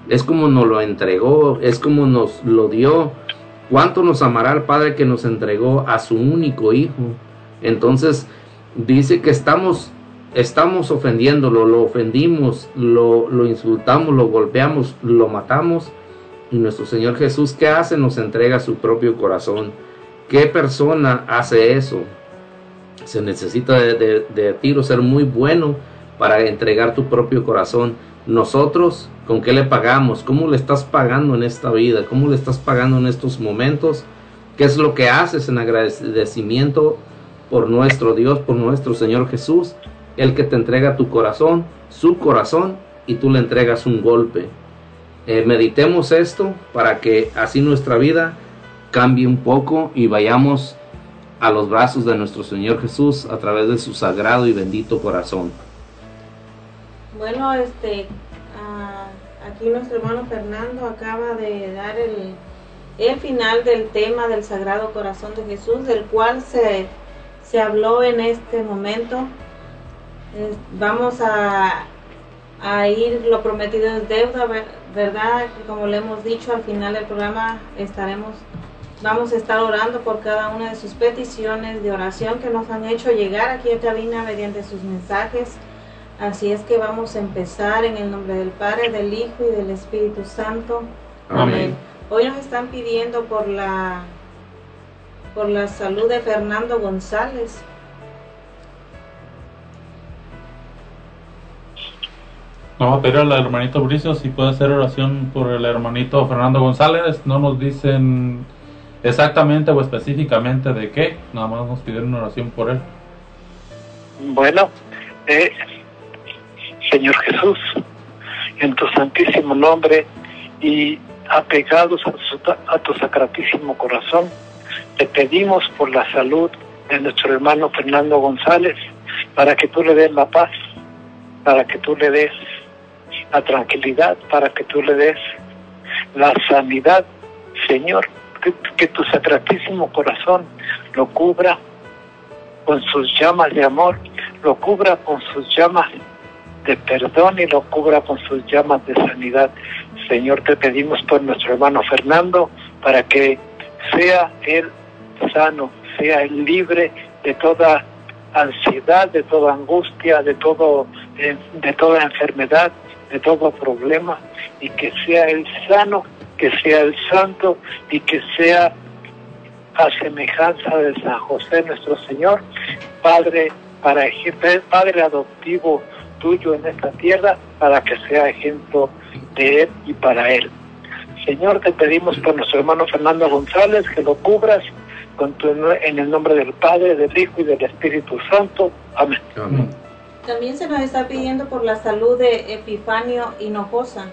Es como nos lo entregó, es como nos lo dio. ¿Cuánto nos amará el Padre que nos entregó a su único Hijo? Entonces dice que estamos, estamos ofendiéndolo, lo ofendimos, lo, lo insultamos, lo golpeamos, lo matamos. Y nuestro Señor Jesús, ¿qué hace? Nos entrega su propio corazón. ¿Qué persona hace eso? Se necesita de, tiro ser muy bueno para entregar tu propio corazón. Nosotros, ¿con qué le pagamos? ¿Cómo le estás pagando en esta vida? ¿Cómo le estás pagando en estos momentos? ¿Qué es lo que haces en agradecimiento por nuestro Dios, por nuestro Señor Jesús? El que te entrega tu corazón, su corazón, y tú le entregas un golpe. Eh, meditemos esto para que así nuestra vida cambie un poco y vayamos a los brazos de nuestro Señor Jesús a través de su sagrado y bendito corazón. Bueno, este, ah, aquí nuestro hermano Fernando acaba de dar el, el final del tema del Sagrado Corazón de Jesús, del cual se, se habló en este momento. Eh, vamos a, a ir, lo prometido es deuda, ver- ¿verdad? Como le hemos dicho al final del programa, estaremos, vamos a estar orando por cada una de sus peticiones de oración que nos han hecho llegar aquí a cabina mediante sus mensajes. Así es que vamos a empezar en el nombre del Padre, del Hijo y del Espíritu Santo. Amén. Hoy nos están pidiendo por la por la salud de Fernando González. Vamos a pedir al hermanito Bricio si puede hacer oración por el hermanito Fernando González. No nos dicen exactamente o específicamente de qué, nada más nos pidieron una oración por él. Bueno, eh, Señor Jesús, en tu santísimo nombre y apegados a tu, a tu sacratísimo corazón, te pedimos por la salud de nuestro hermano Fernando González, para que tú le des la paz, para que tú le des la tranquilidad, para que tú le des la sanidad, Señor, que, tu sacratísimo corazón lo cubra con sus llamas de amor, lo cubra con sus llamas de perdón y lo cubra con sus llamas de sanidad. Señor, te pedimos por nuestro hermano Fernando para que sea él sano, sea él libre de toda ansiedad, de toda angustia, de todo eh, de toda enfermedad, de todo problema y que sea el sano, que sea el santo y que sea a semejanza de San José nuestro Señor, Padre para Padre adoptivo tuyo en esta tierra, para que sea ejemplo de él y para él. Señor, te pedimos por nuestro hermano Fernando González que lo cubras con tu, en el nombre del Padre, del Hijo y del Espíritu Santo. Amén. Amén. También se nos está pidiendo por la salud de Epifanio Hinojosa.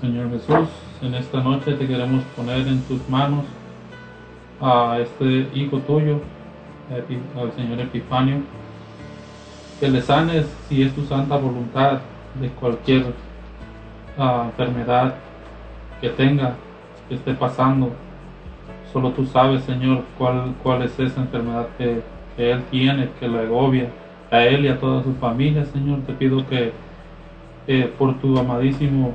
Señor Jesús, en esta noche te queremos poner en tus manos a este hijo tuyo, al Señor Epifanio, que le sanes si es tu santa voluntad de cualquier ah, enfermedad que tenga, que esté pasando. Solo tú sabes, Señor, cuál, cuál es esa enfermedad que, que él tiene, que le agobia a él y a toda su familia, Señor. Te pido que eh, por tu amadísimo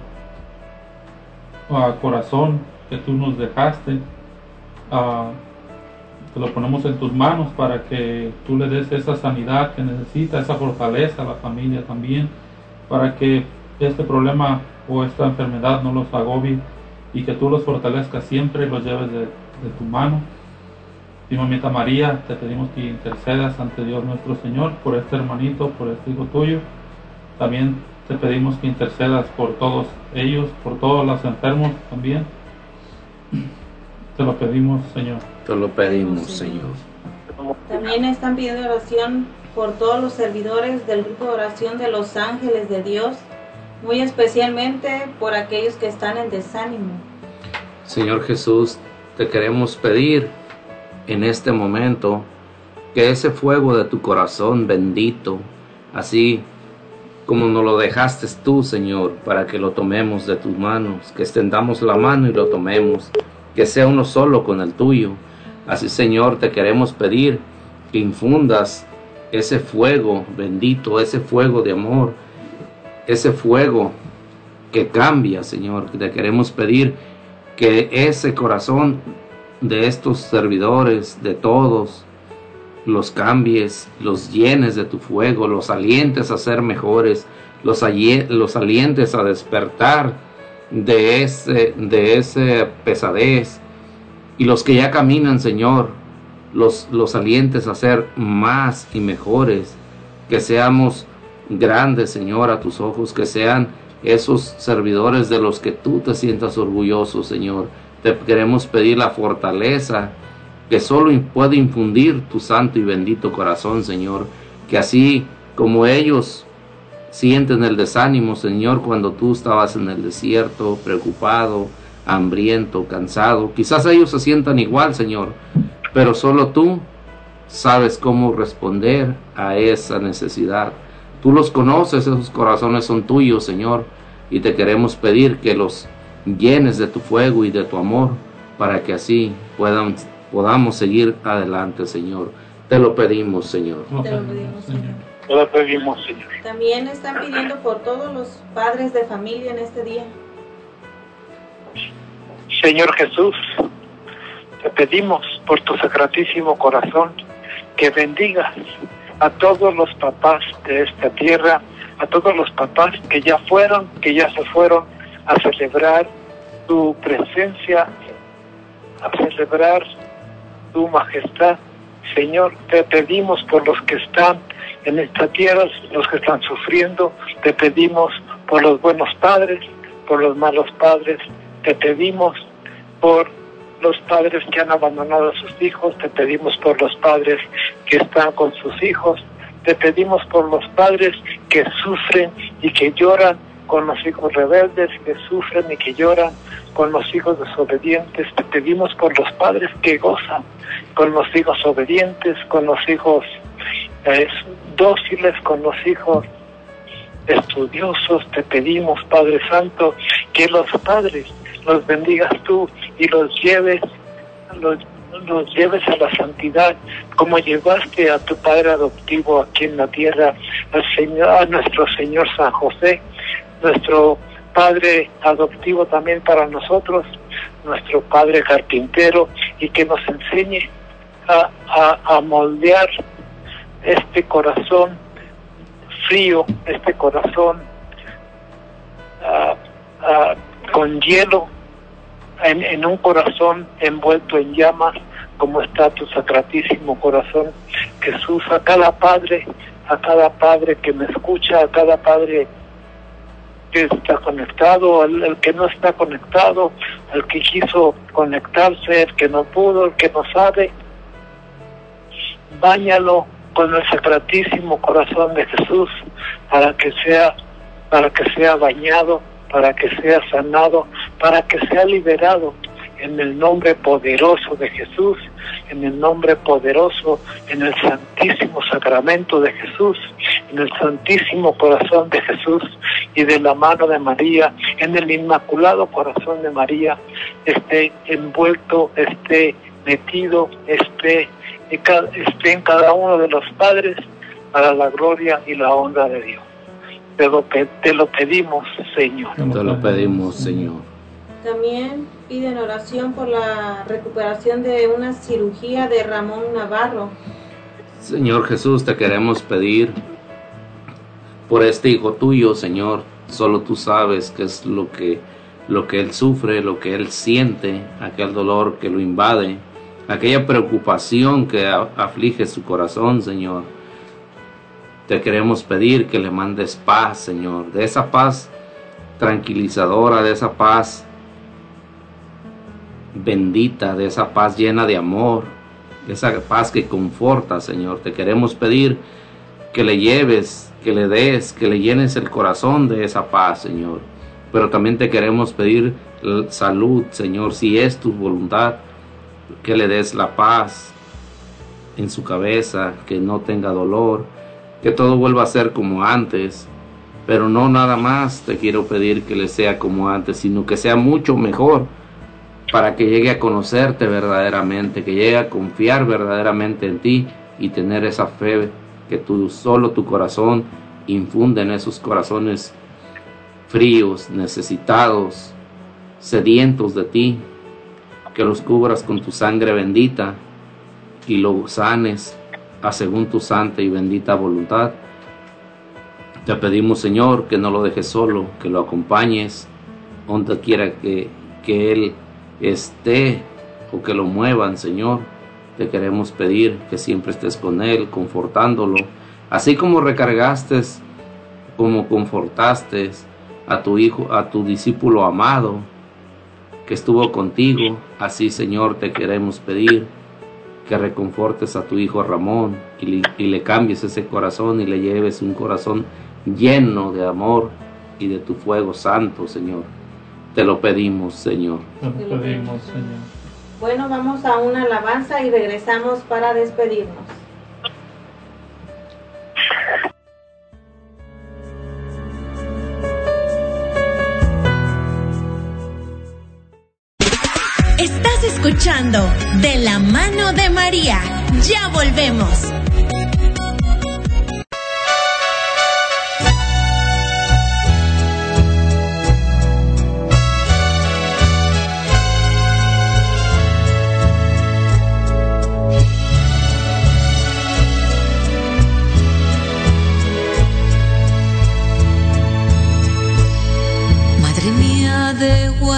ah, corazón que tú nos dejaste, ah, te lo ponemos en tus manos para que tú le des esa sanidad que necesita, esa fortaleza a la familia también, para que este problema o esta enfermedad no los agobie y que tú los fortalezcas siempre y los lleves de, de tu mano. Y mamita María, te pedimos que intercedas ante Dios nuestro Señor por este hermanito, por este hijo tuyo. También te pedimos que intercedas por todos ellos, por todos los enfermos también. Te lo pedimos, Señor. Te lo pedimos, Señor. También están pidiendo oración por todos los servidores del grupo de oración de los ángeles de Dios, muy especialmente por aquellos que están en desánimo. Señor Jesús, te queremos pedir en este momento que ese fuego de tu corazón bendito, así como nos lo dejaste tú, Señor, para que lo tomemos de tus manos, que extendamos la mano y lo tomemos, que sea uno solo con el tuyo. Así, Señor, te queremos pedir que infundas ese fuego bendito, ese fuego de amor, ese fuego que cambia, Señor. Te queremos pedir que ese corazón de estos servidores, de todos, los cambies, los llenes de tu fuego, los alientes a ser mejores, los, los alientes a despertar de ese, de ese pesadez. Y los que ya caminan, Señor, los, los alientes a ser más y mejores, que seamos grandes, Señor, a tus ojos, que sean esos servidores de los que tú te sientas orgulloso, Señor. Te queremos pedir la fortaleza que solo puede infundir tu santo y bendito corazón, Señor. Que así como ellos sienten el desánimo, Señor, cuando tú estabas en el desierto, preocupado, hambriento, cansado. Quizás ellos se sientan igual, Señor, pero solo tú sabes cómo responder a esa necesidad. Tú los conoces, esos corazones son tuyos, Señor, y te queremos pedir que los llenes de tu fuego y de tu amor para que así puedan, podamos seguir adelante, Señor. Te lo pedimos, Señor. Te lo pedimos, Señor. Te lo pedimos, Señor. También están pidiendo por todos los padres de familia en este día. Señor Jesús, te pedimos por tu sacratísimo corazón que bendigas a todos los papás de esta tierra, a todos los papás que ya fueron, que ya se fueron a celebrar tu presencia, a celebrar tu majestad. Señor, te pedimos por los que están en esta tierra, los que están sufriendo, te pedimos por los buenos padres, por los malos padres, te pedimos por los padres que han abandonado a sus hijos, te pedimos por los padres que están con sus hijos, te pedimos por los padres que sufren y que lloran con los hijos rebeldes, que sufren y que lloran con los hijos desobedientes, te pedimos por los padres que gozan con los hijos obedientes, con los hijos eh, dóciles, con los hijos estudiosos, te pedimos, Padre Santo, que los padres los bendigas tú y los lleves, los, los lleves a la santidad, como llevaste a tu Padre adoptivo aquí en la tierra al Señor, a nuestro Señor San José, nuestro Padre adoptivo también para nosotros, nuestro Padre carpintero, y que nos enseñe a, a, moldear este corazón frío, este corazón ah, ah, con hielo, en, en un corazón envuelto en llamas, como está tu sacratísimo corazón, Jesús, a cada padre, a cada padre que me escucha, a cada padre que está conectado, al que no está conectado, al que quiso conectarse, el que no pudo, el que no sabe, báñalo con el sacratísimo corazón de Jesús para que sea para que sea bañado, para que sea sanado, para que sea liberado en el nombre poderoso de Jesús, en el nombre poderoso, en el santísimo sacramento de Jesús, en el santísimo corazón de Jesús y de la mano de María, en el inmaculado corazón de María, esté envuelto, esté metido, esté, esté en cada uno de los padres para la gloria y la honra de Dios. Te lo, te lo pedimos, Señor. Te lo pedimos, Señor. También piden oración por la recuperación de una cirugía de Ramón Navarro. Señor Jesús, te queremos pedir por este hijo tuyo, Señor. Solo tú sabes qué es lo que, lo que él sufre, lo que él siente, aquel dolor que lo invade, aquella preocupación que aflige su corazón, Señor. Te queremos pedir que le mandes paz, Señor, de esa paz tranquilizadora, de esa paz bendita, de esa paz llena de amor, esa paz que conforta, Señor. Te queremos pedir que le lleves, que le des, que le llenes el corazón de esa paz, Señor. Pero también te queremos pedir salud, Señor, si es tu voluntad, que le des la paz en su cabeza, que no tenga dolor, que todo vuelva a ser como antes. Pero no nada más te quiero pedir que le sea como antes, sino que sea mucho mejor para que llegue a conocerte verdaderamente, que llegue a confiar verdaderamente en ti y tener esa fe que tú solo tu corazón infunde en esos corazones fríos, necesitados, sedientos de ti, que los cubras con tu sangre bendita y lo sanes a según tu santa y bendita voluntad. Te pedimos, Señor, que no lo dejes solo, que lo acompañes donde quiera que, que Él esté o que lo muevan, Señor. Te queremos pedir que siempre estés con Él, confortándolo, así como recargaste, como confortaste a tu hijo, a tu discípulo amado que estuvo contigo. Así, Señor, te queremos pedir que reconfortes a tu hijo Ramón y le, y le cambies ese corazón y le lleves un corazón lleno de amor y de tu fuego santo, Señor. Te lo pedimos, Señor. Te lo pedimos, Señor. Bueno, vamos a una alabanza y regresamos para despedirnos. Estás escuchando De la mano de María. Ya volvemos.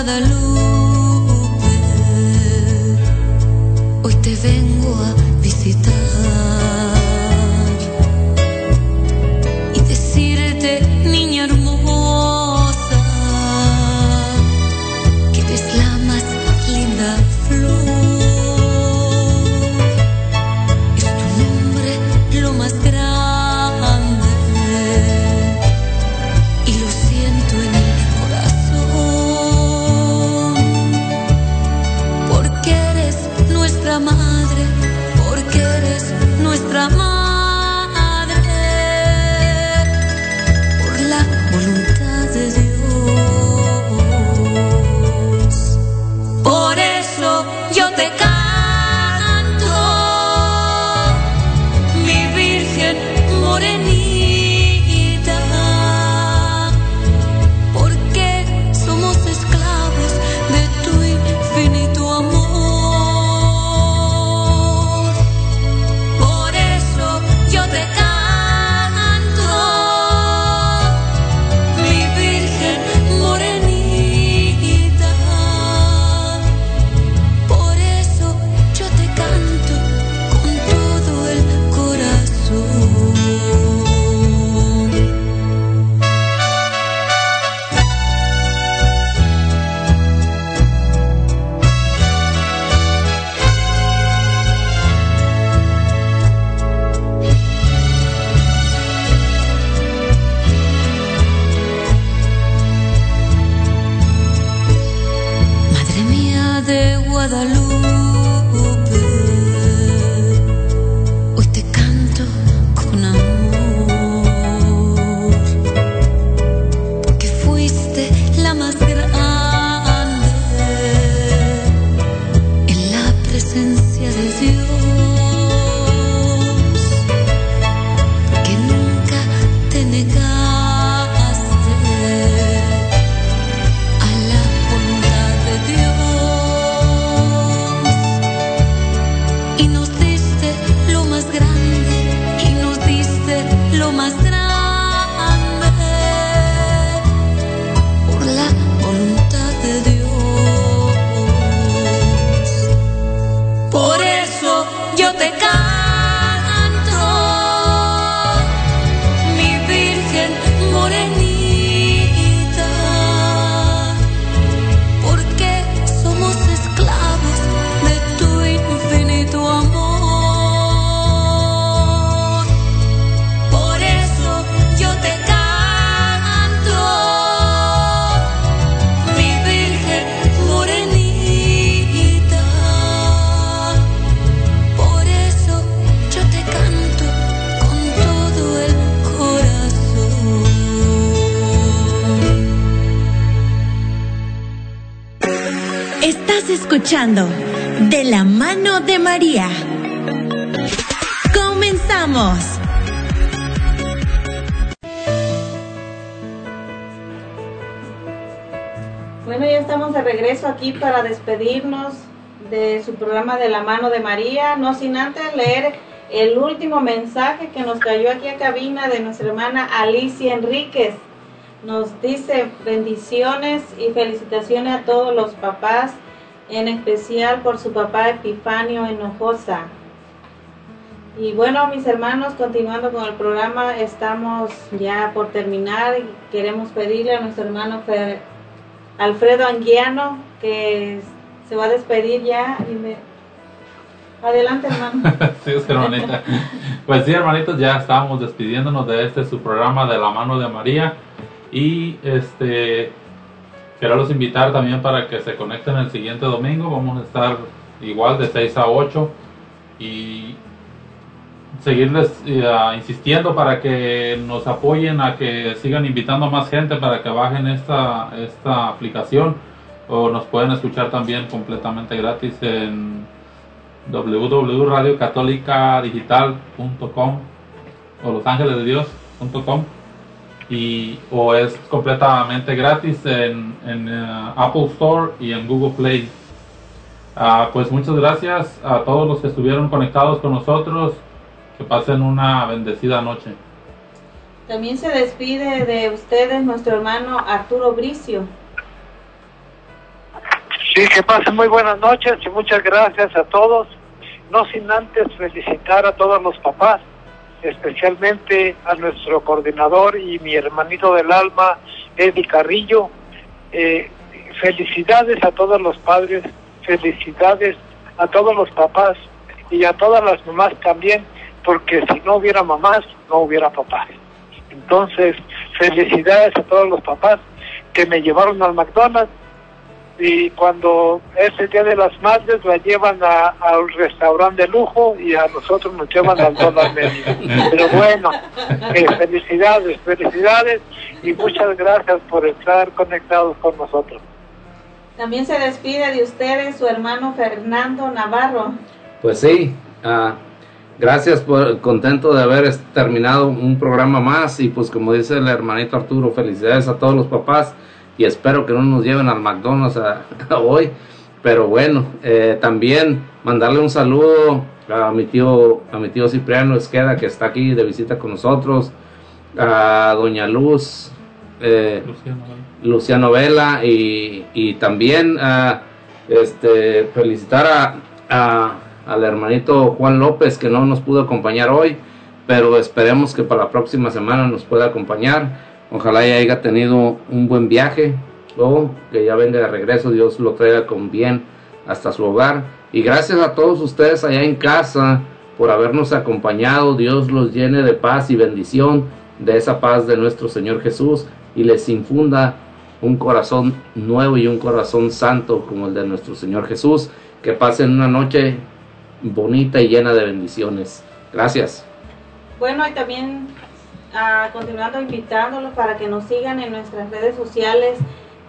De Guadalupe, De la mano de María. Comenzamos. Bueno, ya estamos de regreso aquí para despedirnos de su programa de la mano de María, no sin antes leer el último mensaje que nos cayó aquí a cabina de nuestra hermana Alicia Enríquez. Nos dice bendiciones y felicitaciones a todos los papás, en especial por su papá Epifanio Hinojosa. Y bueno, mis hermanos, continuando con el programa, estamos ya por terminar y queremos pedirle a nuestro hermano Alfredo Anguiano que se va a despedir ya. Adelante, hermano. <laughs> sí, hermanita. Pues sí, hermanitos, ya estamos despidiéndonos de este su programa de la mano de María. Y este queremos invitar también para que se conecten el siguiente domingo. Vamos a estar igual de 6 a 8 y seguirles eh, insistiendo para que nos apoyen a que sigan invitando a más gente para que bajen esta, esta aplicación o nos pueden escuchar también completamente gratis en www.radiocatólicadigital.com o losangelesdedios.com y o es completamente gratis en, en eh, Apple Store y en Google Play. Ah, pues muchas gracias a todos los que estuvieron conectados con nosotros. Que pasen una bendecida noche. También se despide de ustedes nuestro hermano Arturo Bricio. Sí, que pasen muy buenas noches y muchas gracias a todos. No sin antes felicitar a todos los papás, especialmente a nuestro coordinador y mi hermanito del alma, Eddie Carrillo. Eh, felicidades a todos los padres, felicidades a todos los papás y a todas las mamás también, porque si no hubiera mamás, no hubiera papás. Entonces, felicidades a todos los papás que me llevaron al McDonald's y cuando es el Día de las Madres la llevan a, a un restaurante de lujo y a nosotros nos llevan al dólar medio. Pero bueno, eh, felicidades, felicidades y muchas gracias por estar conectados con nosotros. También se despide de ustedes su hermano Fernando Navarro. Pues sí, ah, gracias por contento de haber terminado un programa más y pues como dice el hermanito Arturo, felicidades a todos los papás y espero que no nos lleven al McDonald's a- a hoy, pero bueno, eh, también mandarle un saludo a mi tío, a mi tío Cipriano Esqueda que está aquí de visita con nosotros, a doña Luz, eh, Luciano Vela y, y también este, felicitar a, a- al hermanito Juan López que no nos pudo acompañar hoy, pero esperemos que para la próxima semana nos pueda acompañar. Ojalá ya haya tenido un buen viaje o que ya venga de regreso, Dios lo traiga con bien hasta su hogar. Y gracias a todos ustedes allá en casa por habernos acompañado. Dios los llene de paz y bendición, de esa paz de nuestro Señor Jesús y les infunda un corazón nuevo y un corazón santo como el de nuestro Señor Jesús. Que pasen una noche bonita y llena de bendiciones. Gracias. Bueno, y también continuando invitándolos para que nos sigan en nuestras redes sociales,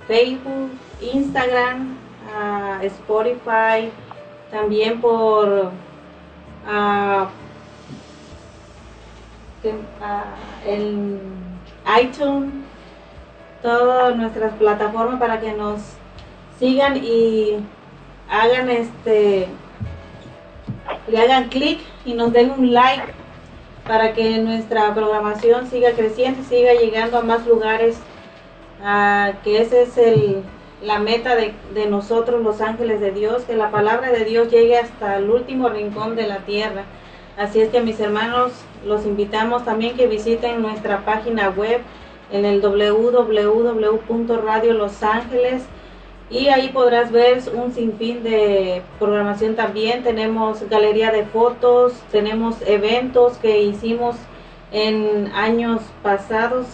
Facebook, Instagram, Spotify, también por el iTunes, todas nuestras plataformas para que nos sigan y hagan este le hagan clic y nos den un like para que nuestra programación siga creciendo siga llegando a más lugares ah, que ese es el la meta de, de nosotros los ángeles de Dios que la palabra de Dios llegue hasta el último rincón de la tierra. Así es que mis hermanos los invitamos también que visiten nuestra página web en el www.radio Los Ángeles y ahí podrás ver un sinfín de programación también. Tenemos galería de fotos, tenemos eventos que hicimos en años pasados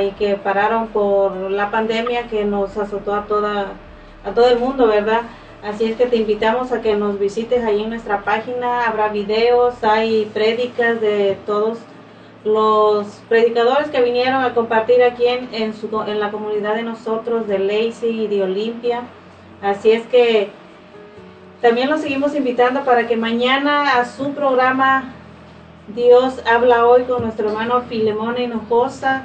y que pararon por la pandemia que nos azotó a toda a todo el mundo, ¿verdad? Así es que te invitamos a que nos visites ahí en nuestra página, habrá videos, hay prédicas de todos los predicadores que vinieron a compartir aquí en, en, en la comunidad de nosotros, de Lacey y de Olimpia. Así es que también los seguimos invitando para que mañana a su programa Dios habla hoy con nuestro hermano Filemón Hinojosa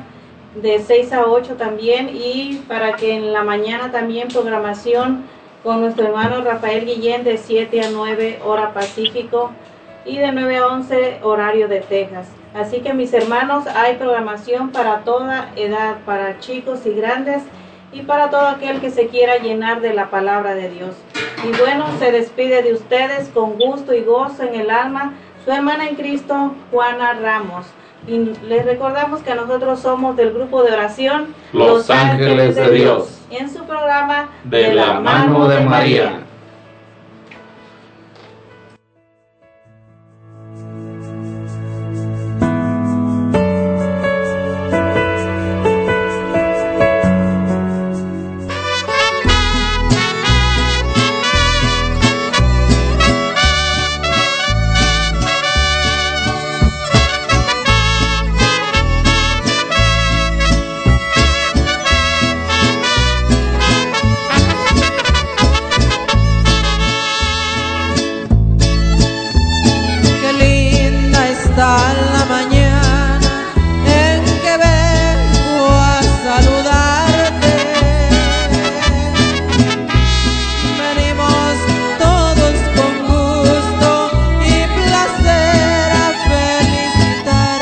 de 6 a 8 también y para que en la mañana también programación con nuestro hermano Rafael Guillén de 7 a 9 hora Pacífico y de 9 a 11 horario de Texas. Así que mis hermanos, hay programación para toda edad, para chicos y grandes y para todo aquel que se quiera llenar de la palabra de Dios. Y bueno, se despide de ustedes con gusto y gozo en el alma su hermana en Cristo, Juana Ramos. Y les recordamos que nosotros somos del grupo de oración Los Ángeles de Dios. En su programa De la mano de María.